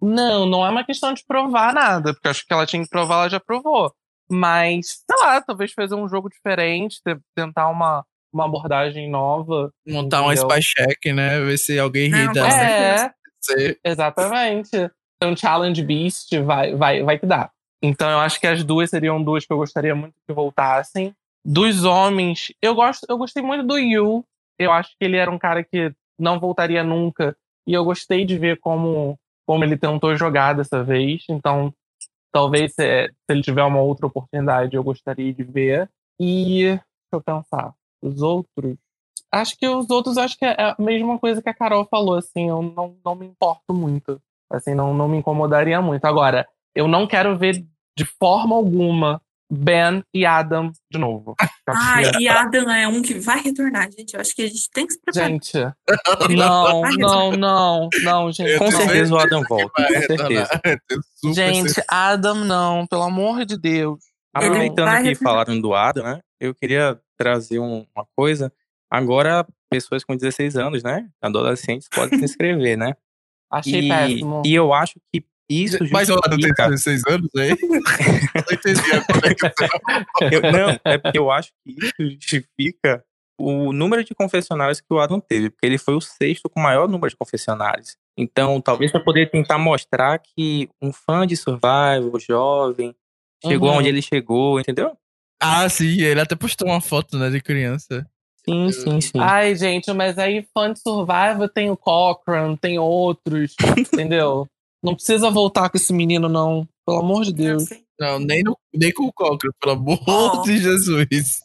Não, não é uma questão de provar nada, porque eu acho que ela tinha que provar, ela já provou. Mas, sei lá, talvez fazer um jogo diferente, te- tentar uma, uma abordagem nova. Montar um entendeu? spy check, né? Ver se alguém ri Não, dela. É, Exatamente. Então, Challenge Beast vai, vai, vai que dá. Então, eu acho que as duas seriam duas que eu gostaria muito que voltassem. Dos homens, eu gosto, eu gostei muito do Yu. Eu acho que ele era um cara que não voltaria nunca. E eu gostei de ver como, como ele tentou jogar dessa vez. Então, talvez se, se ele tiver uma outra oportunidade, eu gostaria de ver. E deixa eu pensar. Os outros. Acho que os outros acho que é a mesma coisa que a Carol falou, assim, eu não, não me importo muito. Assim, não, não me incomodaria muito. Agora, eu não quero ver de forma alguma Ben e Adam de novo. <laughs> Que- e Adam é um que vai retornar, gente. Eu acho que a gente tem que se preparar. Gente, <laughs> não, não, não, não, gente. Com certeza o Adam volta, com certeza. <laughs> Gente. Adam não, pelo amor de Deus. Aproveitando que retornar. falaram do Adam, né? Eu queria trazer um- uma coisa. Agora, pessoas com 16 anos, né? Adolescentes podem se inscrever, né? Achei e, péssimo. e eu acho que isso Mas o Adam tem justifica- 16 anos aí? <laughs> não entendi a conexão. Não, é porque eu acho que isso justifica o número de confessionários que o Adam teve, porque ele foi o sexto com o maior número de confessionários. Então, talvez para poder tentar mostrar que um fã de Survival, jovem, chegou Uhum. onde ele chegou, entendeu? Ah, sim, ele até postou uma foto, né, de criança. Sim, sim, sim. Ai, gente, mas aí fã de Survivor tem o Cochran, tem outros, entendeu? <laughs> Não precisa voltar com esse menino, não. Pelo amor de Eu Deus. Não, nem, no, nem com o Cochran, pelo amor Oh. de Jesus.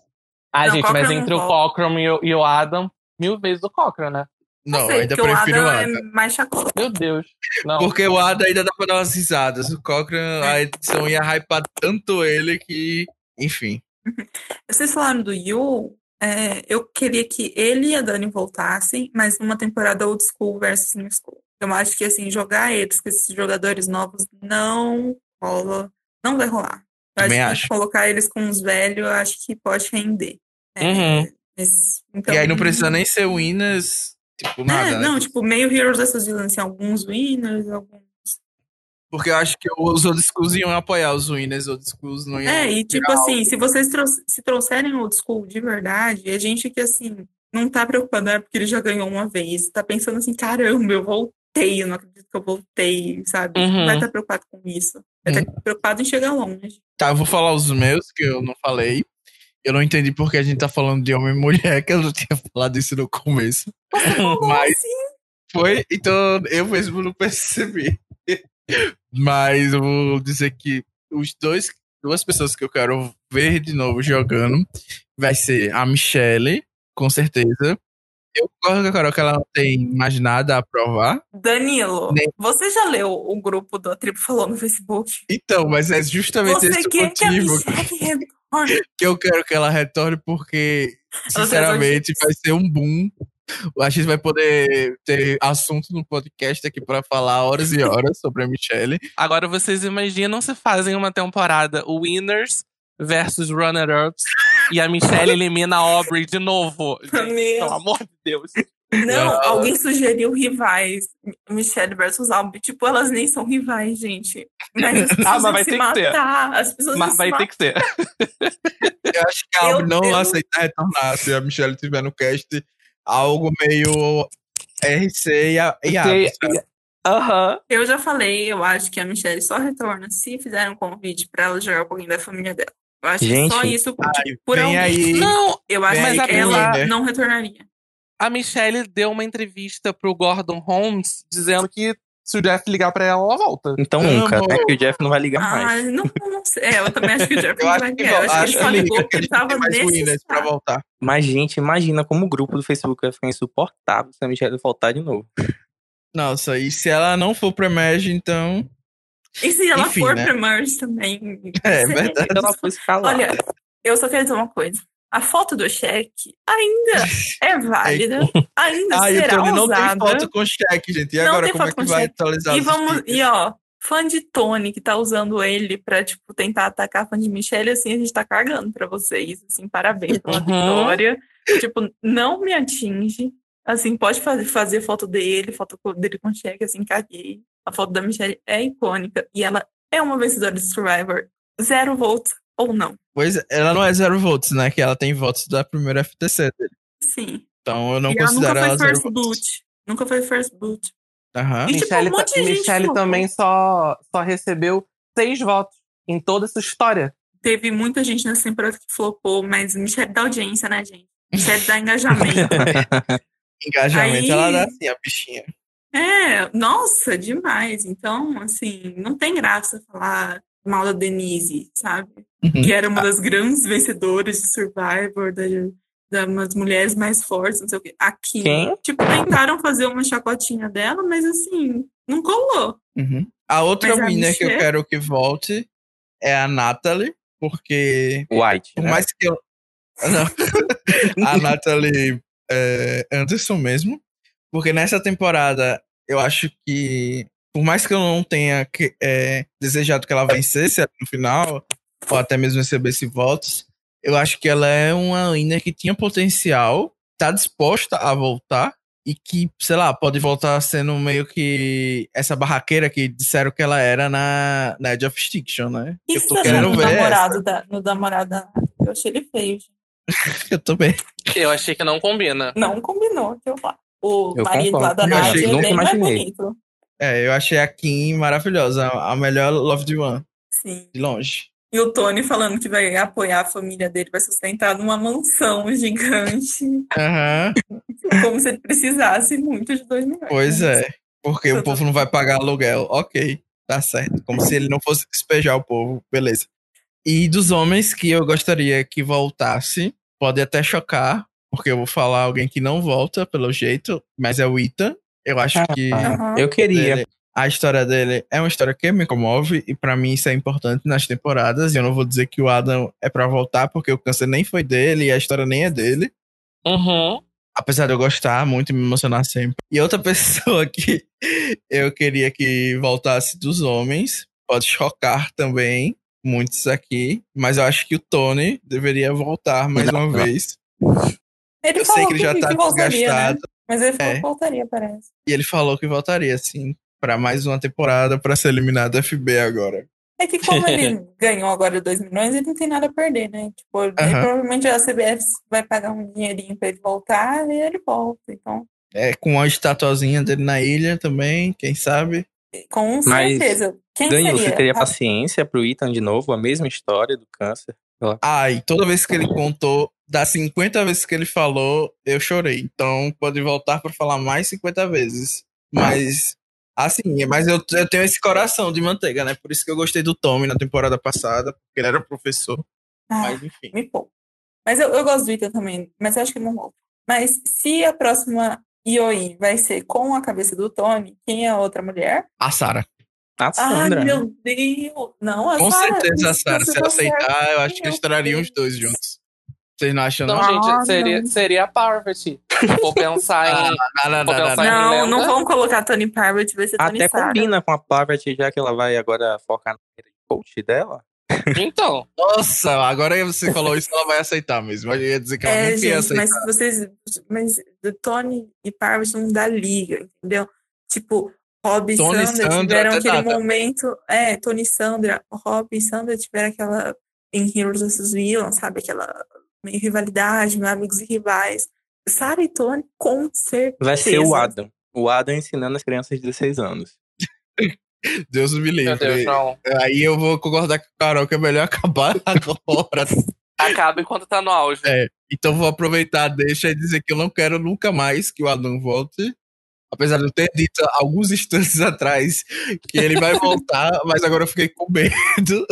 Ah, Não, gente, mas entre o volta. Cochran e o, e o Adam, mil vezes o Cochran, né? Não, sei, ainda prefiro o o Adam. Adam é mais chacota. Meu Deus. Não. Porque o Adam ainda dá pra dar umas risadas. O Cochran, a edição ia hypar tanto ele que. Enfim. <laughs> Vocês falaram do Yu, É, eu queria que ele e a Dani voltassem, mas numa temporada old school versus new school. Eu acho que, assim, jogar eles com esses jogadores novos não rola, não vai rolar. Eu Também acho acho. colocar eles com os velhos, eu acho que pode render. É, Uhum. esse- então, E aí não precisa nem ser winners, tipo, nada, É, né? não, tipo, meio Heroes dessas villains, assim, alguns winners, alguns. Porque eu acho que os old schools iam apoiar os winners, os old schools não iam. É, e tipo assim, se vocês trou- se trouxerem old school de verdade, é gente que assim, não tá preocupada porque ele já ganhou uma vez, tá pensando assim, caramba, eu voltei, eu não acredito que eu voltei, sabe? Uhum. Não vai estar preocupado com isso. Vai estar preocupado em chegar longe. Tá, eu vou falar os meus, que eu não falei. Eu não entendi porque a gente tá falando de homem e mulher, que eu não tinha <laughs> falado isso no começo. Mas foi, então eu mesmo não percebi. <laughs> Mas eu vou dizer que os dois, duas pessoas que eu quero ver de novo jogando vai ser a Michelle, com certeza. Eu concordo com a Carol que ela não tem mais nada a provar. Danilo, Nem- você já leu o grupo do Tribo Falou no Facebook? Então, mas é justamente Você esse que a motivo <laughs> retorne? que eu quero que ela retorne, porque, sinceramente, vai ser um boom. A gente vai poder ter assunto no podcast aqui pra falar horas e horas sobre a Michelle. Agora vocês imaginam se fazem uma temporada Winners versus Runner-Ups e a Michelle elimina a Aubrey de novo. Gente, pelo amor de Deus. Não, Não. alguém sugeriu rivais. Michelle versus Albi. Tipo, elas nem são rivais, gente. Mas as pessoas Ah, mas vão vai se ter que ter. matar. As pessoas Mas vai ter que ser. Eu acho que a Aubrey não eu- aceita retornar se a Michelle estiver no cast. Algo meio RC e a, e Sei- Aham. Eu já falei, eu acho que a Michelle só retorna se fizerem um convite pra ela jogar com alguém da família dela. Eu acho que só Gente. isso Ai, por vem alguém. aí. Não, Eu acho que aí, ela Winner. não retornaria. a Michelle deu uma entrevista pro Gordon Holmes dizendo que se o Jeff ligar pra ela, ela volta. Então Amo. nunca, né? Que o Jeff não vai ligar Ah, mais. não, não sei. É, eu também acho que o Jeff <laughs> não vai querer. Eu acho que ele só ligou porque ele tava winners pra voltar. Mas, gente, imagina como o grupo do Facebook vai ficar insuportável se a Michelle voltar de novo. Nossa, e se ela não for pra Merge, então. E se ela Enfim, for né? pra Merge também? É Você- verdade. Ela foi escalada. Olha, eu só quero dizer uma coisa. A foto do cheque ainda <laughs> é válida, ainda Ah, e o será Tony não tem usada. foto com cheque, gente. E Não agora como é que vai cheque. atualizar E os vamos, e ó, fã de Tony que tá usando ele pra, tipo, tentar atacar fã de Michelle, assim, a gente tá cagando pra vocês, assim, parabéns pela Uhum. vitória. Tipo, não me atinge, assim, pode fazer, fazer foto dele, foto dele com cheque, assim, caguei. A foto da Michelle é icônica e ela é uma vencedora de Survivor. Zero votos ou não. Pois é, ela não é zero votos, né? Que ela tem votos da primeira FTC dele. Sim. Então eu não e ela considero nunca ela foi zero first votos. boot. Nunca foi first boot. Aham. E, tipo, Michelle, um de gente Michelle também só, só recebeu seis votos em toda essa história. Teve muita gente nessa temporada que flopou, mas Michelle dá audiência, né, gente? Michelle dá engajamento. <laughs> Engajamento, Aí- ela dá assim, a bichinha. é, nossa, demais. Então, assim, não tem graça falar mal da Denise, sabe? Uhum. Que era uma das grandes vencedoras de Survivor, da, da umas mulheres mais fortes, não sei o quê. Aqui, Quem? tipo, tentaram fazer uma chacotinha dela, mas assim, não colou. Uhum. A outra Mas a winner que eu Michelle- quero que volte é a Natalie, porque White. por né? mais que eu. <laughs> Não. <laughs> a Natalie é, Anderson mesmo. Porque nessa temporada eu acho que, por mais que eu não tenha que- é, desejado que ela vencesse no final, ou até mesmo recebesse votos, eu acho que ela é uma winner que tinha potencial, tá disposta a voltar. E que, sei lá, pode voltar sendo meio que essa barraqueira que disseram que ela era na, na Edge of Extinction, né? E eu você tô tá querendo no ver namorado da, no namorado da Eu achei ele feio. <laughs> Eu também. Eu achei que não combina. Não combinou, que eu lá. O Eu marido lá da concordo. Eu Nádia achei- é bem mais bonito. É, eu achei a Kim maravilhosa, a melhor Loved One, Sim. de longe. E o Tony falando que vai apoiar a família dele, vai sustentar numa mansão gigante. Aham, <laughs> Como se ele precisasse muito de dois milhões. pois né? é. Porque o povo não vai pagar aluguel. Ok, tá certo. Como se ele não fosse despejar o povo. Beleza. E dos homens que eu gostaria que voltasse, pode até chocar, porque eu vou falar alguém que não volta, pelo jeito, mas é o Ethan. Eu acho que. Aham. Eu queria. a história dele é uma história que me comove e pra mim isso é importante nas temporadas. E eu não vou dizer que o Adam é pra voltar porque o câncer nem foi dele e a história nem é dele. Uhum. Apesar de eu gostar muito e me emocionar sempre. E outra <laughs> pessoa que eu queria que voltasse dos homens, pode chocar também muitos aqui, mas eu acho que o Tony deveria voltar mais uma Não, vez. Ele Eu falou sei que ele já que, tá que voltaria, né? Mas ele falou É. que voltaria, parece. E ele falou que voltaria, assim, pra mais uma temporada pra ser eliminado do FB agora. É que como ele <laughs> ganhou agora 2 milhões, ele não tem nada a perder, né? Tipo, provavelmente a CBF vai pagar um dinheirinho pra ele voltar e ele volta. Então, É, com a estatuazinha dele na ilha também, quem sabe? com Mas, certeza. Quem Danilo, seria? você teria Ah, paciência pro Ethan de novo? A mesma história do câncer? Ai, toda vez que ele contou, das 50 vezes que ele falou, eu chorei. Então pode voltar pra falar mais 50 vezes. Mas, assim, mas eu, eu tenho esse coração de manteiga, né? Por isso que eu gostei do Tommy na temporada passada, porque ele era professor. ah, Mas enfim. me poupa. Mas eu, eu gosto do Ethan também, mas eu acho que não volta. Mas se a próxima IOI vai ser com a cabeça do Tony, quem é a outra mulher? A Sarah. A Ai, Sandra. né? meu Deus! Não, a Com Sarah, certeza a você Se ela tá aceitar, eu acho que eles trariam os dois juntos. Vocês não acham, não? Ah, gente, seria, não. seria a Parvati. Vou pensar em. Ah, não, não, Vou não, não, em não. Não, não vão colocar Tony Parrott, vai ser Tony Até Sarah. combina com a Parvati, já que ela vai agora focar na coach dela. Então, <laughs> Nossa, agora você falou isso, ela vai aceitar mesmo. Eu ia dizer que ela É, nunca ia gente, aceitar. mas vocês. Mas o Tony e Parvati não dá liga, entendeu? Tipo, Rob e Sandra Sandra, tiveram até aquele nada. momento. É, Tony e Sandra, Rob e Sandra tiveram aquela. Em Heroes vs. Villains, sabe? Aquela meio rivalidade, meio amigos e rivais. Sarah e Tony, com certeza. Vai ser o Adam. O Adam ensinando as crianças de 16 anos. <laughs> Deus me meu Deus, livre. não. Aí eu vou concordar com o Carol que é melhor acabar <laughs> agora. Acaba enquanto tá no auge. É. Então vou aproveitar, deixa e dizer que eu não quero nunca mais que o Adam volte. Apesar de eu ter dito alguns instantes <laughs> atrás que ele vai voltar, mas agora eu fiquei com medo.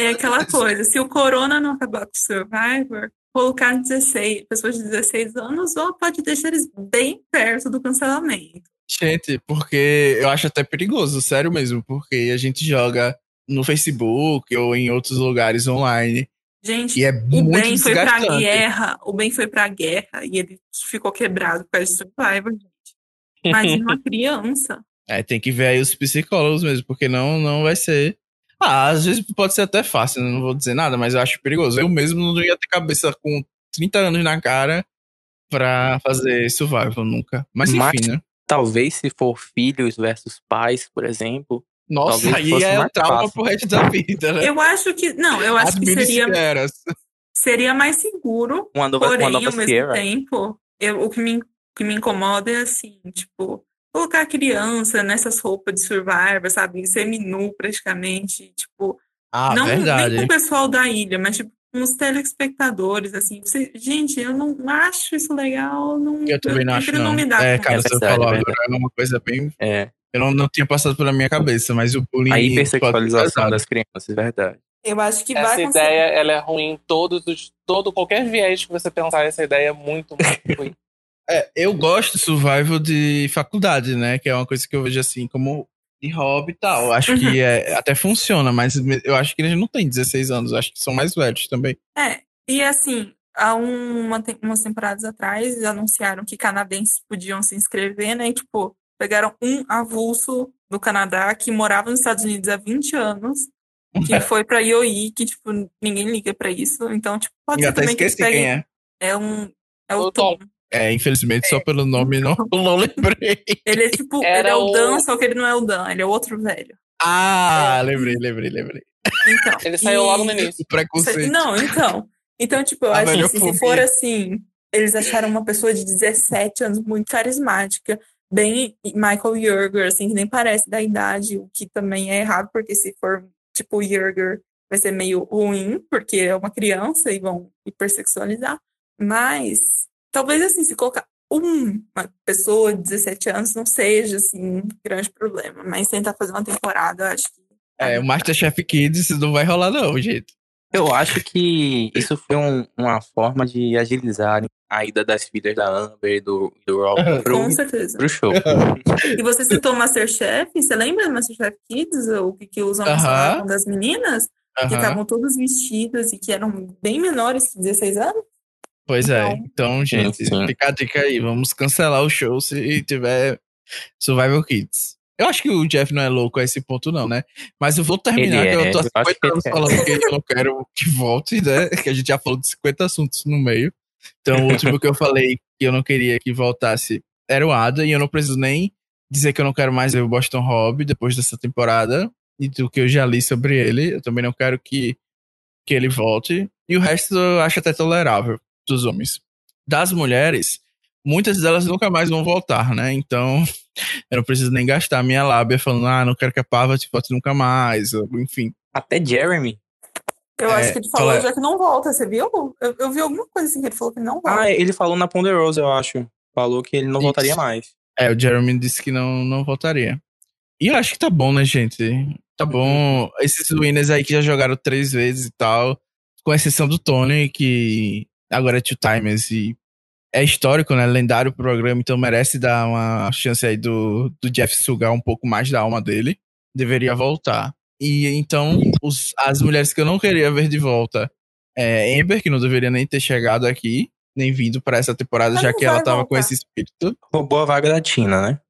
É aquela coisa, se o Corona não acabar com o Survivor, colocar 16, pessoas de 16 anos, ou pode deixar eles bem perto do cancelamento. Gente, porque eu acho até perigoso, sério mesmo, porque a gente joga no Facebook ou em outros lugares online Gente, e é o Ben foi pra guerra, o Ben foi pra guerra e ele ficou quebrado por causa de Survivor, gente. Imagina <laughs> uma criança. É, tem que ver aí os psicólogos mesmo, porque não, não vai ser. Ah, às vezes pode ser até fácil, não vou dizer nada, mas eu acho perigoso. Eu mesmo não ia ter cabeça com 30 anos na cara pra fazer survival nunca. Mas enfim, Mas- né? Talvez se for filhos versus pais, por exemplo. Nossa, aí é mais trauma fácil. pro resto da vida, né? Eu acho que, não, eu acho As que seria, seria mais seguro, Uma nova, porém, uma nova ao mesmo tempo, eu, o que me, o que me incomoda é assim, tipo, colocar a criança nessas roupas de Survivor, sabe, seminu praticamente, tipo, Ah, não verdade. nem com o pessoal da ilha, mas tipo, com os telespectadores, assim. Você- gente, eu não acho isso legal. Não, Eu também não acho, não. me dar É, cara, você falou é agora, é uma coisa bem. É. Eu não, não tinha passado pela minha cabeça, mas o bullying. A hipersexualização das crianças, verdade. Eu acho que Essa vai ideia, ela é ruim em todos os. Todo, qualquer viés que você pensar, essa ideia é muito, muito <laughs> ruim. É, eu gosto de survival de faculdade, né? Que é uma coisa que eu vejo assim como de hobby e tal. Eu Acho Uhum. que é, até funciona, mas eu acho que eles não têm 16 anos, eu acho que são mais velhos também. É, e assim, há uma, umas temporadas atrás anunciaram que canadenses podiam se inscrever, né? E, tipo, pegaram um avulso do Canadá que morava nos Estados Unidos há 20 anos, que <laughs> foi pra IOI, que, tipo, ninguém liga pra isso. Então, tipo, pode E ser até também que eles esqueci quem peguem. é. É um. É o O Tom. Tom. É, infelizmente, só pelo nome não, <laughs> não lembrei. Ele é tipo, Era ele é o o- Dan, só que ele não é o Dan, ele é o outro velho. Ah, lembrei, lembrei, lembrei. Então, Ele saiu e- logo no início. O preconceito. Não, então. Então, tipo, eu A acho assim, se for assim, eles acharam uma pessoa de 17 anos muito carismática, bem Michael Yerger, assim, que nem parece da idade, o que também é errado, porque se for tipo o Yerger, vai ser meio ruim, porque é uma criança e vão hipersexualizar. Mas, talvez assim, se colocar uma pessoa de 17 anos não seja, assim, um grande problema. Mas tentar fazer uma temporada, eu acho que. É, o Masterchef Kids não vai rolar, não, gente. Eu acho que isso foi um- uma forma de agilizar a ida das filhas da Amber e do, do Rob pro, Com certeza. pro show. E você citou Masterchef, você lembra do Masterchef Kids? O que, que os homens Aham. falavam das meninas? Que Aham. estavam todas vestidas e que eram bem menores que 16 anos? Pois é. Então- Então, gente, sim. fica a dica aí. Vamos cancelar o show se tiver Survival Kids. Eu acho que o Jeff não é louco a esse ponto, não, né? Mas eu vou terminar, Ele que é, eu tô há eu acho 50 que ele anos é. falando que eu não quero que volte, né? Que a gente já falou de 50 assuntos no meio. Então, o último que eu falei que eu não queria que voltasse era o Ada, e eu não preciso nem dizer que eu não quero mais ver o Boston Rob depois dessa temporada e do que eu já li sobre ele. Eu também não quero que, que ele volte. E o resto eu acho até tolerável dos homens. Das mulheres, muitas delas nunca mais vão voltar, né? Então, <laughs> eu não preciso nem gastar minha lábia falando, ah, não quero que a Parvati volte nunca mais, enfim. Até Jeremy. Eu É, acho que ele falou fala- já que não volta, você viu? Eu, eu vi alguma coisa assim que ele falou que não volta. Ah, ele falou na Ponderosa, eu acho. Falou que ele não Isso. voltaria mais. É, o Jeremy disse que não, não voltaria. E eu acho que tá bom, né, gente? Tá bom. Esses winners aí que já jogaram três vezes e tal, com exceção do Tony, que agora é two timers e é histórico, né? Lendário programa, então merece dar uma chance aí do, do Jeff sugar um pouco mais da alma dele. Deveria voltar. E então, os- as mulheres que eu não queria ver de volta é Amber, que não deveria nem ter chegado aqui, nem vindo pra essa temporada, Mas já que ela tava com voltar. esse espírito. Roubou a vaga da Tina, né?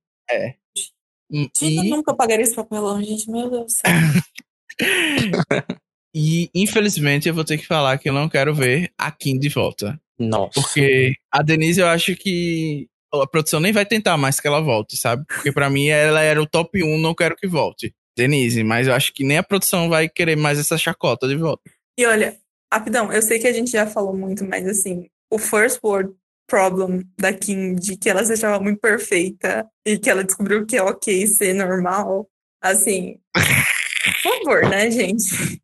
Tina E- nunca pagaria esse papelão, gente. Meu Deus do céu. <laughs> E, infelizmente, eu vou ter que falar que eu não quero ver a Kim de volta. Nossa. Porque a Denise, eu acho que a produção nem vai tentar mais que ela volte, sabe? Porque pra mim ela era o top 1, não quero que volte. Denise, mas eu acho que nem a produção vai querer mais essa chacota de volta. E olha, rapidão, eu sei que a gente já falou muito, mas assim, o first world problem da Kim, de que ela se achava muito perfeita e que ela descobriu que é ok ser normal, assim, por favor, né, gente?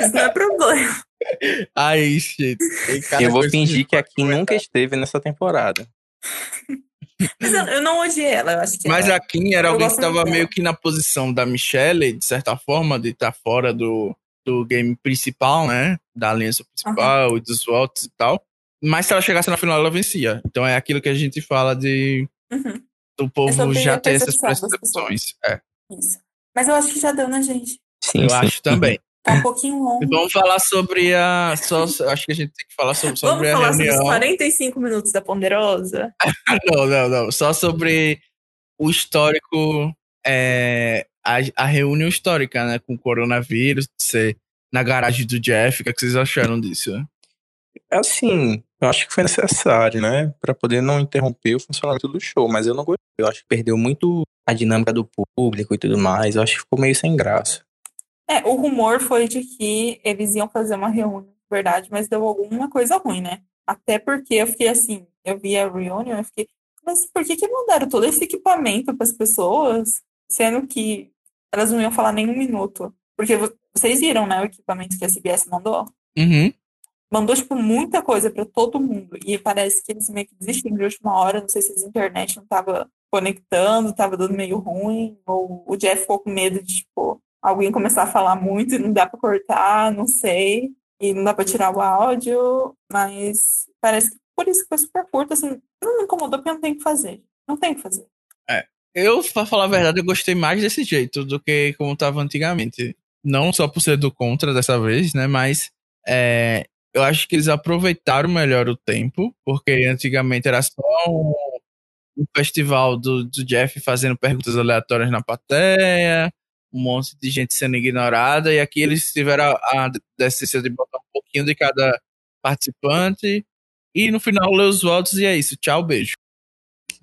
Isso não é problema. Ai, cada Eu vou fingir que a Kim nunca esteve nessa temporada. Mas eu, eu não odiei ela, eu acho que Mas ela- a Kim era Eu alguém que tava muito dela. meio que na posição da Michelle, de certa forma, de estar fora do, do game principal, né? Da aliança principal e dos votos e tal. Mas se ela chegasse na final, ela vencia. Então é aquilo que a gente fala de Uhum, do povo já ter essas percepções. É, isso. Mas eu acho que já deu, né, gente? Sim, eu sim. acho também. Tá um pouquinho longo. Vamos falar sobre a. Só, acho que a gente tem que falar sobre, Vamos sobre a falar sobre reunião. os 45 minutos da Ponderosa? <laughs> Não, não, não. Só sobre o histórico. É, a, a reunião histórica, né? Com o coronavírus, ser na garagem do Jeff. O que, é que vocês acharam disso? Assim, eu acho que foi necessário, né? Pra poder não interromper o funcionamento do show. Mas eu não gostei. Eu acho que perdeu muito a dinâmica do público e tudo mais. Eu acho que ficou meio sem graça. É, o rumor foi de que eles iam fazer uma reunião, de verdade, mas deu alguma coisa ruim, né? Até porque eu fiquei assim, eu vi a reunião, eu fiquei, mas por que que mandaram todo esse equipamento para as pessoas, sendo que elas não iam falar nem um minuto? Porque vo- vocês viram, né, o equipamento que a CBS mandou? Uhum. Mandou, tipo, muita coisa para todo mundo. E parece que eles meio que desistiram de última hora. Não sei se a internet não tava conectando, tava dando meio ruim. Ou o Jeff ficou com medo de, tipo, alguém começar a falar muito e não dá para cortar, não sei. E não dá para tirar o áudio. Mas parece que por isso que foi super curto, assim. Não me incomodou porque não tem o que fazer. Não tem o que fazer. Eu, pra falar a verdade, eu gostei mais desse jeito do que como tava antigamente. Não só por ser do contra dessa vez, né? Mas é, eu acho que eles aproveitaram melhor o tempo, porque antigamente era só um, um festival do, do Jeff fazendo perguntas aleatórias na plateia, um monte de gente sendo ignorada, e aqui eles tiveram a, a decência de botar um pouquinho de cada participante, e no final ler os votos e é isso. Tchau, beijo.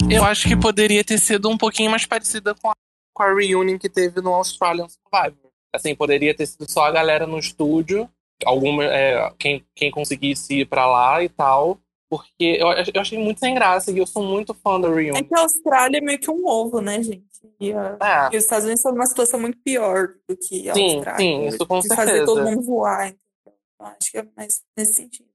Eu acho que poderia ter sido um pouquinho mais parecida com a, com a reunion que teve no Australian Survivor. Assim, poderia ter sido só a galera no estúdio, alguma, é, quem, quem conseguisse ir pra lá e tal. Porque eu, eu achei muito sem graça e eu sou muito fã da É reunion. que a Austrália é meio que um ovo, né, gente? E, a- É, e os Estados Unidos estão numa situação muito pior do que a Sim, Austrália. sim, isso com de fazer certeza. todo mundo voar. Eu acho que é mais nesse sentido.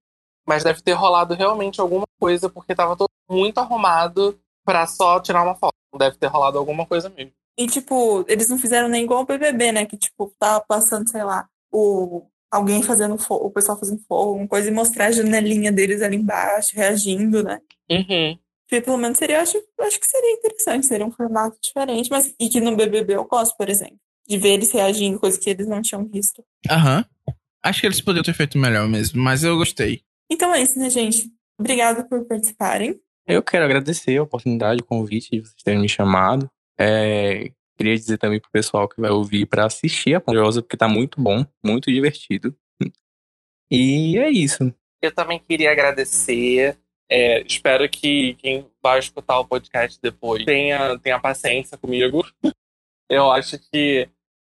mas deve ter rolado realmente alguma coisa, porque tava todo muito arrumado pra só tirar uma foto. Deve ter rolado alguma coisa mesmo. E, tipo, eles não fizeram nem igual o BBB, né? Que, tipo, tava passando, sei lá, o, alguém fazendo fogo, o pessoal fazendo fogo, uma coisa, e mostrar a janelinha deles ali embaixo, reagindo, né? Uhum. Pelo menos seria, acho, acho que seria interessante, seria um formato diferente, mas e que no BBB eu gosto, por exemplo, de ver eles reagindo, coisa que eles não tinham visto. Aham. Acho que eles poderiam ter feito melhor mesmo, mas eu gostei. Então é isso, né, gente? Obrigada por participarem. Eu quero agradecer a oportunidade, o convite de vocês terem me chamado. É, queria dizer também pro pessoal que vai ouvir para assistir a Ponderosa, porque tá muito bom, muito divertido. E é isso. Eu também queria agradecer. É, espero que quem vai escutar o podcast depois tenha, tenha paciência comigo. <laughs> Eu acho que,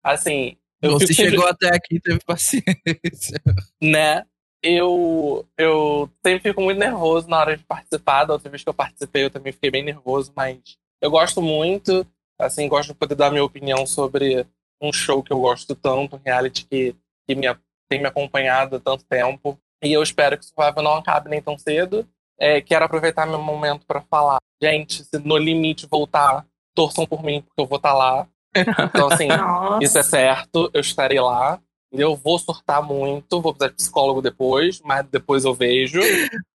assim. Você sempre- chegou até aqui e teve paciência. <laughs> né? Eu, eu sempre fico muito nervoso na hora de participar. Da outra vez que eu participei, eu também fiquei bem nervoso, mas eu gosto muito. Assim, gosto de poder dar minha opinião sobre um show que eu gosto tanto, um reality que, que me, tem me acompanhado há tanto tempo. E eu espero que o Survival não acabe nem tão cedo. É, quero aproveitar meu momento para falar. Gente, se no limite voltar, torçam por mim, porque eu vou estar lá. Então, assim, <laughs> Nossa. isso é certo, eu estarei lá. Eu vou surtar muito, vou precisar de psicólogo depois, mas depois eu vejo.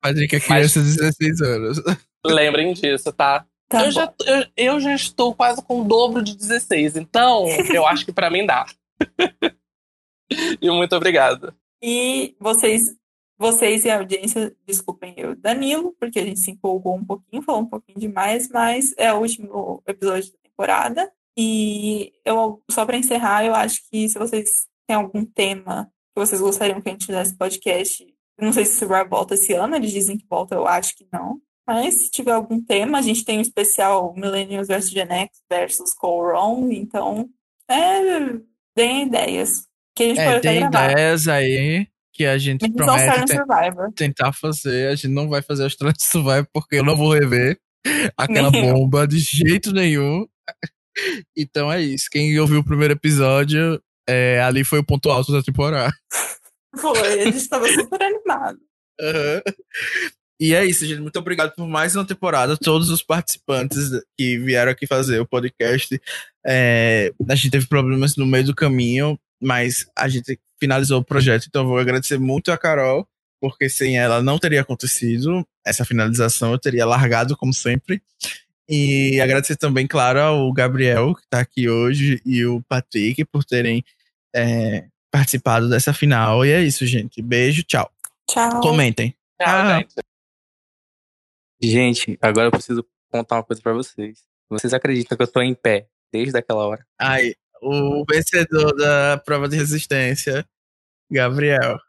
É que a criança de 16 anos. Lembrem disso, tá? Tá eu, bom. já, eu, eu já estou quase com o dobro de 16, então <laughs> eu acho que pra mim dá. e muito obrigado. E vocês, vocês e a audiência, desculpem eu Danilo, porque a gente se empolgou um pouquinho, falou um pouquinho demais, mas é o último episódio da temporada. E eu, só para encerrar, eu acho que se vocês têm algum tema que vocês gostariam que a gente fizesse podcast, não sei se o Survivor volta esse ano, eles dizem que volta, eu acho que não. Mas se tiver algum tema, a gente tem um especial Millennials vs Gen X versus Cole então é, deem ideias. Que a gente pode É, até tem gravar. ideias aí que a gente Menos promete ten- Survivor. tentar fazer. A gente não vai fazer os Trans Survival porque eu não vou rever aquela bomba de jeito nenhum. Então é isso. Quem ouviu o primeiro episódio, é, ali foi o ponto alto da temporada. Foi, a gente tava super animado. Aham. E é isso, gente. Muito obrigado por mais uma temporada. Todos os participantes que vieram aqui fazer o podcast. É, a gente teve problemas no meio do caminho, mas a gente finalizou o projeto. Então eu vou agradecer muito a Carol, porque sem ela não teria acontecido essa finalização. Eu teria largado, como sempre. E agradecer também, claro, ao Gabriel, que está aqui hoje, e o Patrick por terem é, participado dessa final. E é isso, gente. Beijo, tchau. Tchau. Comentem. Tchau, Ah. gente. Gente, agora eu preciso contar uma coisa pra vocês. Vocês acreditam que eu tô em pé desde aquela hora? Aí, o vencedor da prova de resistência, Gabriel.